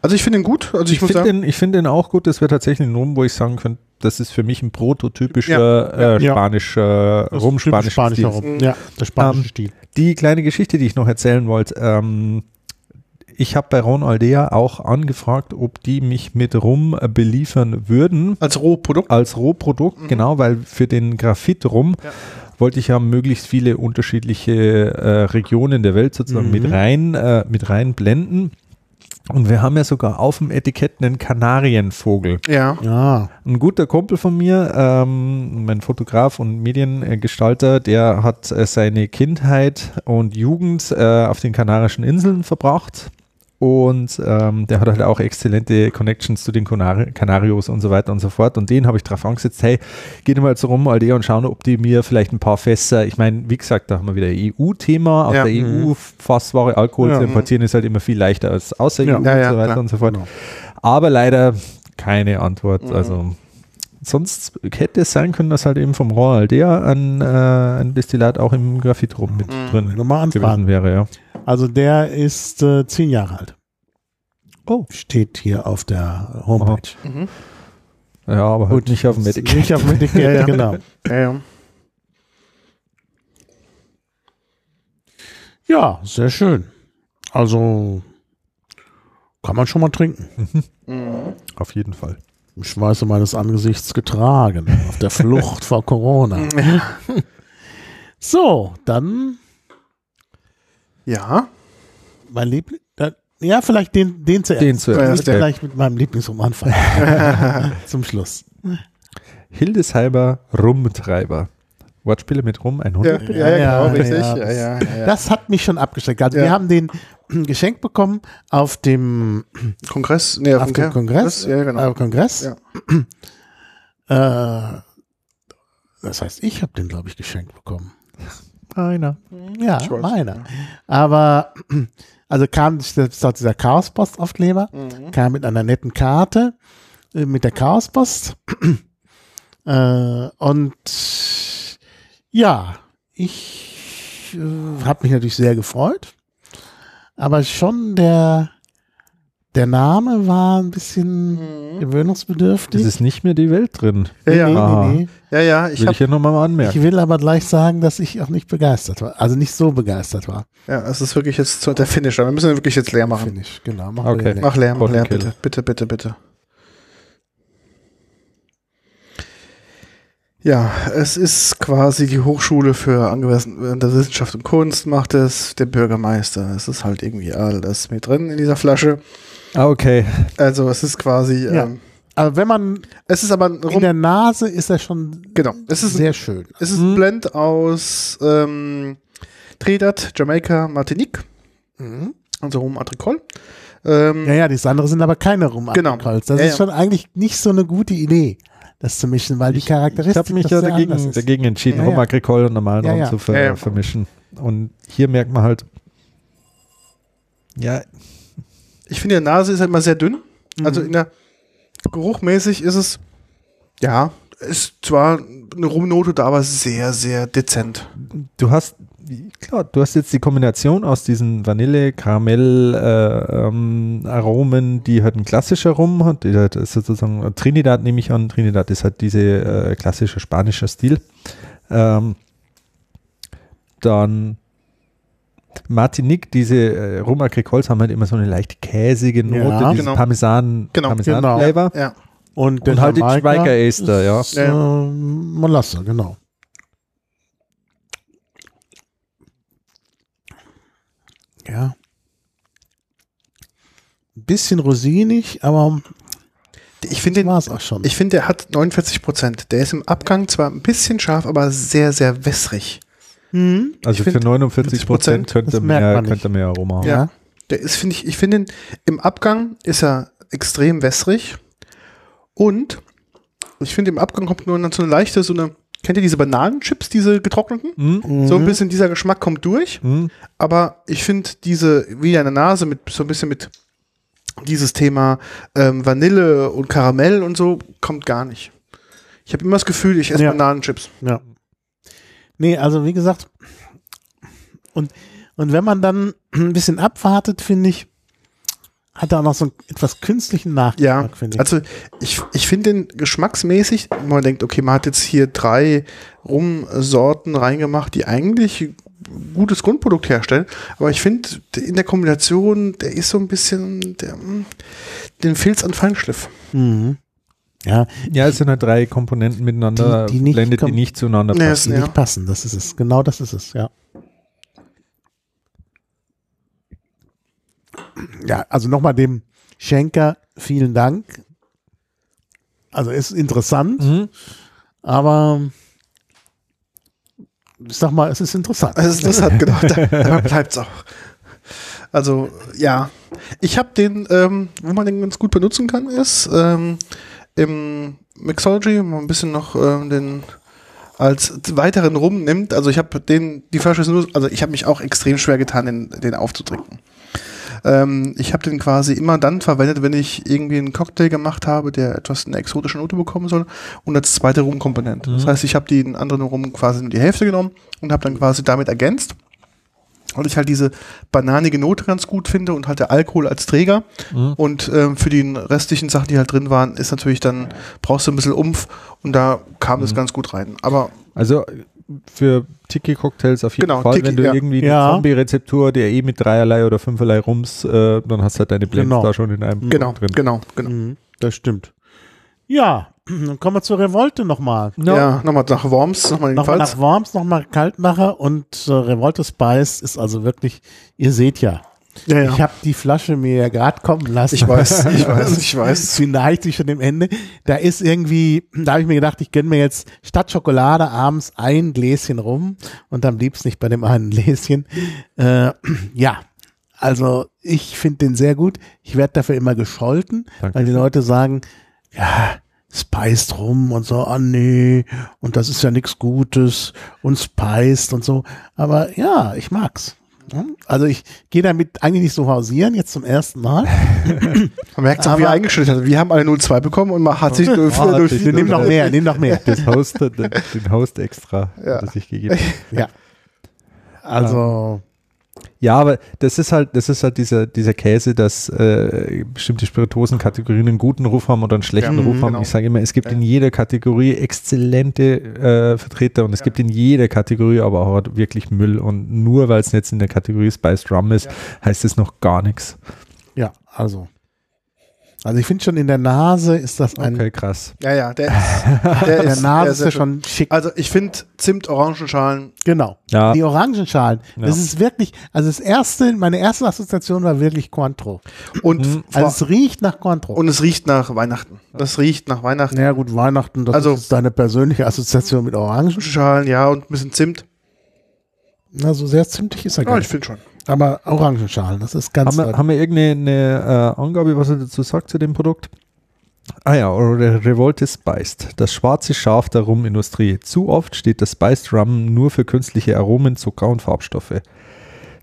Also ich finde ihn gut. Also ich, Ich muss finde sagen, den, ich find den auch gut. Das wäre tatsächlich ein Rum, wo ich sagen könnte, das ist für mich ein prototypischer äh, Ja. spanischer Das ist Rum, spanischer spanischer Stil. Rum. Ja, der spanische Ähm, Stil. Die kleine Geschichte, die ich noch erzählen wollte, ähm, ich habe bei Ron Aldea auch angefragt, ob die mich mit Rum äh, beliefern würden. als Rohprodukt. Als Rohprodukt, genau, weil für den Graphit rum Ja. wollte ich ja möglichst viele unterschiedliche äh, Regionen der Welt sozusagen Mhm. mit rein, äh, mit rein blenden. Und wir haben ja sogar auf dem Etikett einen Kanarienvogel. Ja. Ja, Ein guter Kumpel von mir, ähm, mein Fotograf und Mediengestalter, der hat äh, seine Kindheit und Jugend äh, auf den Kanarischen Inseln verbracht. Und ähm, der hat halt auch exzellente Connections zu den Kanari Kanarios und so weiter und so fort. Und den habe ich drauf angesetzt, hey, geh mal jetzt rum, Aldea, und schauen, ob die mir vielleicht ein paar Fässer, ich meine, wie gesagt, da haben wir wieder EU-Thema. Aus Ja. der EU Fassware Alkohol Ja. zu importieren ist halt immer viel leichter als außer. EU Ja, ja, und so weiter klar. und so fort. genau. Aber leider keine Antwort. Mhm. Also sonst hätte es sein können, dass halt eben vom Royal Aldea ein, äh, ein Destillat auch im Graphitrum mit Mhm. drin Nochmal gewesen wäre, ja. Also der ist äh, zehn Jahre alt. Oh. Steht hier auf der Homepage. Mhm. Ja, aber halt nicht auf dem Etikett. Nicht auf dem Etikett, Ja, ja. genau. Ja, ja. Ja, sehr schön. Also kann man schon mal trinken. Mhm. Auf jeden Fall. Im Schweiße meines Angesichts getragen. Auf der Flucht vor Corona. So, dann Ja. mein Liebling. Ja, vielleicht den, den zuerst. Den zuerst, Ich ja. vielleicht mit meinem Lieblingsrum anfangen. Zum Schluss. Hildesheimer Rumtreiber. Wortspiele mit Rum, ein Ja, Hund. ja, ja, Ja, genau, richtig. ja. Ja, ja, ja. Das hat mich schon abgeschreckt. Also Ja. wir haben den geschenkt bekommen auf dem, Kongress, nee, auf dem Kongress. Ja, genau. Kongress. Ja. Äh, das heißt, ich habe den, glaube ich, geschenkt bekommen. Einer. Ja, meiner. Aber also kam war dieser Chaospost-Aufkleber, Mhm. kam mit einer netten Karte äh, mit der Chaospost. äh, und ja, ich äh, habe mich natürlich sehr gefreut. Aber schon der, der Name war ein bisschen Mhm. gewöhnungsbedürftig. Es ist nicht mehr die Welt drin. Ja, ja. Nee, Ah. nee, nee. Ja, ja, ich Will hab, ich hier nochmal anmerken. Ich will aber gleich sagen, dass ich auch nicht begeistert war. Also nicht so begeistert war. ja, es ist wirklich jetzt der Finisher. Wir müssen wirklich jetzt leer machen. Finish, genau. Mach Okay. den Mach leer, mach leer, bitte, bitte, bitte, bitte. Ja, es ist quasi die Hochschule für angewandte Wissenschaft und Kunst, macht es der Bürgermeister. Es ist halt irgendwie alles mit drin in dieser Flasche. Ah, okay. Also es ist quasi, Ja. ähm, Aber wenn man es ist aber in der Nase ist er schon genau, es ist, sehr schön. es ist ein Blend aus ähm, Trinidad, Jamaika, Martinique, also Rum Agricole. Ähm, Ja, ja, die andere sind aber keine rum Genau. Das Ja, ist ja. schon eigentlich nicht so eine gute Idee, das zu mischen, weil die Ich Charakteristik habe mich ja dagegen, dagegen entschieden, Ja, ja. Agricole und normalen Ja, Rum ja. zu ver Ja, ja. vermischen. Und hier merkt man halt, ja, Ich finde, die Nase ist halt immer sehr dünn. Also Mhm. in der Geruchmäßig ist es, ja, ist zwar eine Rumnote da, aber sehr, sehr dezent. du hast, klar, du hast jetzt die Kombination aus diesen Vanille, Karamell, äh, ähm, Aromen, die halt ein klassischer Rum hat, die halt ist sozusagen, Trinidad nehme ich an, Trinidad ist halt diese äh, klassische spanische Stil. Ähm, dann Martinique, diese äh, Rum Agricoles haben halt immer so eine leicht käsige Note, Ja. dieses Genau. Parmesan, Genau. Parmesan-Flavor. Ja. Und, der Und halt die Jamaika Schweiger Ester, ja. ist, Ja, ja. Äh, Molasse, genau. Ja. Ein bisschen rosinig, aber Ich finde das den, war es auch schon. ich finde, der hat 49 Prozent. Der ist im Abgang zwar ein bisschen scharf, aber sehr, sehr wässrig. Hm? Also Ich für find, 49 Prozent könnte mehr, könnte mehr Aroma haben. Ja. Der ist, finde ich, ich finde im Abgang ist er extrem wässrig. Und ich finde, im Abgang kommt nur so eine leichte, so eine, kennt ihr diese Bananenchips, diese getrockneten? Hm? So ein bisschen dieser Geschmack kommt durch. Hm? Aber ich finde diese, wie eine Nase, mit so ein bisschen mit dieses Thema ähm, Vanille und Karamell und so, kommt gar nicht. Ich habe immer das Gefühl, ich esse Ja. Bananenchips. Ja. Nee, also wie gesagt, und, und wenn man dann ein bisschen abwartet, finde ich, hat er auch noch so einen etwas künstlichen Ja, Nachgeschmack, finde ich. also ich, ich finde den geschmacksmäßig, wenn man denkt, okay, man hat jetzt hier drei Rumsorten reingemacht, die eigentlich gutes Grundprodukt herstellen, aber ich finde in der Kombination, der ist so ein bisschen, der, mm, den Filz an Feinschliff. mhm. Ja, Ja, es sind halt drei Komponenten miteinander, Die- die nicht blendet, die nicht zueinander passen. die Ja. nicht passen, das ist es. Genau das ist es, ja. Ja, also nochmal dem Schenker vielen Dank. Also ist interessant, Mhm. aber ich sag mal, es ist interessant. Also das hat genau, da, dabei bleibt's auch. Also ja, ich habe den, ähm, wo man den ganz gut benutzen kann, ist ähm, im Mixology, wo man ein bisschen noch ähm, den als weiteren Rum nimmt. Also ich habe den, die Flasche ist nur, also ich habe mich auch extrem schwer getan, den, den aufzutrinken. Ähm, ich habe den quasi immer dann verwendet, wenn ich irgendwie einen Cocktail gemacht habe, der etwas eine exotische Note bekommen soll und als zweite Rumkomponente. Das Mhm. heißt, ich habe den anderen Rum quasi nur die Hälfte genommen und habe dann quasi damit ergänzt. Weil ich halt diese bananige Note ganz gut finde und halt der Alkohol als Träger. Mhm. Und ähm, für die restlichen Sachen, die halt drin waren, ist natürlich dann, brauchst du ein bisschen Umf und da kam das Mhm. ganz gut rein. Aber Also für Tiki-Cocktails auf jeden Genau, Fall, Tiki, wenn du ja. irgendwie Ja. eine Zombie-Rezeptur, der eh mit dreierlei oder fünferlei Rums, äh, dann hast du halt deine Blends Genau. da schon in einem genau, drin. genau, genau. Mhm, das stimmt. Ja, dann kommen wir zur Revolte nochmal. No. Ja, nochmal nach Worms, nochmal Nochmal nach Worms, nochmal Kaltmacher und äh, Revolte Spice ist also wirklich, ihr seht ja, Ja, ja. ich habe die Flasche mir ja gerade kommen lassen. Ich weiß, ich weiß, ich weiß. Sie neigt sich schon dem Ende. Da ist irgendwie, da habe ich mir gedacht, ich gönne mir jetzt statt Schokolade abends ein Gläschen rum und am liebsten nicht bei dem einen Gläschen. Äh, ja, also ich finde den sehr gut. Ich werde dafür immer gescholten, Danke. weil die Leute sagen, ja, spiced rum und so, ah nee, und das ist ja nichts Gutes und spiced und so. Aber ja, ich mag's. Hm? Also ich gehe damit eigentlich nicht so hausieren, jetzt zum ersten Mal. Man merkt auch, wie er eingestellt hat. Wir haben alle 0,2 bekommen und man hat sich Ah, hat sich Nimm noch mehr, nimm noch mehr. Das Host, den, den Host extra, Ja. das ich gegeben habe. Ja. Also, Ja, aber das ist halt, das ist halt dieser, dieser Käse, dass äh, bestimmte Spirituosenkategorien einen guten Ruf haben oder einen schlechten Ja, Ruf mhm, haben. genau. Ich sage immer, es gibt Ja. in jeder Kategorie exzellente äh, Vertreter und es gibt in jeder Kategorie aber auch halt wirklich Müll. Und nur weil es jetzt in der Kategorie Spiced Rum ist, heißt es noch gar nichts. ja, also. Also ich finde schon in der Nase ist das ein, Okay, krass. Ja, ja, der ist, der in der ist, Nase der ist ja schon schick. Also ich finde Zimt-Orangenschalen Genau. Ja, Die Orangenschalen. Das Ja. ist wirklich, also das erste, meine erste Assoziation war wirklich Cointreau. und, Mhm. Also es riecht nach Cointreau. und es riecht nach Weihnachten. Das riecht nach Weihnachten. naja gut, Weihnachten, das Also- ist deine persönliche Assoziation mit Orangen. Schalen, ja, und ein bisschen Zimt. Also sehr zimtig ist er Ja, gar ich nicht. finde schon. Aber Orangenschalen, das ist ganz haben wir, haben wir irgendeine äh, Angabe, was er dazu sagt zu dem Produkt? Ah ja, oder Revolte Spiced. Das schwarze Schaf der Rumindustrie. Zu oft steht das Spiced Rum nur für künstliche Aromen, Zucker und Farbstoffe.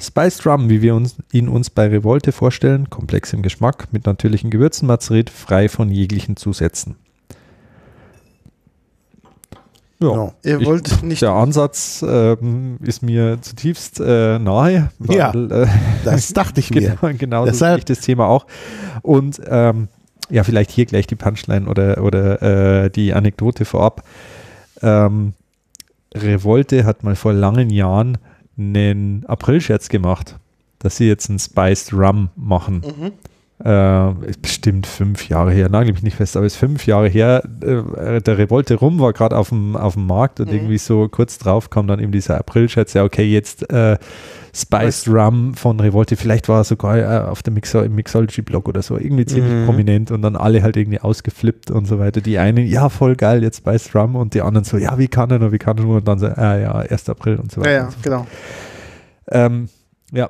Spiced Rum, wie wir uns, ihn uns bei Revolte vorstellen, komplex im Geschmack, mit natürlichen Gewürzen mazeriert, frei von jeglichen Zusätzen. Ja, Ja. Ihr Ich- wollt nicht. der Ansatz ähm, ist mir zutiefst äh, nahe, weil Ja. äh, das dachte ich mir. Genau, genau so Deshalb- sehe ich das Thema auch. Und ähm, ja, vielleicht hier gleich die Punchline oder, oder äh, die Anekdote vorab. Ähm, Revolte hat mal vor langen Jahren einen Aprilscherz gemacht, dass sie jetzt einen Spiced Rum machen. Mhm. Äh, ist bestimmt fünf Jahre her, nagel mich nicht fest, aber ist fünf Jahre her. Äh, der Revolte Rum war gerade auf dem, auf dem Markt und Mhm. irgendwie so kurz drauf kam dann eben dieser April-Scherz, ja, okay, jetzt äh, Spiced Rum von Revolte, vielleicht war er sogar äh, auf dem Mixo im Mixology-Blog oder so, irgendwie ziemlich Mhm. prominent und dann alle halt irgendwie ausgeflippt und so weiter. Die einen, ja, voll geil, jetzt Spiced Rum und die anderen so, ja, wie kann er nur, wie kann er nur und dann so, ah ja, 1. April und so Ja, weiter. ja, und so genau. Ähm, ja,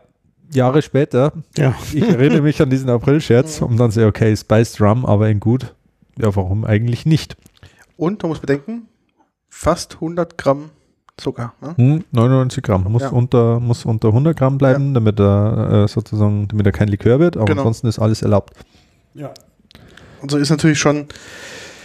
Jahre später, Ja. ich erinnere mich an diesen April-Scherz und dann so, okay, Spiced Rum, aber in gut. Ja, warum eigentlich nicht? Und man muss bedenken, fast 100 Gramm Zucker. Ne? Hm, 99 Gramm. Muss, Ja. unter, muss unter 100 Gramm bleiben, damit er äh, sozusagen, damit er kein Likör wird, aber Genau. ansonsten ist alles erlaubt. Und so ist natürlich schon,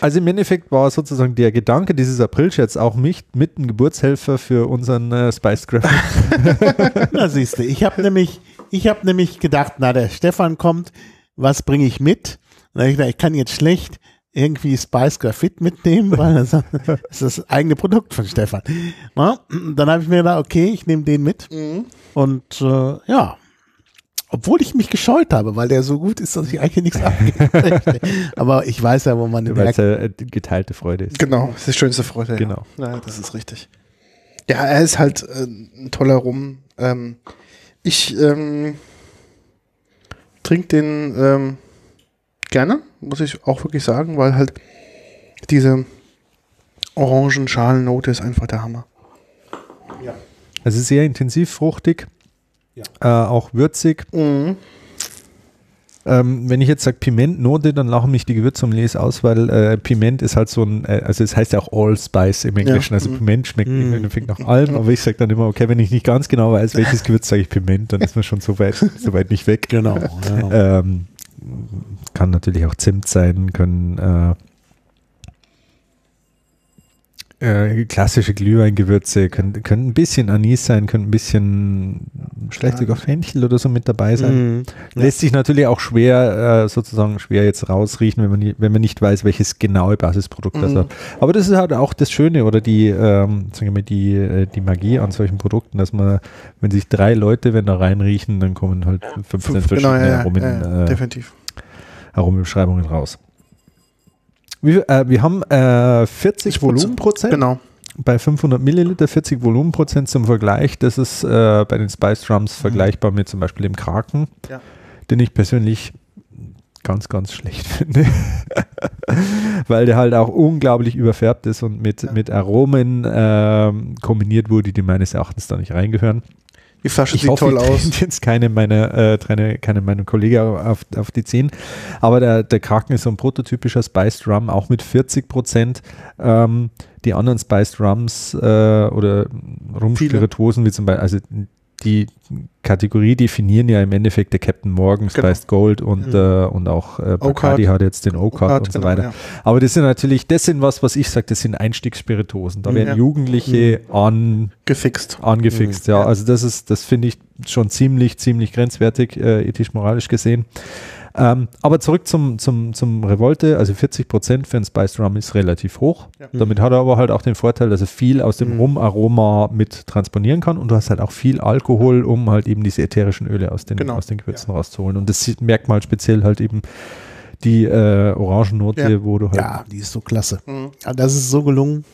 Also im Endeffekt war sozusagen der Gedanke dieses April-Scherz auch mich mit ein Geburtshelfer für unseren äh, Spiced Graphic. Na siehst du, ich habe nämlich, ich habe nämlich gedacht, na der Stefan kommt, was bringe ich mit? Und ich gedacht, ich kann jetzt schlecht irgendwie Spice Graphit mitnehmen, weil das, das ist das eigene Produkt von Stefan. Na, dann habe ich mir gedacht, okay, ich nehme den mit. Und äh, ja, obwohl ich mich gescheut habe, weil der so gut ist, dass ich eigentlich nichts abgeben möchte. Aber ich weiß ja, wo man den Weil es herkriegt. äh, geteilte Freude ist. Genau, das ist die schönste Freude. Genau. Ja, ja das ist richtig. Ja, er ist halt äh, ein toller Rum. Ähm, ich ähm, trinke den ähm, gerne, muss ich auch wirklich sagen, weil halt diese Orangenschalennote ist einfach der Hammer. Also sehr intensiv fruchtig, äh, auch würzig. Mhm. Ähm, wenn ich jetzt sage Pimentnote, dann lachen mich die Gewürzsommeliers aus, weil äh, Piment ist halt so ein, äh, also es heißt ja auch Allspice im Englischen, Ja. also Mhm. Piment schmeckt Mhm. im Endeffekt nach allem, aber ich sage dann immer, okay, wenn ich nicht ganz genau weiß, welches Gewürz sage ich Piment, dann ist man schon so weit, so weit nicht weg. Genau. Ja. Ähm, kann natürlich auch Zimt sein, können äh, äh, klassische Glühweingewürze, können, können ein bisschen Anis sein, können ein bisschen vielleicht sogar Fenchel oder so mit dabei sein. Mhm. Lässt sich natürlich auch schwer, äh, sozusagen schwer jetzt rausriechen, wenn man, nie, wenn man nicht weiß, welches genaue Basisprodukt das Mhm. hat. Aber das ist halt auch das Schöne oder die, ähm, sagen wir mal, die, äh, die Magie an solchen Produkten, dass man, wenn sich drei Leute, wenn da reinriechen, dann kommen halt 15 Fünf, verschiedene genau, ja, ja, Aromen, ja, äh, definitiv. Aromenbeschreibungen raus. Wir, äh, wir haben äh, 40 Ich putze. Volumenprozent Genau. bei 500 Milliliter, 40 Volumenprozent zum Vergleich. Das ist äh, bei den Spice Drums vergleichbar mit zum Beispiel dem Kraken, Ja. den ich persönlich ganz, ganz schlecht finde. Weil der halt auch unglaublich überfärbt ist und mit, Ja. mit Aromen ähm, kombiniert wurde, die meines Erachtens da nicht reingehören. Die Flasche Ich sieht hoffe, toll ich aus. trete jetzt keine meiner, äh, keine, keine meiner Kollegen auf, auf die 10. Aber der, der Kraken ist so ein prototypischer Spice Rum, auch mit 40 Prozent. Ähm, die anderen Spice Rums äh, oder Rumspirituosen, wie zum Beispiel, also die Kategorie definieren ja im Endeffekt der Captain Morgan, Genau. Spiced Gold und, Mhm. äh, und auch äh, Bacardi hat jetzt den Oak Art, und so genau, weiter. ja. Aber das sind natürlich, das sind was, was ich sage, das sind Einstiegsspirituosen. Da Mhm. werden Ja. Jugendliche an Gefixt. angefixt, ja. Ja. Also das ist, das finde ich schon ziemlich, ziemlich grenzwertig, äh, ethisch-moralisch gesehen. Ähm, aber zurück zum, zum, zum Revolte, also 40 Prozent für ein Spice Rum ist relativ hoch. Ja. Damit hat er aber halt auch den Vorteil, dass er viel aus dem Mhm. Rumaroma mit transponieren kann und du hast halt auch viel Alkohol, um halt eben diese ätherischen Öle aus den, Genau. aus den Gewürzen rauszuholen. Und das merkt man halt speziell halt eben die äh, Orangennote, Ja. wo du halt ja, die ist so klasse. Mhm. Ja, Das ist so gelungen.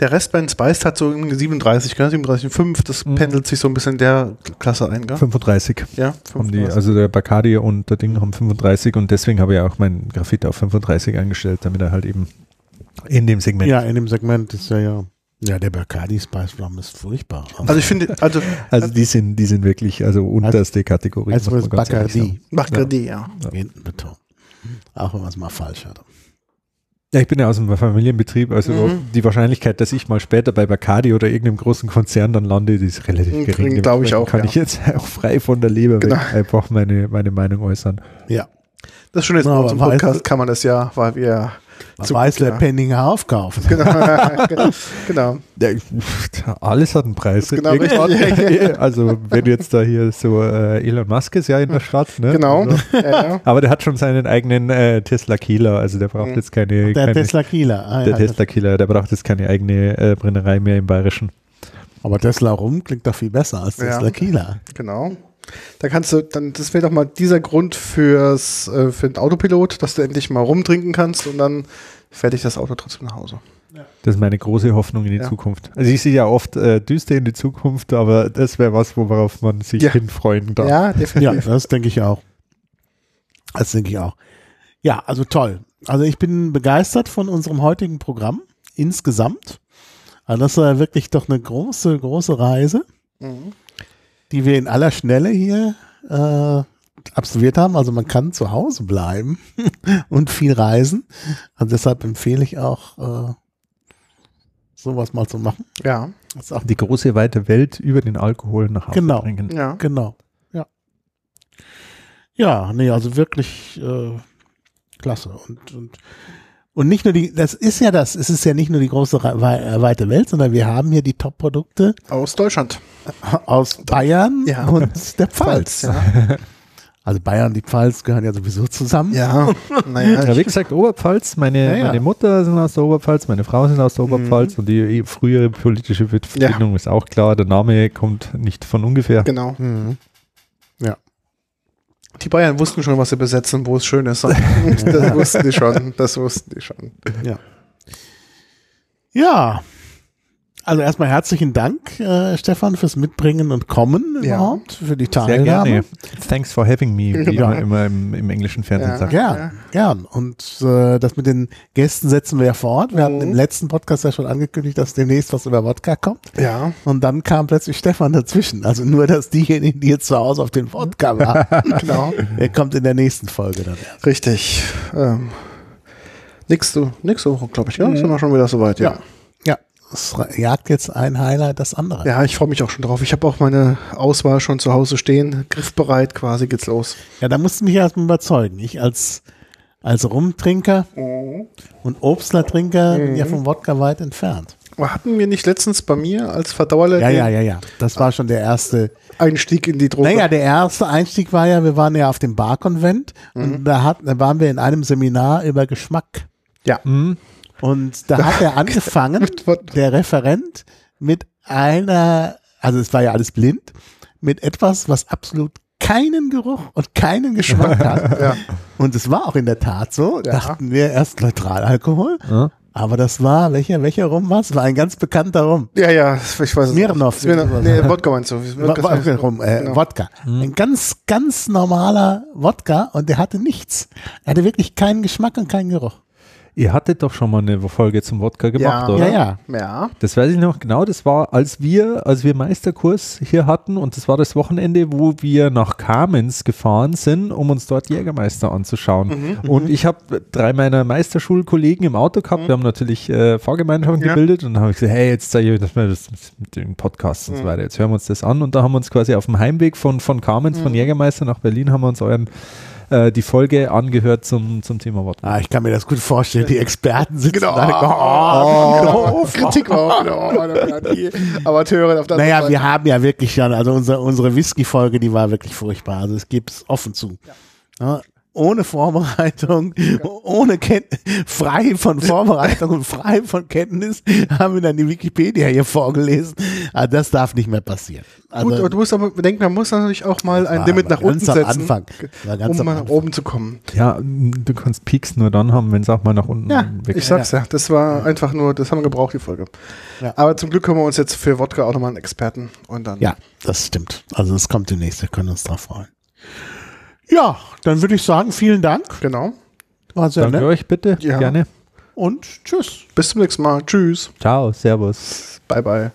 Der Rest bei den Spiced hat so irgendwie 37, gell? 37,5. Das Mhm. pendelt sich so ein bisschen in der Klasse ein, gell? 35. Ja, Haben die, 35. also der Bacardi und der Ding haben 35 und deswegen habe ich auch mein Graphit auf 35 eingestellt, damit er halt eben in dem Segment. Ja, in dem Segment ist ja ja. Ja, der Bacardi Spice Rum ist furchtbar. Also ich finde, also Also die sind, die sind wirklich, also unterste Kategorie. als ganz ehrlich Bacardi. Bacardi, ja. Hinten betont. Auch wenn man es mal falsch hat. Ja, ich bin ja aus einem Familienbetrieb, also Mhm. die Wahrscheinlichkeit, dass ich mal später bei Bacardi oder irgendeinem großen Konzern dann lande, die ist relativ gering. glaub ich auch, Kann ja. ich jetzt auch frei von der Leber Genau. weg einfach meine, meine Meinung äußern. Ja. Das Schöne ist, bei unserem Podcast kann man das ja, weil wir Zum weiß, Glück, der ja. Penninger aufkaufen. genau, genau. Ja, alles hat einen Preis. Genau, also wenn jetzt da hier so äh, Elon Musk ist ja in der Stadt, ne? Genau. Also, Ja, aber der hat schon seinen eigenen äh, Tesla Kieler, also der braucht Mhm. jetzt keine, Der keine Tesla Kieler. Ah, der Tesla Kieler, der braucht jetzt keine eigene äh, Brennerei mehr im Bayerischen. Aber Tesla rum klingt doch viel besser als. Tesla Kieler. Genau. Da kannst du, dann, das wäre doch mal dieser Grund fürs, äh, für den Autopilot, dass du endlich mal rumtrinken kannst und dann fährt dich das Auto trotzdem nach Hause. Das ist meine große Hoffnung in die Ja. Zukunft. Also ich sehe ja oft äh, düster in die Zukunft, aber das wäre was, worauf man sich Ja. hinfreuen darf. Ja, Ja, definitiv. das denke ich auch. Das denke ich auch. Ja, also toll. Also ich bin begeistert von unserem heutigen Programm insgesamt. Also das war wirklich doch eine große, große Reise, Mhm. Die wir in aller Schnelle hier äh, absolviert haben. Also man kann zu Hause bleiben und viel reisen. Und deshalb empfehle ich auch, äh, sowas mal zu machen. Ja, Das ist auch Die große weite Welt über den Alkohol nach Hause Genau. bringen. ja. Genau, ja. Ja, nee, also wirklich äh, klasse. Und, und, und nicht nur die, das ist ja das, es ist ja nicht nur die große äh, weite Welt, sondern wir haben hier die Top-Produkte Aus Deutschland. aus Bayern Ja. und der Pfalz. ja. Also Bayern und die Pfalz gehören ja sowieso zusammen. Ja, naja. Ja, wie gesagt, Oberpfalz, meine, Ja, ja. meine Mutter sind aus der Oberpfalz, meine Frau sind aus der Oberpfalz und die frühere politische Verbindung ist auch klar. Der Name kommt nicht von ungefähr. genau. Mhm. Die Bayern wussten schon, was sie besetzen, wo es schön ist. das wussten die schon. Das wussten die schon. Ja. Ja. Also erstmal herzlichen Dank, äh, Stefan, fürs Mitbringen und Kommen Ja. überhaupt, für die Sehr Teilnahme. gerne. Thanks for having me, wie Ja. man immer im, im englischen Fernsehen Ja. sagt. Gern, gern. Und äh, das mit den Gästen setzen wir ja fort. Wir hatten Mhm. im letzten Podcast ja schon angekündigt, dass demnächst was über Wodka kommt. Ja. Und dann kam plötzlich Stefan dazwischen. Also nur, dass diejenigen, die jetzt zu Hause auf den Wodka waren, Genau. der kommt in der nächsten Folge dann erst. Richtig. Ähm, nächste, nächste Woche, glaube ich, ja? Sind wir schon wieder soweit, ja. Ja, es jagt jetzt ein Highlight das andere. Ja, ich freue mich auch schon drauf. Ich habe auch meine Auswahl schon zu Hause stehen. Griffbereit quasi geht's los. Ja, da musst du mich erstmal überzeugen. Ich als, als Rumtrinker und Obstlertrinker bin ja vom Wodka weit entfernt. Hatten wir nicht letztens bei mir als Verdauerler Ja, ja, ja, ja. Das war schon der erste. Einstieg in die Droge? Naja, der erste Einstieg war ja, wir waren ja auf dem Barkonvent und da, hat, da waren wir in einem Seminar über Geschmack. ja. Und da hat er angefangen, der Referent, mit einer, also es war ja alles blind, mit etwas, was absolut keinen Geruch und keinen Geschmack hat. Ja. Und es war auch in der Tat so, Ja. dachten wir erst Neutralalkohol, Ja. aber das war, welcher, welcher Rum war es? War ein ganz bekannter Rum. Ja, ja, ich weiß es Smirnoff. nicht. Smirnoff. Nee, Wodka meinst du. Wa- Rum, äh, Genau. Wodka. Ein ganz, ganz normaler Wodka und der hatte nichts. Er hatte wirklich keinen Geschmack und keinen Geruch. Ihr hattet doch schon mal eine Folge zum Wodka gemacht, Ja. oder? Ja, ja. Ja. Das weiß ich noch genau. Das war, als wir, als wir Meisterkurs hier hatten und das war das Wochenende, wo wir nach Kamenz gefahren sind, um uns dort Jägermeister anzuschauen. Und ich habe drei meiner Meisterschulkollegen im Auto gehabt. Wir haben natürlich äh, Fahrgemeinschaften Ja. gebildet und dann habe ich gesagt, hey, jetzt zeige ich euch das mal das mit den Podcasts und so weiter. Jetzt hören wir uns das an und da haben wir uns quasi auf dem Heimweg von, von Kamenz, von Jägermeister nach Berlin, haben wir uns euren äh, die Folge angehört zum, zum Thema Wodka. Ah, ich kann mir das gut vorstellen. Die Experten sitzen Genau. da. Oh, Oh, Kritik war auch. Oh, da- die Amateure auf der Naja, anderen wir Seite. haben ja wirklich schon, also unsere, unsere Whisky-Folge, die war wirklich furchtbar. Also es gibt es offen zu. Ja, ohne Vorbereitung, ohne Ken frei von Vorbereitung und frei von Kenntnis haben wir dann die Wikipedia hier vorgelesen. Ah, das darf nicht mehr passieren. Also, Gut, aber du musst aber bedenken, man muss natürlich auch mal ein Limit nach unten setzen, Anfang. Um am mal nach oben zu kommen. Ja, du kannst Peaks nur dann haben, wenn es auch mal nach unten Ja, weg Ich sag's ja, das war einfach nur, das haben wir gebraucht, die Folge. Ja. Aber zum Glück haben wir uns jetzt für Wodka auch nochmal einen Experten und dann. Ja, das stimmt. Also es kommt demnächst, wir können uns drauf freuen. Ja, dann würde ich sagen, vielen Dank. Genau. War sehr Danke nett. euch bitte, Ja. gerne. Und tschüss. Bis zum nächsten Mal. Tschüss. Ciao, Servus. Bye, bye.